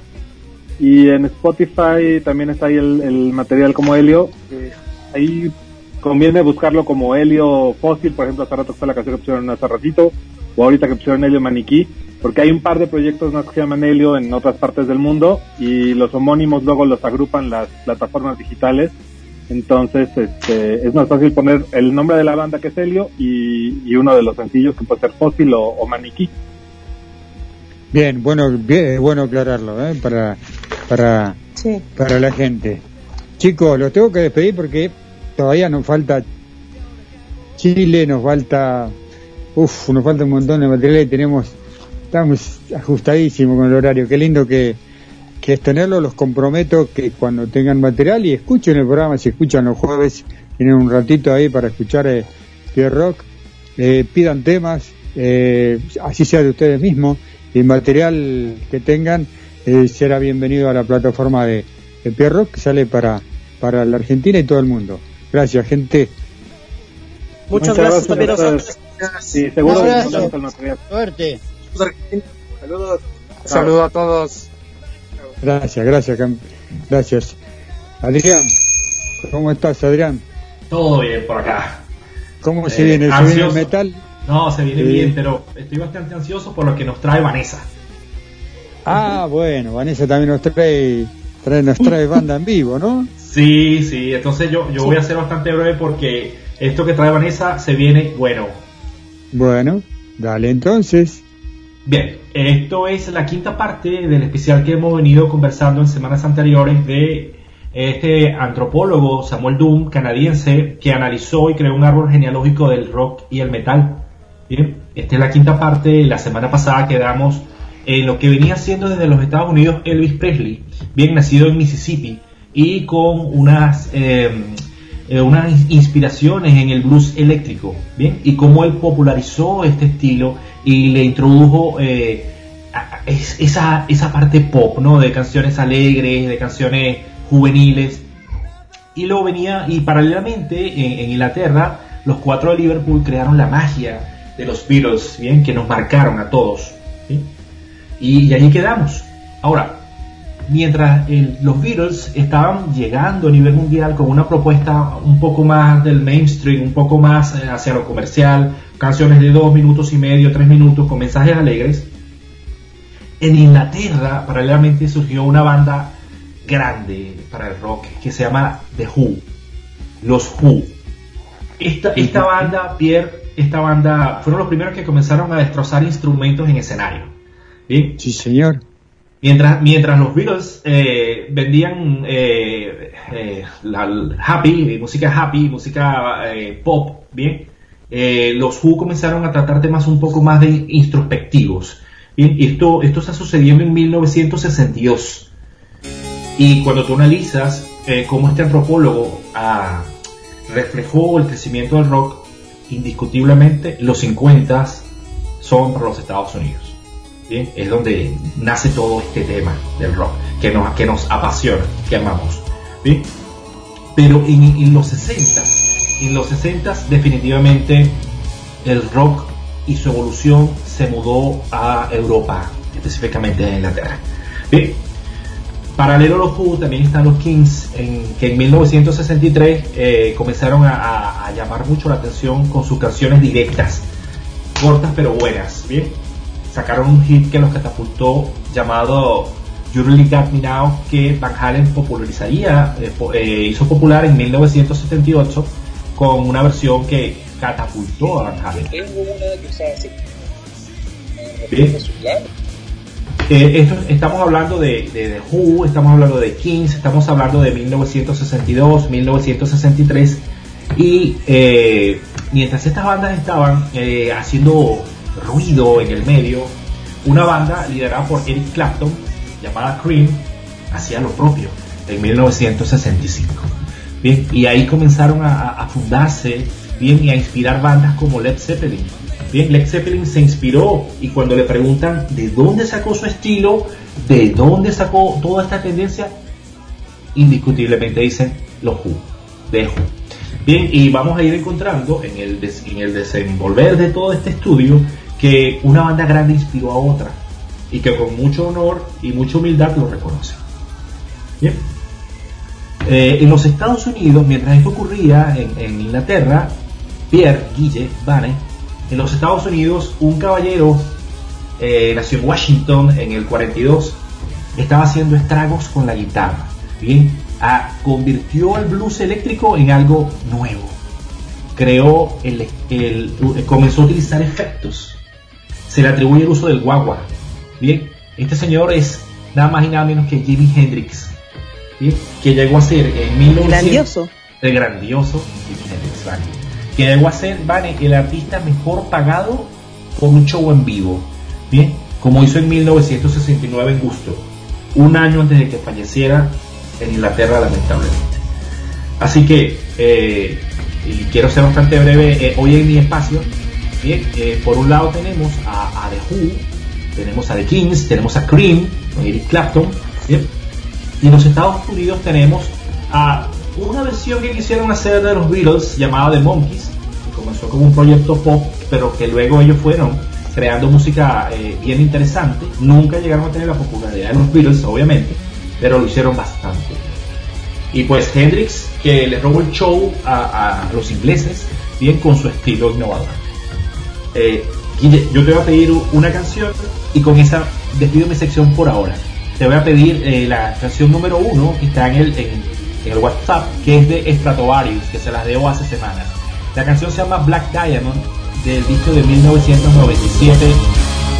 y en Spotify también está ahí el, el material como Helio. Eh, ahí conviene buscarlo como Helio Fósil, por ejemplo, hace rato fue la canción que pusieron hace ratito, o ahorita que pusieron Helio Maniquí, porque hay un par de proyectos más que se llaman Helio en otras partes del mundo y los homónimos luego los agrupan las plataformas digitales. Entonces, este, es más fácil poner el nombre de la banda que es Helio y, y uno de los sencillos que puede ser Fósil o, o Maniquí. Bien, bueno, bien, es bueno aclararlo, ¿eh? Para, para, Sí. para la gente. Chicos, los tengo que despedir porque todavía nos falta Chile, nos falta, uff, nos falta un montón de material y tenemos, estamos ajustadísimos con el horario. Qué lindo que, que es tenerlo. Los comprometo que cuando tengan material y escuchen el programa, si escuchan los jueves, tienen un ratito ahí para escuchar eh, Pierre Rock, eh, pidan temas, eh, así sea de ustedes mismos, y el material que tengan eh, será bienvenido a la plataforma de, de Pierre Rock que sale para, para la Argentina y todo el mundo. Gracias, gente. Muchas, gracias, también a ustedes. Sí, seguro el material. Suerte. Saludos. Saludos a todos. Gracias, gracias, gracias. Adrián, ¿cómo estás, Adrián? Todo bien por acá. ¿Cómo se Eh, viene? ¿Se viene el metal? No, se viene Sí. bien, pero estoy bastante ansioso por lo que nos trae Vanessa. Ah, bueno, Vanessa también nos trae, trae nos trae banda en vivo, ¿no? Sí, sí, entonces yo, yo voy a ser bastante breve porque esto que trae Vanessa se viene bueno. Bueno, dale entonces. Bien, esto es la quinta parte del especial que hemos venido conversando en semanas anteriores de este antropólogo Samuel Doom, canadiense, que analizó y creó un árbol genealógico del rock y el metal. Bien, esta es la quinta parte. La semana pasada quedamos en lo que venía siendo desde los Estados Unidos Elvis Presley, bien nacido en Mississippi y con unas eh, eh, unas inspiraciones en el blues eléctrico, bien, y cómo él popularizó este estilo y le introdujo eh, esa esa parte pop, ¿no? De canciones alegres, de canciones juveniles. Y luego venía y paralelamente en, Inglaterra los cuatro de Liverpool crearon la magia de los Beatles bien que nos marcaron a todos y, allí quedamos. Ahora mientras los Beatles estaban llegando a nivel mundial con una propuesta un poco más del mainstream un poco más eh, hacia lo comercial canciones de dos minutos y medio tres minutos con mensajes alegres en Inglaterra paralelamente surgió una banda grande para el rock que se llama The Who, los Who. Esta, esta banda, Pierre, esta banda fueron los primeros que comenzaron a destrozar instrumentos en escenario. Sí, señor. Mientras, mientras los Beatles eh, vendían eh, eh, la, happy, música happy, música pop, bien, eh, los Who comenzaron a tratar temas un poco más de introspectivos. Y esto, esto está sucediendo en 1962. Y cuando tú analizas eh, cómo este antropólogo ah, reflejó el crecimiento del rock, indiscutiblemente los 50 son para los Estados Unidos. Es donde nace todo este tema del rock, que nos, que nos apasiona, que amamos. Pero en, en los 60, en los 60 definitivamente el rock y su evolución se mudó a Europa, específicamente a Inglaterra. Bien, Paralelo a los Who también están los Kings, en, que en 1963 eh, comenzaron a, llamar mucho la atención con sus canciones directas, cortas pero buenas. Bien, sacaron un hit que los catapultó llamado You Really Got Me Now, que Van Halen popularizaría, eh, eh, hizo popular en 1978 con una versión que catapultó a Van Halen. Tengo una que usaba así. Eh, esto- estamos hablando de, de The Who, estamos hablando de Kings, estamos hablando de 1962, 1963 y eh, mientras estas bandas estaban eh, haciendo ruido en el medio, una banda liderada por Eric Clapton llamada Cream hacía lo propio en 1965. Bien, y ahí comenzaron a, fundarse bien, y a inspirar bandas como Led Zeppelin. Bien, Led Zeppelin se inspiró y cuando le preguntan de dónde sacó su estilo, de dónde sacó toda esta tendencia, indiscutiblemente dicen los Who, de Who. Bien, y vamos a ir encontrando en el, des- en el desenvolver de todo este estudio que una banda grande inspiró a otra y que con mucho honor y mucha humildad lo reconoce. Bien. Eh, en los Estados Unidos, mientras esto ocurría en, Inglaterra, Pierre Guille Vane, en los Estados Unidos, un caballero eh, nació en Washington en el 42, estaba haciendo estragos con la guitarra. Bien, Ah, convirtió el blues eléctrico en algo nuevo. Creó el, el- comenzó a utilizar efectos. Se le atribuye el uso del guagua. Bien, este señor es nada más y nada menos que Jimi Hendrix. Que llegó a ser en 1900 Grandioso. el grandioso que llegó a ser vale, el artista mejor pagado por un show en vivo, bien, como hizo en 1969 en Gusto, un año antes de que falleciera en Inglaterra lamentablemente. Así que, eh, y quiero ser bastante breve eh, hoy en mi espacio, bien, eh, por un lado tenemos a, a The Who, tenemos a The Kings, tenemos a Cream, Eric Clapton, bien, y en los Estados Unidos tenemos a una versión que quisieron hacer de los Beatles llamada The Monkeys, que comenzó como un proyecto pop, pero que luego ellos fueron creando música eh, bien interesante. Nunca llegaron a tener la popularidad de los Beatles, obviamente, pero lo hicieron bastante. Y pues Hendrix, que le robó el show a, los ingleses, bien con su estilo innovador. Eh, yo te voy a pedir una canción y con esa despido mi sección por ahora. Te voy a pedir eh, la canción número uno que está en el, WhatsApp, que es de Stratovarius, que se las debo hace semanas. La canción se llama Black Diamond, del disco de 1997,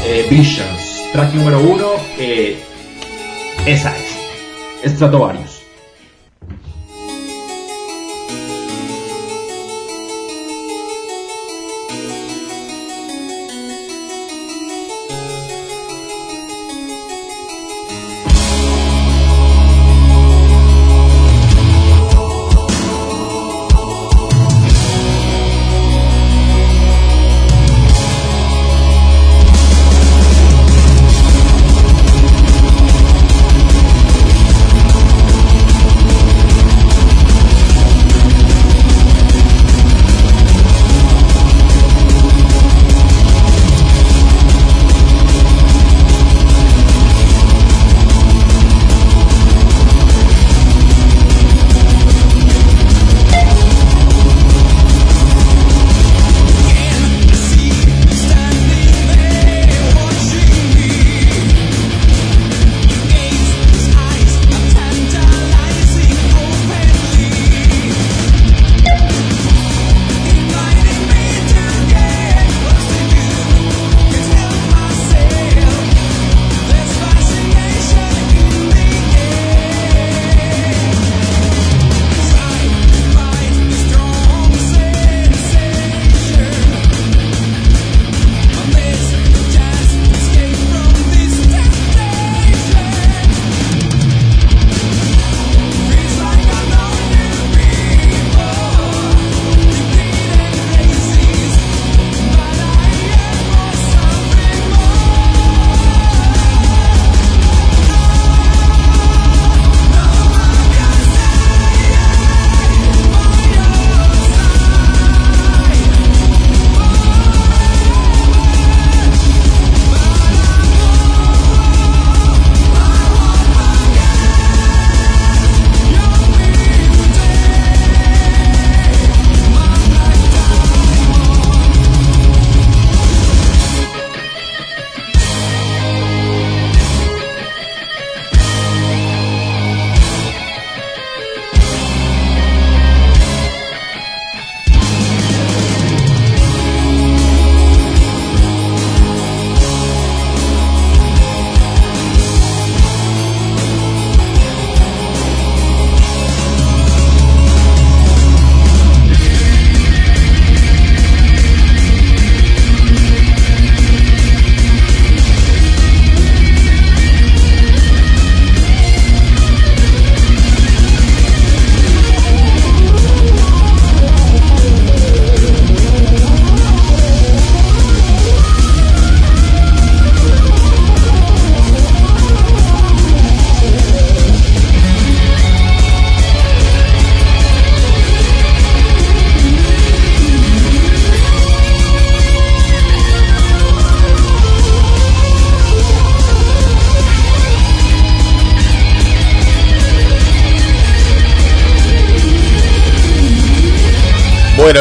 eh, Visions. Track número uno, eh, esa es. Stratovarius.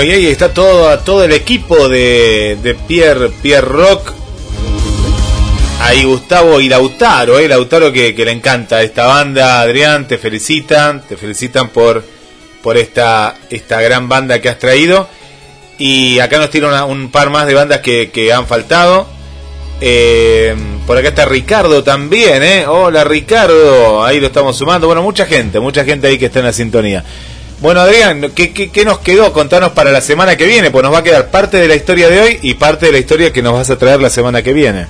Y ahí está todo, todo el equipo de, Pierre, Pierre Rock. Ahí Gustavo y Lautaro, eh, Lautaro que, que le encanta esta banda, Adrián, te felicitan, te felicitan por, por esta, esta gran banda que has traído. Y acá nos tiran un par más de bandas que, que han faltado. Eh, por acá está Ricardo también, ¿eh? Hola Ricardo, ahí lo estamos sumando. Bueno, mucha gente, mucha gente ahí que está en la sintonía. Bueno, Adrián, ¿qué, qué, qué nos quedó? Contanos para la semana que viene, pues nos va a quedar parte de la historia de hoy y parte de la historia que nos vas a traer la semana que viene.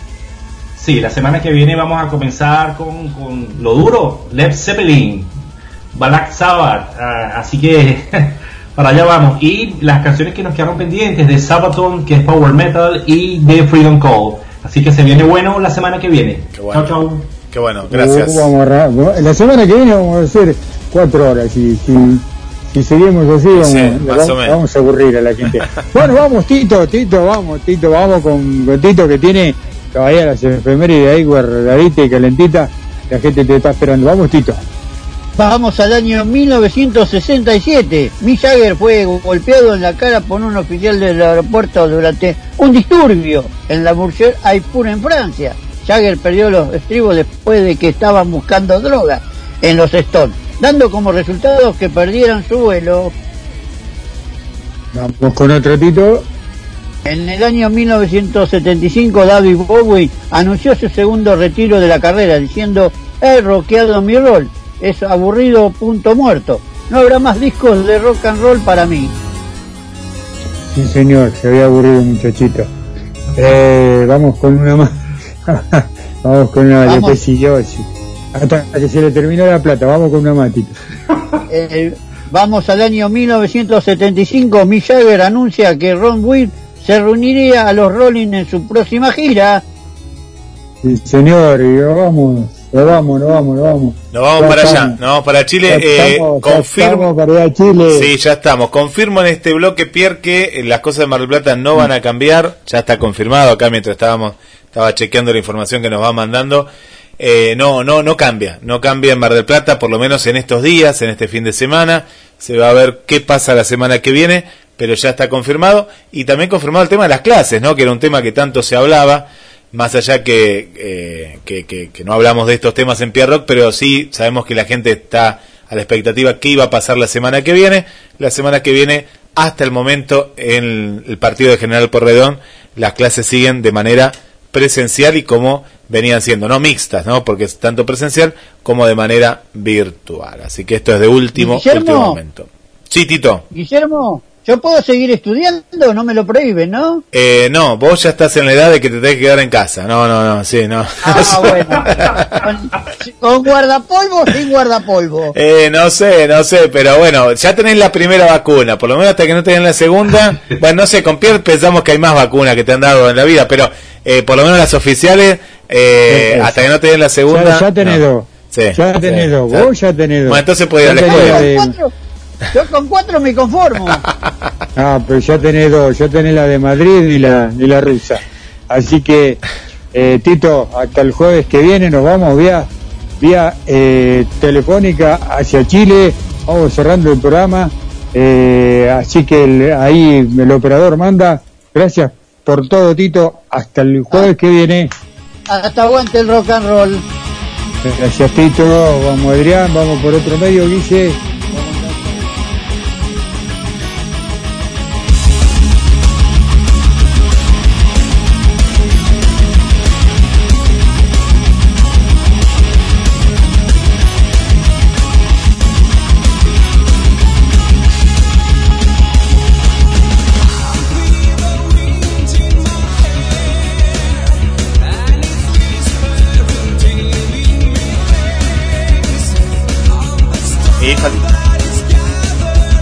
Sí, la semana que viene vamos a comenzar con, con lo duro, Led Zeppelin, Black Sabbath, ah, así que [laughs] para allá vamos. Y las canciones que nos quedaron pendientes de Sabaton, que es Power Metal, y de Freedom Call. Así que se viene bueno la semana que viene. Chao, chao. Qué bueno, gracias. Uh, vamos a ra- la semana que viene vamos a hacer cuatro horas y si seguimos así vamos, Sí, a aburrir a la gente. [laughs] bueno, vamos Tito, Tito, vamos, Tito, vamos con, con Tito que tiene todavía las efemérides ahí guardadita y calentita. La gente te está esperando. Vamos Tito. Vamos al año 1967. Mick Jagger fue golpeado en la cara por un oficial del aeropuerto durante un disturbio en la Bourget Aipur en Francia. Jagger perdió los estribos después de que estaban buscando droga en los Stones, dando como resultado que perdieran su vuelo. Vamos con otro Tito. En el año 1975 David Bowie anunció su segundo retiro de la carrera diciendo he rockeado mi rol, es aburrido punto muerto, no habrá más discos de rock and roll para mí. Sí, señor, se había aburrido muchachito. Eh, vamos con una más. [laughs] vamos con una de Vamos. Hasta que se le terminó la plata, vamos con una más [laughs] Tito. Eh, vamos al año 1975, Mick Jagger anuncia que Ron Wood se reuniría a los Rolling en su próxima gira. Sí, señor, y nos vamos, nos vamos, nos vamos, nos vamos. Nos vamos Ya para allá, nos vamos para Chile. Ya Eh, estamos, confirmo. para Chile. Sí, ya estamos. Confirmo en este bloque, Pierre, que eh, las cosas de Mar del Plata no van a cambiar. Ya está confirmado acá mientras estábamos, estaba chequeando la información que nos va mandando. Eh, no, no, no cambia. No cambia en Mar del Plata, por lo menos en estos días, en este fin de semana. Se va a ver qué pasa la semana que viene, pero ya está confirmado. Y también confirmado el tema de las clases, ¿no? Que era un tema que tanto se hablaba. Más allá que, eh, que, no hablamos de estos temas en Pierre Rock, pero sí sabemos que la gente está a la expectativa que iba a pasar la semana que viene. La semana que viene, hasta el momento, en el partido de General Porredón, las clases siguen de manera presencial y como venían siendo, no mixtas, ¿no? Porque es tanto presencial como de manera virtual. Así que esto es de último, último momento. Sí, Tito. Guillermo, yo puedo seguir estudiando, no me lo prohíben, ¿no? Eh, no, vos ya estás en la edad de que te tenés que quedar en casa. No, no, no, sí, no. Ah, [laughs] bueno. Con, con guardapolvo o sin guardapolvo. Eh, no sé, no sé, pero bueno, ya tenés la primera vacuna, por lo menos hasta que no tenés la segunda. [laughs] Bueno, no sé, con Pierre pensamos que hay más vacunas que te han dado en la vida, pero eh, por lo menos las oficiales, eh, hasta que no tenés la segunda. Ya, ya tenés no. dos. Sí, ya sí, tenés dos. Vos ya tenés dos. Bueno, entonces podés ir a la escuela. Yo con cuatro me conformo. [laughs] Ah, pero ya tenés dos, ya tenés la de Madrid y la, y la rusa. Así que, eh, Tito, hasta el jueves que viene nos vamos vía, vía eh, telefónica hacia Chile, vamos cerrando el programa. Eh, así que el- ahí el operador manda. Gracias por todo, Tito. Hasta el jueves que viene. Hasta aguante el rock and roll. Gracias, Tito. Vamos, Adrián. Vamos por otro medio, Guille.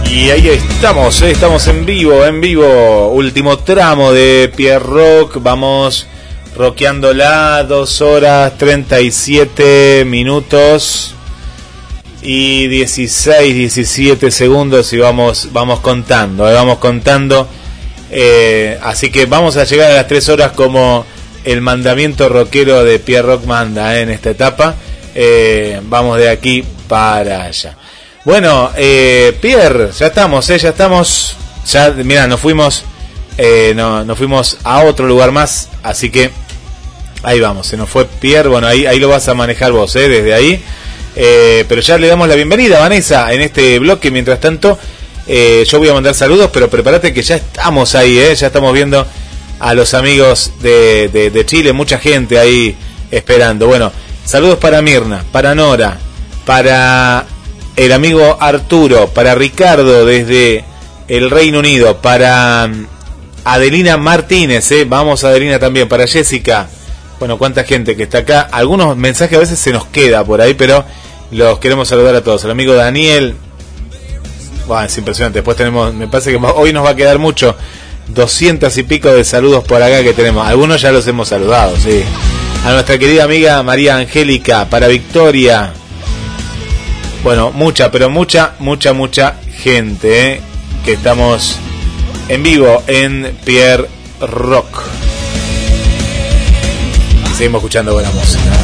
Y, ahí estamos, eh, estamos en vivo, en vivo. Último tramo de Pierre Rock. Vamos rockeándola, dos horas 37 minutos y 16, 17 segundos y vamos, vamos contando, eh, vamos contando. Eh, así que vamos a llegar a las 3 horas como el mandamiento rockero de Pierre Rock manda en esta etapa. Vamos de aquí para allá. Bueno, eh, Pierre, ya estamos, eh, ya estamos ya, mira, nos fuimos, eh, no, nos fuimos a otro lugar más, así que ahí vamos, se nos fue Pierre, bueno, ahí, ahí lo vas a manejar vos, ¿eh? desde ahí. Eh, pero ya le damos la bienvenida, Vanessa, en este bloque. Mientras tanto, yo voy a mandar saludos, pero prepárate que ya estamos ahí, ¿eh? ya estamos viendo a los amigos de- de Chile, mucha gente ahí esperando. Bueno, saludos para Mirna, para Nora, para el amigo Arturo, para Ricardo desde el Reino Unido, para mm, Adelina Martínez, ¿eh? vamos Adelina también, para Jessica. Bueno, cuánta gente que está acá. Algunos mensajes a veces se nos queda por ahí, pero los queremos saludar a todos. El amigo Daniel. Bueno, es impresionante. Después tenemos, me parece que hoy nos va a quedar mucho. 200 y pico de saludos por acá que tenemos. Algunos ya los hemos saludado, sí. A nuestra querida amiga María Angélica, para Victoria. Bueno, mucha, pero mucha, mucha, mucha gente, ¿eh? Que estamos en vivo en Pierre Rock. Seguimos escuchando buena música.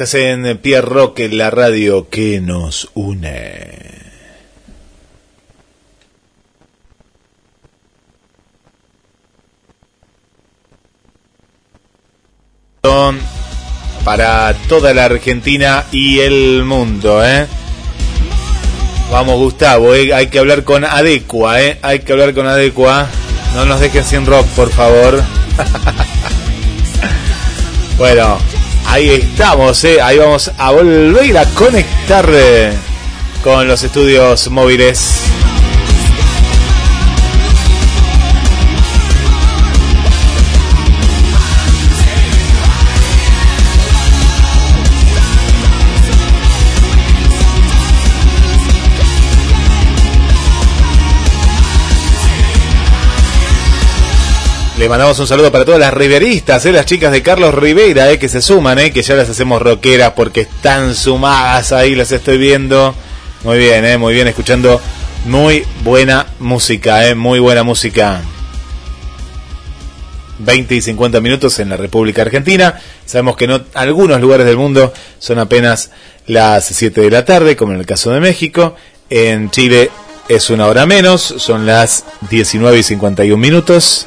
Estás en Pierre Rock, la radio que nos une. Para toda la Argentina y el mundo, ¿eh? Vamos, Gustavo, ¿eh? hay que hablar con Adecua, ¿eh? Hay que hablar con Adecua. No nos dejen sin rock, por favor. [laughs] bueno, Ahí estamos, ¿eh? ahí vamos a volver a conectar eh, con los estudios móviles. Le mandamos un saludo para todas las riveristas, ¿eh? las chicas de Carlos Rivera, ¿eh? que se suman, ¿eh? que ya las hacemos rockeras porque están sumadas ahí, las estoy viendo. Muy bien, muy bien, escuchando muy buena música, muy buena música. 20 y 50 minutos en la República Argentina. Sabemos que en algunos lugares del mundo son apenas las 7 de la tarde, como en el caso de México. En Chile es una hora menos, son las 19 y 51 minutos.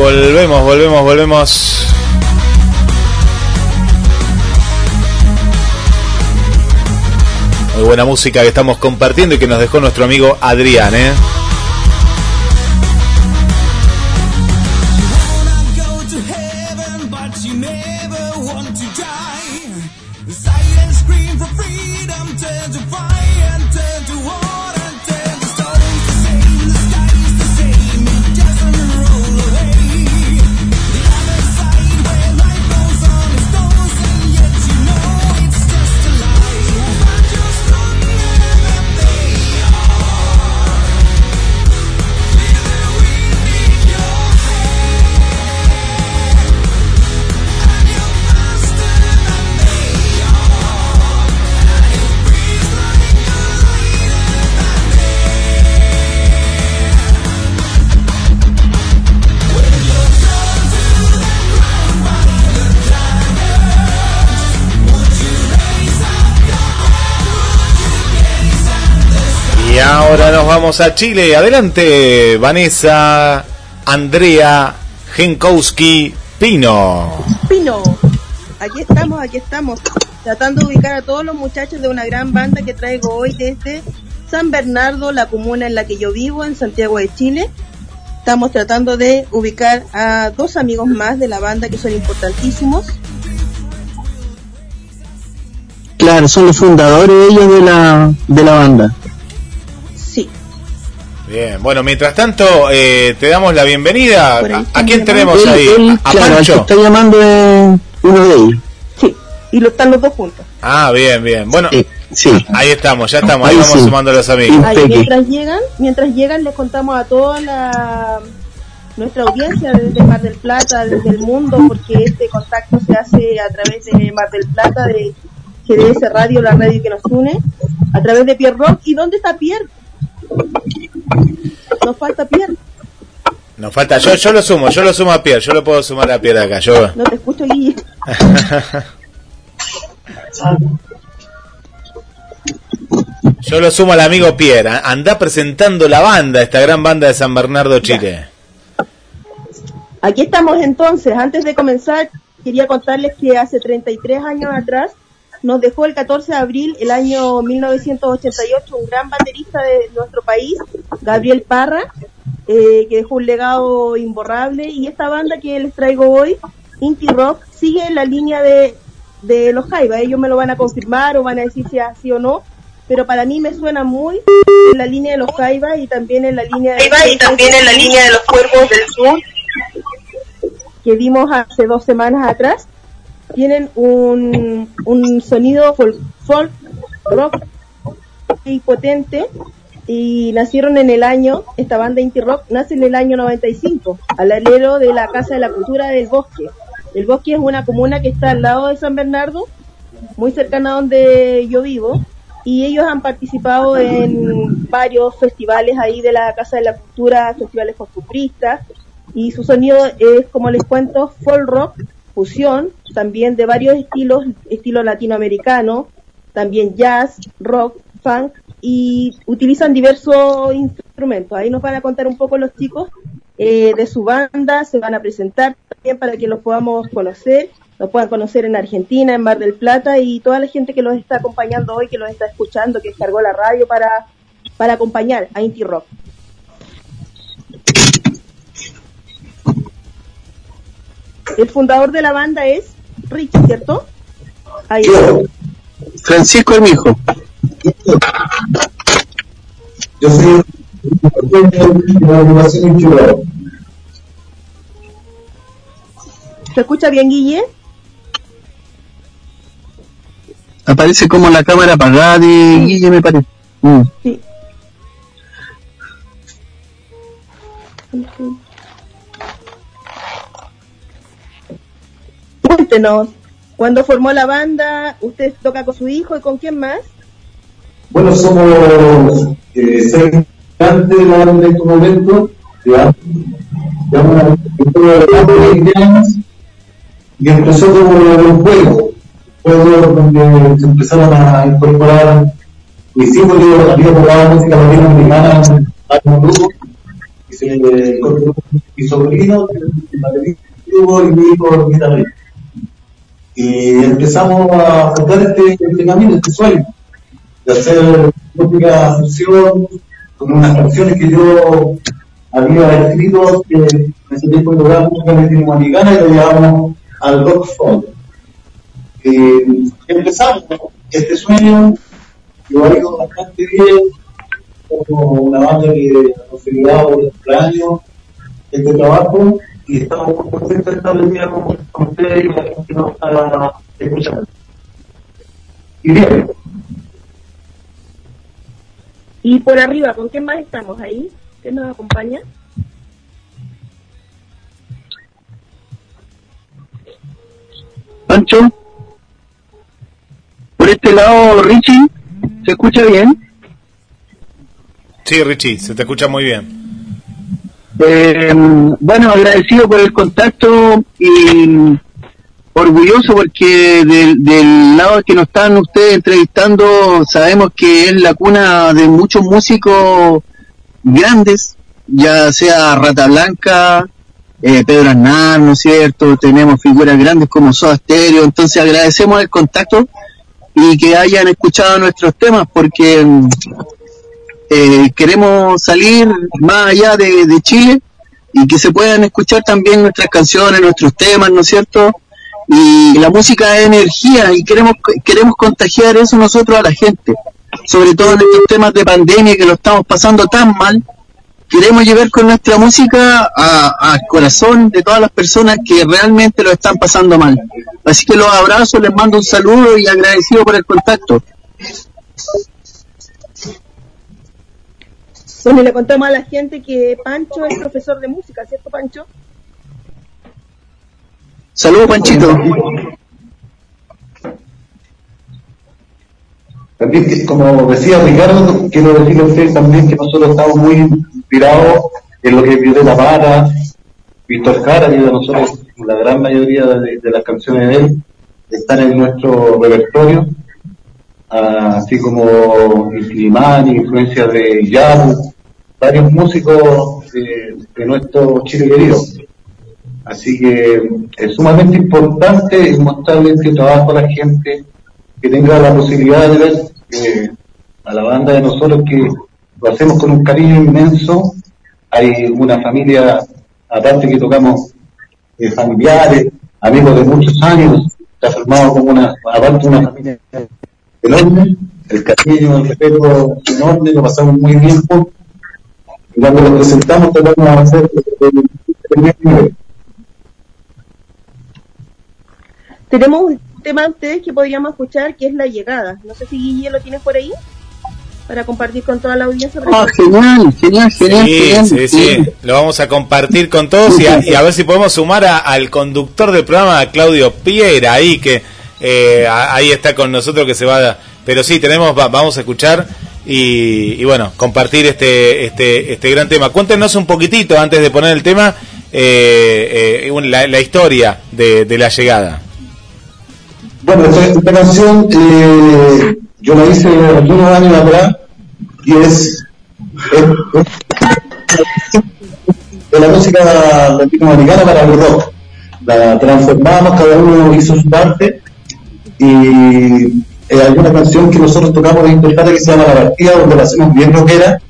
Volvemos, volvemos, volvemos. Muy buena música que estamos compartiendo y que nos dejó nuestro amigo Adrián, ¿eh? Vamos a Chile. Adelante, Vanessa, Andrea, Genkowski, Pino. Pino, aquí estamos, aquí estamos, tratando de ubicar a todos los muchachos de una gran banda que traigo hoy desde San Bernardo, la comuna en la que yo vivo, en Santiago de Chile. Estamos tratando de ubicar a dos amigos más de la banda que son importantísimos. Claro, son los fundadores ellos de la, de la banda. Sí. Bien, bueno, mientras tanto, eh, te damos la bienvenida. ¿A, quién tenemos ahí? Él, ¿A claro, que Pancho? está llamando es uno de ellos. Y lo están los dos juntos. Ah, bien, bien. Bueno, sí. ahí estamos, ya estamos, ahí, Ahí vamos sí. sumando a los amigos. Ahí, mientras llegan, mientras llegan les contamos a toda la nuestra audiencia desde Mar del Plata, desde el mundo, porque este contacto se hace a través de Mar del Plata, de GDS Radio, la radio que nos une, a través de Pierre Rock. ¿Y dónde está Pierre? Nos falta Pierre. Nos falta, yo, yo lo sumo, yo lo sumo a Pierre, yo lo puedo sumar a Pierre acá, yo. No te escucho, Guille. [laughs] yo lo sumo al amigo Pierre, a- anda presentando la banda, esta gran banda de San Bernardo, Chile. Aquí estamos entonces. Antes de comenzar, quería contarles que hace 33 años atrás nos dejó el 14 de abril el año 1988 un gran baterista de nuestro país, Gabriel Parra, eh, que dejó un legado imborrable y esta banda que les traigo hoy, Inti Rock, sigue en la línea de, de los Jaiba. Ellos me lo van a confirmar o van a decir si es así o no, pero para mí me suena muy en la línea de los Jaiba y también en la línea de y también en la línea de los cuervos del sur. que vimos hace dos semanas atrás, tienen un, un sonido folk, folk rock y potente y nacieron en el año, esta banda indie rock nace en el año 95, al alero de la Casa de la Cultura del Bosque. El Bosque es una comuna que está al lado de San Bernardo, muy cercana a donde yo vivo, y ellos han participado en varios festivales ahí de la Casa de la Cultura, festivales costumbristas, y su sonido es, como les cuento, folk rock, fusión, también de varios estilos, estilo latinoamericano, también jazz, rock, funk, y utilizan diversos instrumentos. Ahí nos van a contar un poco los chicos eh, de su banda, se van a presentar también para que los podamos conocer, los puedan conocer en Argentina, en Mar del Plata, y toda la gente que los está acompañando hoy, que los está escuchando, que descargó la radio para, para acompañar a Inti Rock. El fundador de la banda es Rich, ¿cierto? Ahí está. Francisco Hermijo. Yo soy de la agrupación Inchurado. ¿Se escucha bien, Guille? Aparece como la cámara apagada de Guille, me parece. Mm. Sí. Cuéntenos, ¿cuándo formó la banda? ¿Usted toca con su hijo y con quién más? Bueno, somos eh, seis integrantes de la banda en este momento. Ya, ya una de más de 20 años. Y empezó como un juego. Juego donde se empezaron a incorporar mis hijos, yo había tocado música latinoamericana un grupo. Y se incorporó mi sobrino, el baterista, y mi hijo, guitarrista. Y empezamos a sacar este, este camino, este sueño de hacer música fusión con unas canciones que yo había escrito que en ese tiempo lograba música latinoamericana y lo llevamos al rock folk. Empezamos este sueño, lo ha ido bastante bien, como una banda que nos ayudaba por el año este trabajo y estamos muy contentos de estar el día con, con ustedes y la gente que nos está escuchando. Y bien, Y por arriba, ¿con quién más estamos ahí? ¿Quién nos acompaña? Pancho. Por este lado, Richie, ¿se escucha bien? Sí, Richie, se te escucha muy bien. Eh, bueno, agradecido por el contacto y orgulloso porque del, del lado que nos están ustedes entrevistando sabemos que es la cuna de muchos músicos grandes, ya sea Rata Blanca, eh, Pedro Aznar, ¿no es cierto? Tenemos figuras grandes como Soda Stereo, entonces agradecemos el contacto y que hayan escuchado nuestros temas porque eh, queremos salir más allá de, Chile y que se puedan escuchar también nuestras canciones, nuestros temas, ¿no es cierto? Y la música es energía y queremos queremos contagiar eso nosotros a la gente, sobre todo en estos temas de pandemia que lo estamos pasando tan mal. Queremos llevar con nuestra música al corazón de todas las personas que realmente lo están pasando mal. Así que los abrazo, les mando un saludo y agradecido por el contacto. Bueno, y le contamos a la gente que Pancho es profesor de música, ¿cierto, Pancho? Saludos, Panchito. También, como decía Ricardo, quiero decirle a usted también que nosotros estamos muy inspirados en lo que Violeta Para, Víctor Jara, y de nosotros la gran mayoría de, de las canciones de él están en nuestro repertorio, así como Slimani, influencia de Yabu, varios músicos de, nuestro Chile querido. Así que es sumamente importante mostrarle este trabajo a la gente, que tenga la posibilidad de ver a la banda de nosotros que lo hacemos con un cariño inmenso. Hay una familia, aparte que tocamos eh, familiares, amigos de muchos años, ha formado como una, aparte una familia enorme, el cariño, el respeto es enorme, lo pasamos muy bien juntos. Y cuando lo presentamos tratamos de hacer nivel. Tenemos un tema de ustedes que podríamos escuchar que es La Llegada. No sé si Guille lo tienes por ahí para compartir con toda la audiencia. Ah, genial, genial, genial. Sí, genial. sí, sí. Lo vamos a compartir con todos y a, y a ver si podemos sumar a- al conductor del programa, a Claudio Piera, ahí que eh, a- ahí está con nosotros que se va. Pero sí, tenemos, va- vamos a escuchar y, bueno, compartir este, este, este gran tema. Cuéntenos un poquitito antes de poner el tema eh, eh, la, historia de, la llegada. Bueno, esta, esta canción eh, yo la hice algunos años atrás y es- es de la música latinoamericana para el rock. La transformamos, cada uno hizo su parte y eh, hay una canción que nosotros tocamos de Intercate que se llama La Partida, donde la hacemos bien rockera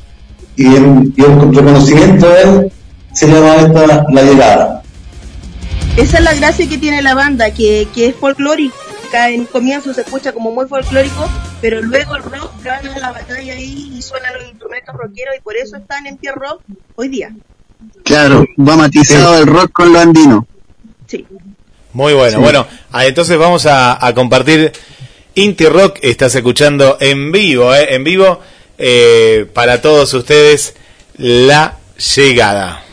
y el, y el reconocimiento de él se llama esta La Llegada. Esa es la gracia que tiene la banda, que, que es folclórica. En comienzo se escucha como muy folclórico, pero luego el rock gana la batalla ahí y suenan los instrumentos rockeros y por eso están en pie rock hoy día. Claro, va matizado el rock con lo andino. Muy bueno. Sí. Bueno, ah, entonces vamos a, a compartir Inti Rock. Estás escuchando en vivo, eh, en vivo eh, para todos ustedes la llegada.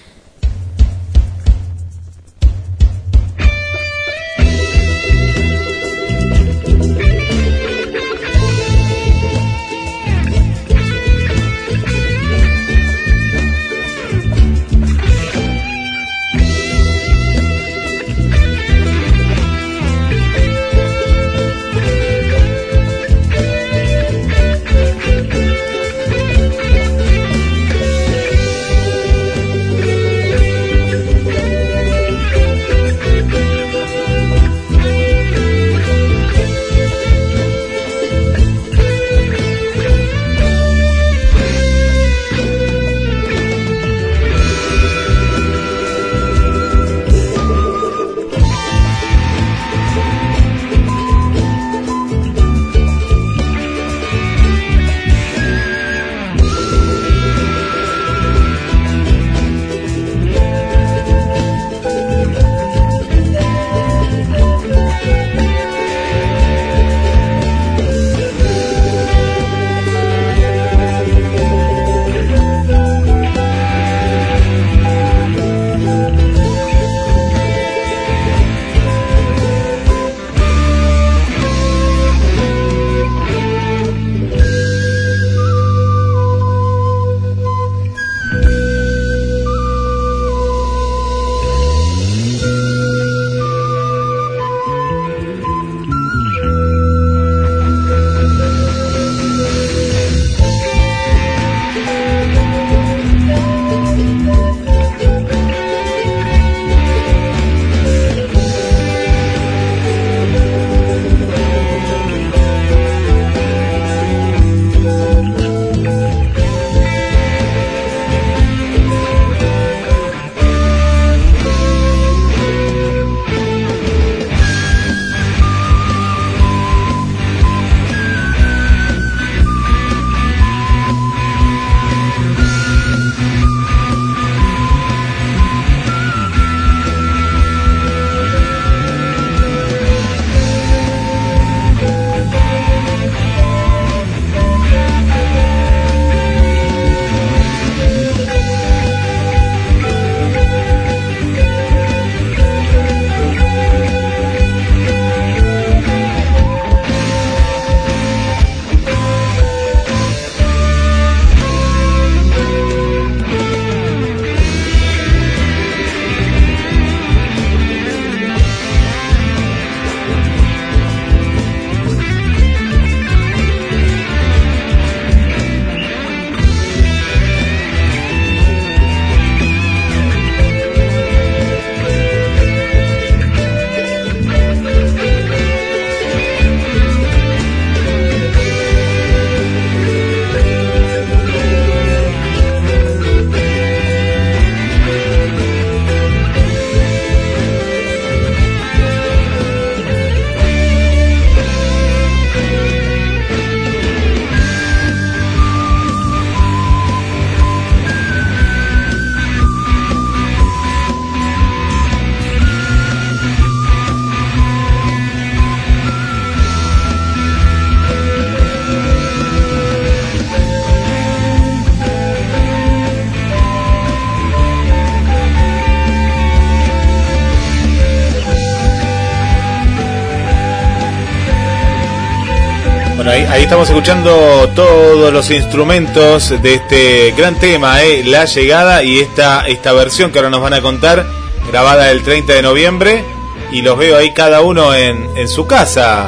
Estamos escuchando todos los instrumentos de este gran tema, ¿eh? La Llegada y esta, esta versión que ahora nos van a contar, grabada el 30 de noviembre. Y los veo ahí cada uno en, en su casa,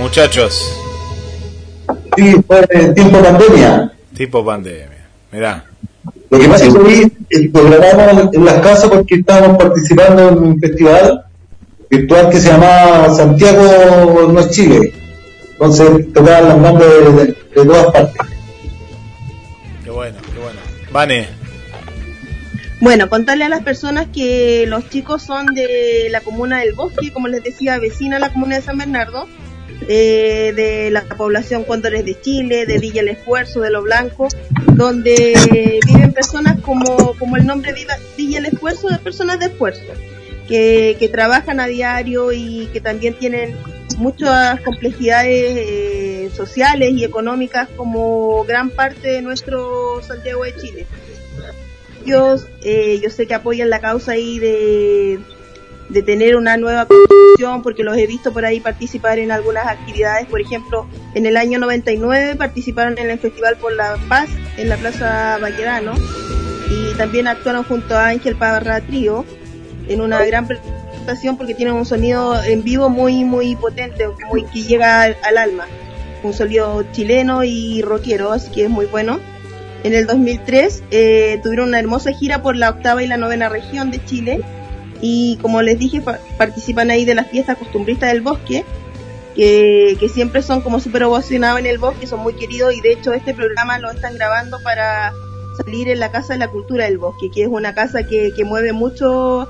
muchachos. Sí, fue en tiempo pandemia. Tipo pandemia. Mirá. Lo que pasa es que lo grabamos en las casas porque estábamos participando en un festival virtual que se llama Santiago no es Chile. Entonces tocaban de, de- de todas partes. Qué bueno, qué bueno. Vane, Bueno, contarle a las personas que los chicos son de la comuna del Bosque, como les decía, vecina a la comuna de San Bernardo, eh, de la población Cóndores de Chile, de Villa El Esfuerzo, de Lo Blanco, donde viven personas como, como el nombre Viva- Villa El Esfuerzo, de personas de esfuerzo, que, que trabajan a diario y que también tienen muchas complejidades eh, sociales y económicas como gran parte de nuestro Santiago de Chile ellos, eh, yo sé que apoyan la causa ahí de, de tener una nueva constitución, porque los he visto por ahí participar en algunas actividades. Por ejemplo, en el año 99 participaron en el Festival por la Paz en la Plaza Baquedano y también actuaron junto a Ángel Parra Trío en una gran porque tienen un sonido en vivo muy, muy potente, muy que llega al, al alma. Un sonido chileno y rockero, así que es muy bueno. En el 2003 eh, tuvieron una hermosa gira por la octava y la novena región de Chile y como les dije pa- participan ahí de las fiestas costumbristas del bosque que, que siempre son como súper ovacionados en el bosque, son muy queridos y de hecho este programa lo están grabando para salir en la Casa de la Cultura del Bosque, que es una casa que, que mueve mucho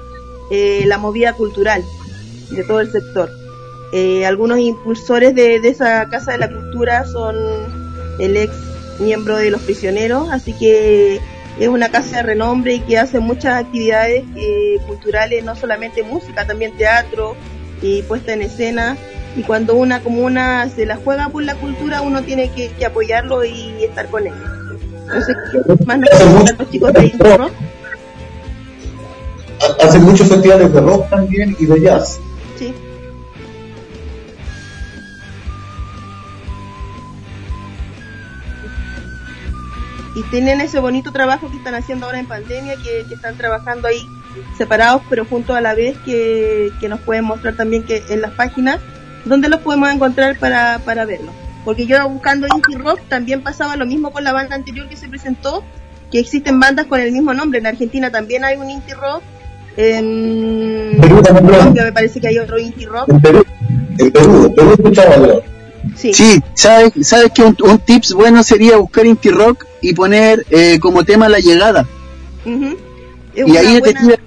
eh, la movida cultural de todo el sector. Eh, algunos impulsores de, esa Casa de la Cultura son el ex miembro de los prisioneros, así que es una casa de renombre y que hace muchas actividades eh, culturales, no solamente música, también teatro y puesta en escena. Y cuando una comuna se la juega por la cultura, uno tiene que, que apoyarlo y estar con él. Entonces, ¿qué más nos los chicos de Indie Rock? Ha- Hacen muchos festivales de rock también y de jazz. Sí. Y tienen ese bonito trabajo que están haciendo ahora en pandemia, que, están trabajando ahí separados, pero juntos a la vez, que, que nos pueden mostrar también que en las páginas, donde los podemos encontrar para, para verlo. Porque yo buscando indie rock también pasaba lo mismo con la banda anterior que se presentó, que existen bandas con el mismo nombre. En Argentina también hay un indie rock. En Perú también. Colombia me parece que hay otro indie rock. En Perú, en Perú, en Perú escuchaba yo. Sí, ¿sabes, sabes que un, un tips bueno sería buscar Inti Rock y poner eh, como tema la llegada? Es Y una, ahí te buena, tira-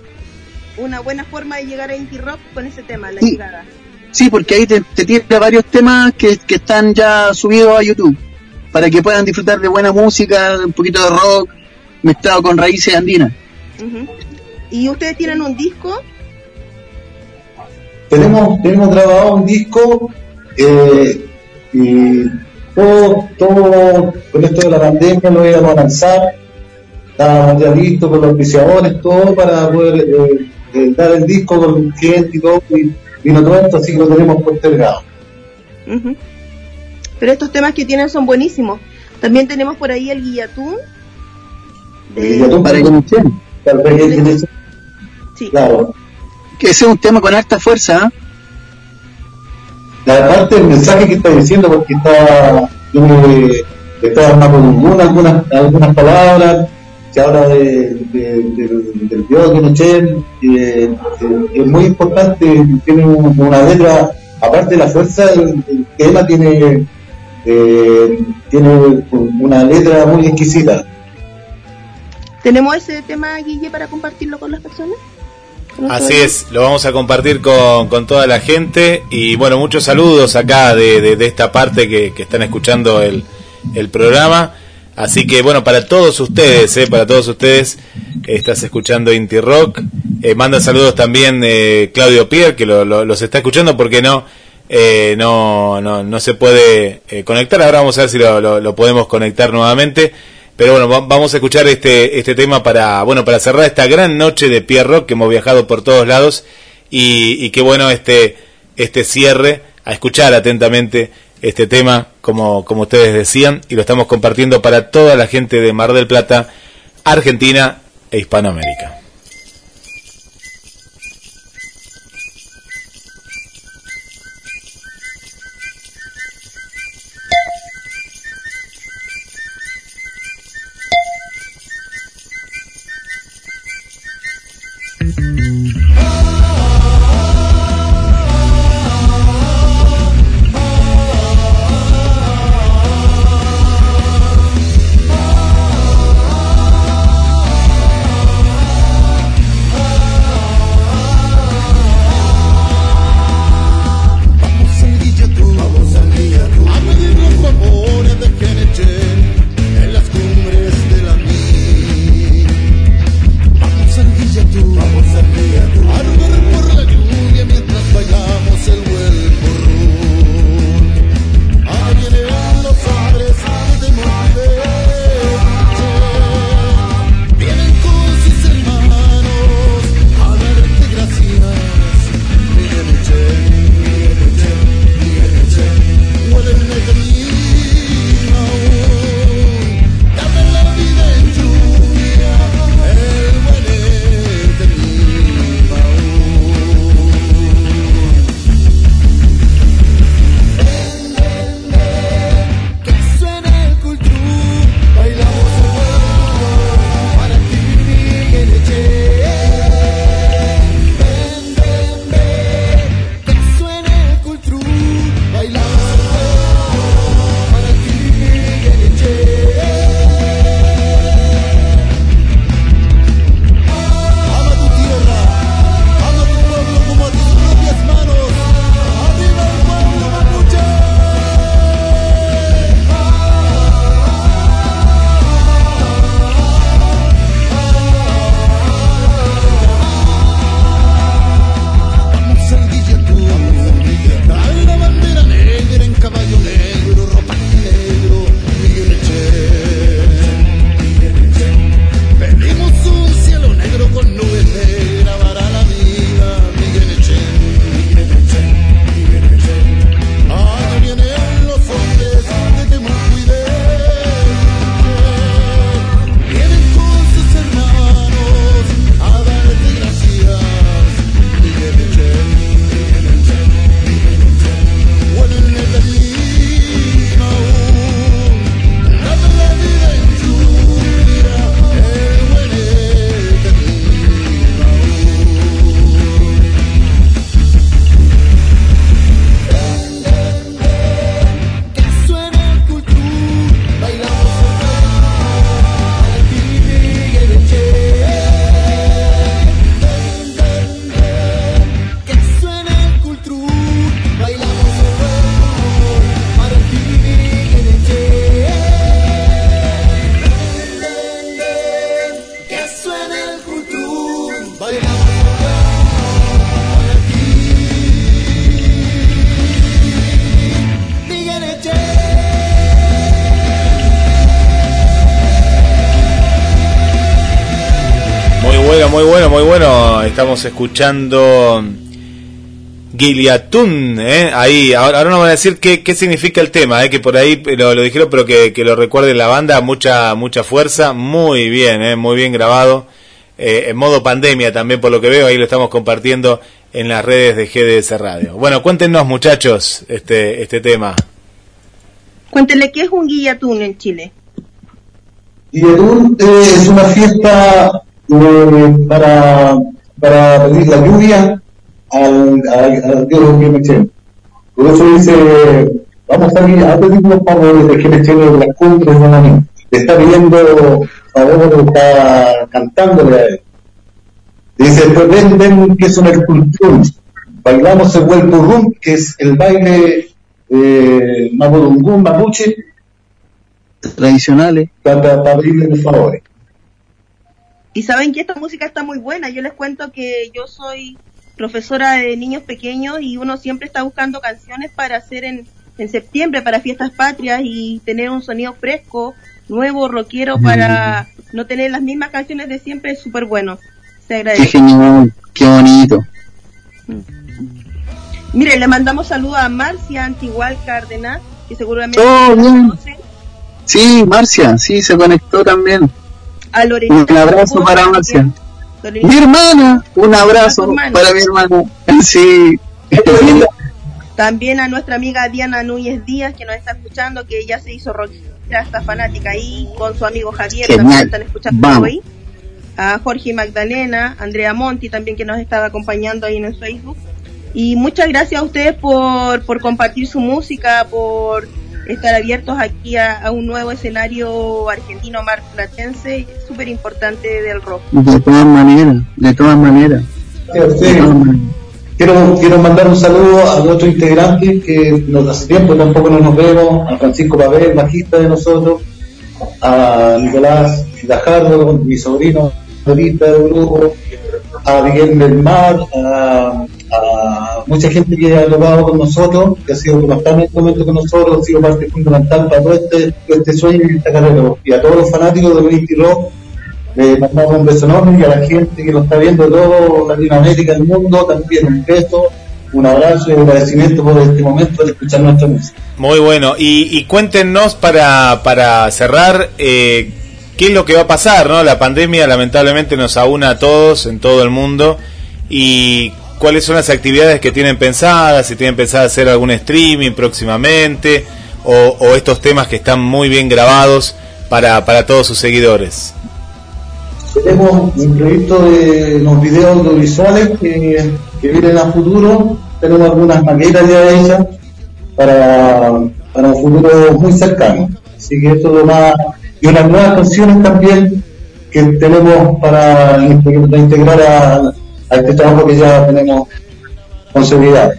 una buena forma de llegar a indie rock con ese tema, la Sí. llegada. Sí, porque ahí te, te tira varios temas que, que están ya subidos a YouTube para que puedan disfrutar de buena música, un poquito de rock mezclado con raíces andinas. ¿Y ustedes tienen un disco? tenemos, tenemos grabado un disco eh, y todo, todo con esto de la pandemia lo íbamos a lanzar. Estábamos ya listos con los auspiciadores, todo para poder eh, eh, dar el disco con el cliente y todo. Y vino todo esto, así que lo tenemos postergado. Ujú. Pero estos temas que tienen son buenísimos. También tenemos por ahí el Guillatún. Y ya tú- Para inicie. Tal vez Sí. Claro. Que ese es un tema con harta fuerza. ¿ah? La parte del mensaje que está diciendo, porque está, tiene, está armado con una- algunas, algunas palabras, se habla de, de- del, del Dios de Nochel, que eh, es muy importante, tiene un- una letra, aparte de la fuerza, el, el tema tiene, eh, tiene una letra muy exquisita. ¿Tenemos ese tema, Guille, para compartirlo con las personas? ¿Con nuestro Así es, lo vamos a compartir con, con toda la gente y bueno, muchos saludos acá de, de- de esta parte que, que están escuchando el, el programa. Así que bueno, para todos ustedes, eh, para todos ustedes, eh, estás escuchando Inti Rock. Eh, manda saludos también eh, Claudio Pierre, que lo- lo- los está escuchando porque no, eh, no, no, no se puede conectar. Ahora vamos a ver si lo podemos conectar nuevamente. Pero bueno, va- vamos a escuchar este, este tema para, bueno, para cerrar esta gran noche de Pierre Rock que hemos viajado por todos lados y, y qué bueno este, este cierre, a escuchar atentamente este tema, como, como ustedes decían, y lo estamos compartiendo para toda la gente de Mar del Plata, Argentina e Hispanoamérica. Estamos escuchando Guiliatún, ¿eh? Ahí, ahora, ahora nos van a decir qué, qué significa el tema, ¿eh? Que por ahí lo, lo dijeron, pero que, que lo recuerde la banda, mucha, mucha fuerza, muy bien, ¿eh? Muy bien grabado. Eh, en modo pandemia también, por lo que veo, ahí lo estamos compartiendo en las redes de GDS Radio. Bueno, cuéntenos, muchachos, este, este tema. Cuéntenle qué es un guillatún en Chile. Guillatún eh, es una fiesta eh, para, para pedir la lluvia al, al, al dios Gemechen. Por eso dice, vamos a, ir a pedir los favores de Gemechen en las cumbres de Maní. Le está pidiendo favores, está cantándole a él. Dice, pues ven, ven, que es una escultura. Bailamos el huelpo rum, que es el baile eh, mapudungún, mapuche, tradicionales. para, para pedirle los favores. Y saben que esta música está muy buena. Yo les cuento que yo soy profesora de niños pequeños y uno siempre está buscando canciones para hacer en, en septiembre para fiestas patrias y tener un sonido fresco, nuevo, rockero para no tener las mismas canciones de siempre es súper bueno. Se Qué agradece. genial, qué bonito. Mire, le mandamos saludos a Marcia Antigual Cárdenas, que seguramente la bien. Sí, Marcia, sí, se conectó también. A Lorenita. Un abrazo para. Marcia. Lorenita. Mi hermana, un abrazo para mi hermana. [laughs] Sí. [laughs] También a nuestra amiga Diana Núñez Díaz, que nos está escuchando, que ya se hizo rockera, está fanática ahí, con su amigo Javier, Genial. también están escuchando Vamos. hoy. A Jorge Magdalena, Andrea Monti también que nos estaba acompañando ahí en el Facebook. Y muchas gracias a ustedes por, por compartir su música, por estar abiertos aquí a, a un nuevo escenario argentino marplatense, súper importante del rock. De todas maneras, de todas maneras. Sí. Quiero, quiero mandar un saludo a nuestro integrante que nos hace tiempo tampoco no nos vemos, a Francisco Pavel, bajista de nosotros, a Nicolás Gajardo, mi sobrino ahorita del grupo, a Miguel del Mar, a, a mucha gente que ha tocado con nosotros, que ha sido bastante momento con nosotros, ha sido parte fundamental para todo este, todo este sueño y esta carrera. Y a todos los fanáticos de Unity Rock, le mandamos un beso enorme y a la gente que lo está viendo de todo Latinoamérica, el mundo, también un beso, un abrazo y un agradecimiento por este momento de escuchar nuestra música. Muy bueno. Y, y cuéntenos para, para cerrar, eh, ¿qué es lo que va a pasar? ¿no? La pandemia lamentablemente nos aúna a todos en todo el mundo. ¿Y cuáles son las actividades que tienen pensadas? Si tienen pensado hacer algún streaming próximamente o, estos temas que están muy bien grabados para, para todos sus seguidores. Tenemos un proyecto de unos videos audiovisuales que, que vienen a futuro. Tenemos algunas maquetas ya hechas para, para un futuro muy cercano. Así que esto es más. Y unas nuevas canciones también que tenemos para para integrar a este trabajo que ya tenemos con seguridad.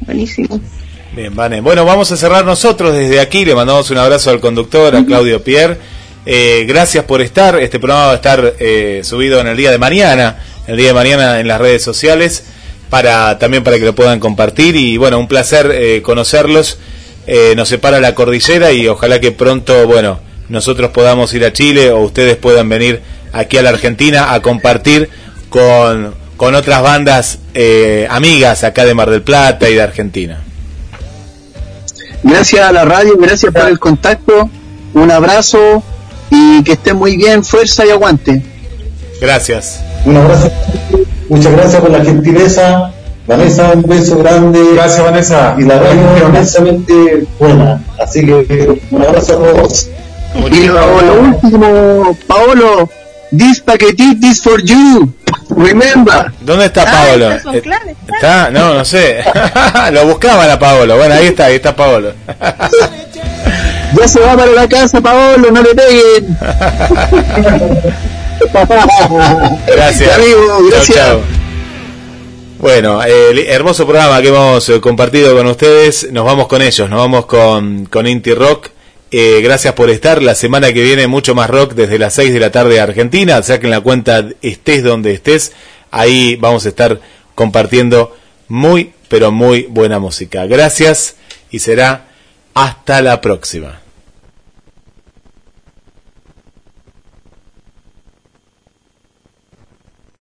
Buenísimo. Bien, Vane. Bueno, vamos a cerrar nosotros desde aquí. Le mandamos un abrazo al conductor, a Claudio Pierre. Eh, gracias por estar. Este programa va a estar eh, subido en el día de mañana, el día de mañana en las redes sociales, para también para que lo puedan compartir. Y bueno, un placer eh, conocerlos. Eh, nos separa la cordillera y ojalá que pronto, bueno, nosotros podamos ir a Chile o ustedes puedan venir aquí a la Argentina a compartir con, con otras bandas eh, amigas acá de Mar del Plata y de Argentina. Gracias a la radio, gracias por el contacto. Un abrazo y que estén muy bien, fuerza y aguante. Gracias. Un abrazo. Muchas gracias por la gentileza. Vanessa, un beso grande. Gracias, Vanessa. Y la radio es inmensamente buena. Así que un abrazo a todos. Y lo, lo último, Paolo, this paquetito is for you. Remember. ¿Dónde está Paolo? esas son Eh, ¿Está? No, no sé. [laughs] Lo buscaban a Paolo. Bueno, ahí está, ahí está Paolo. [laughs] Ya se va para la casa, Paolo, no le peguen. [laughs] Gracias. Amigo, gracias. Chau, chau. Bueno, el hermoso programa que hemos eh, compartido con ustedes. Nos vamos con ellos, nos vamos con, con Inti Rock. Eh, gracias por estar. La semana que viene mucho más rock desde las 6 de la tarde de Argentina. Saquen la cuenta, estés donde estés. Ahí vamos a estar compartiendo muy, pero muy buena música. Gracias y será hasta la próxima.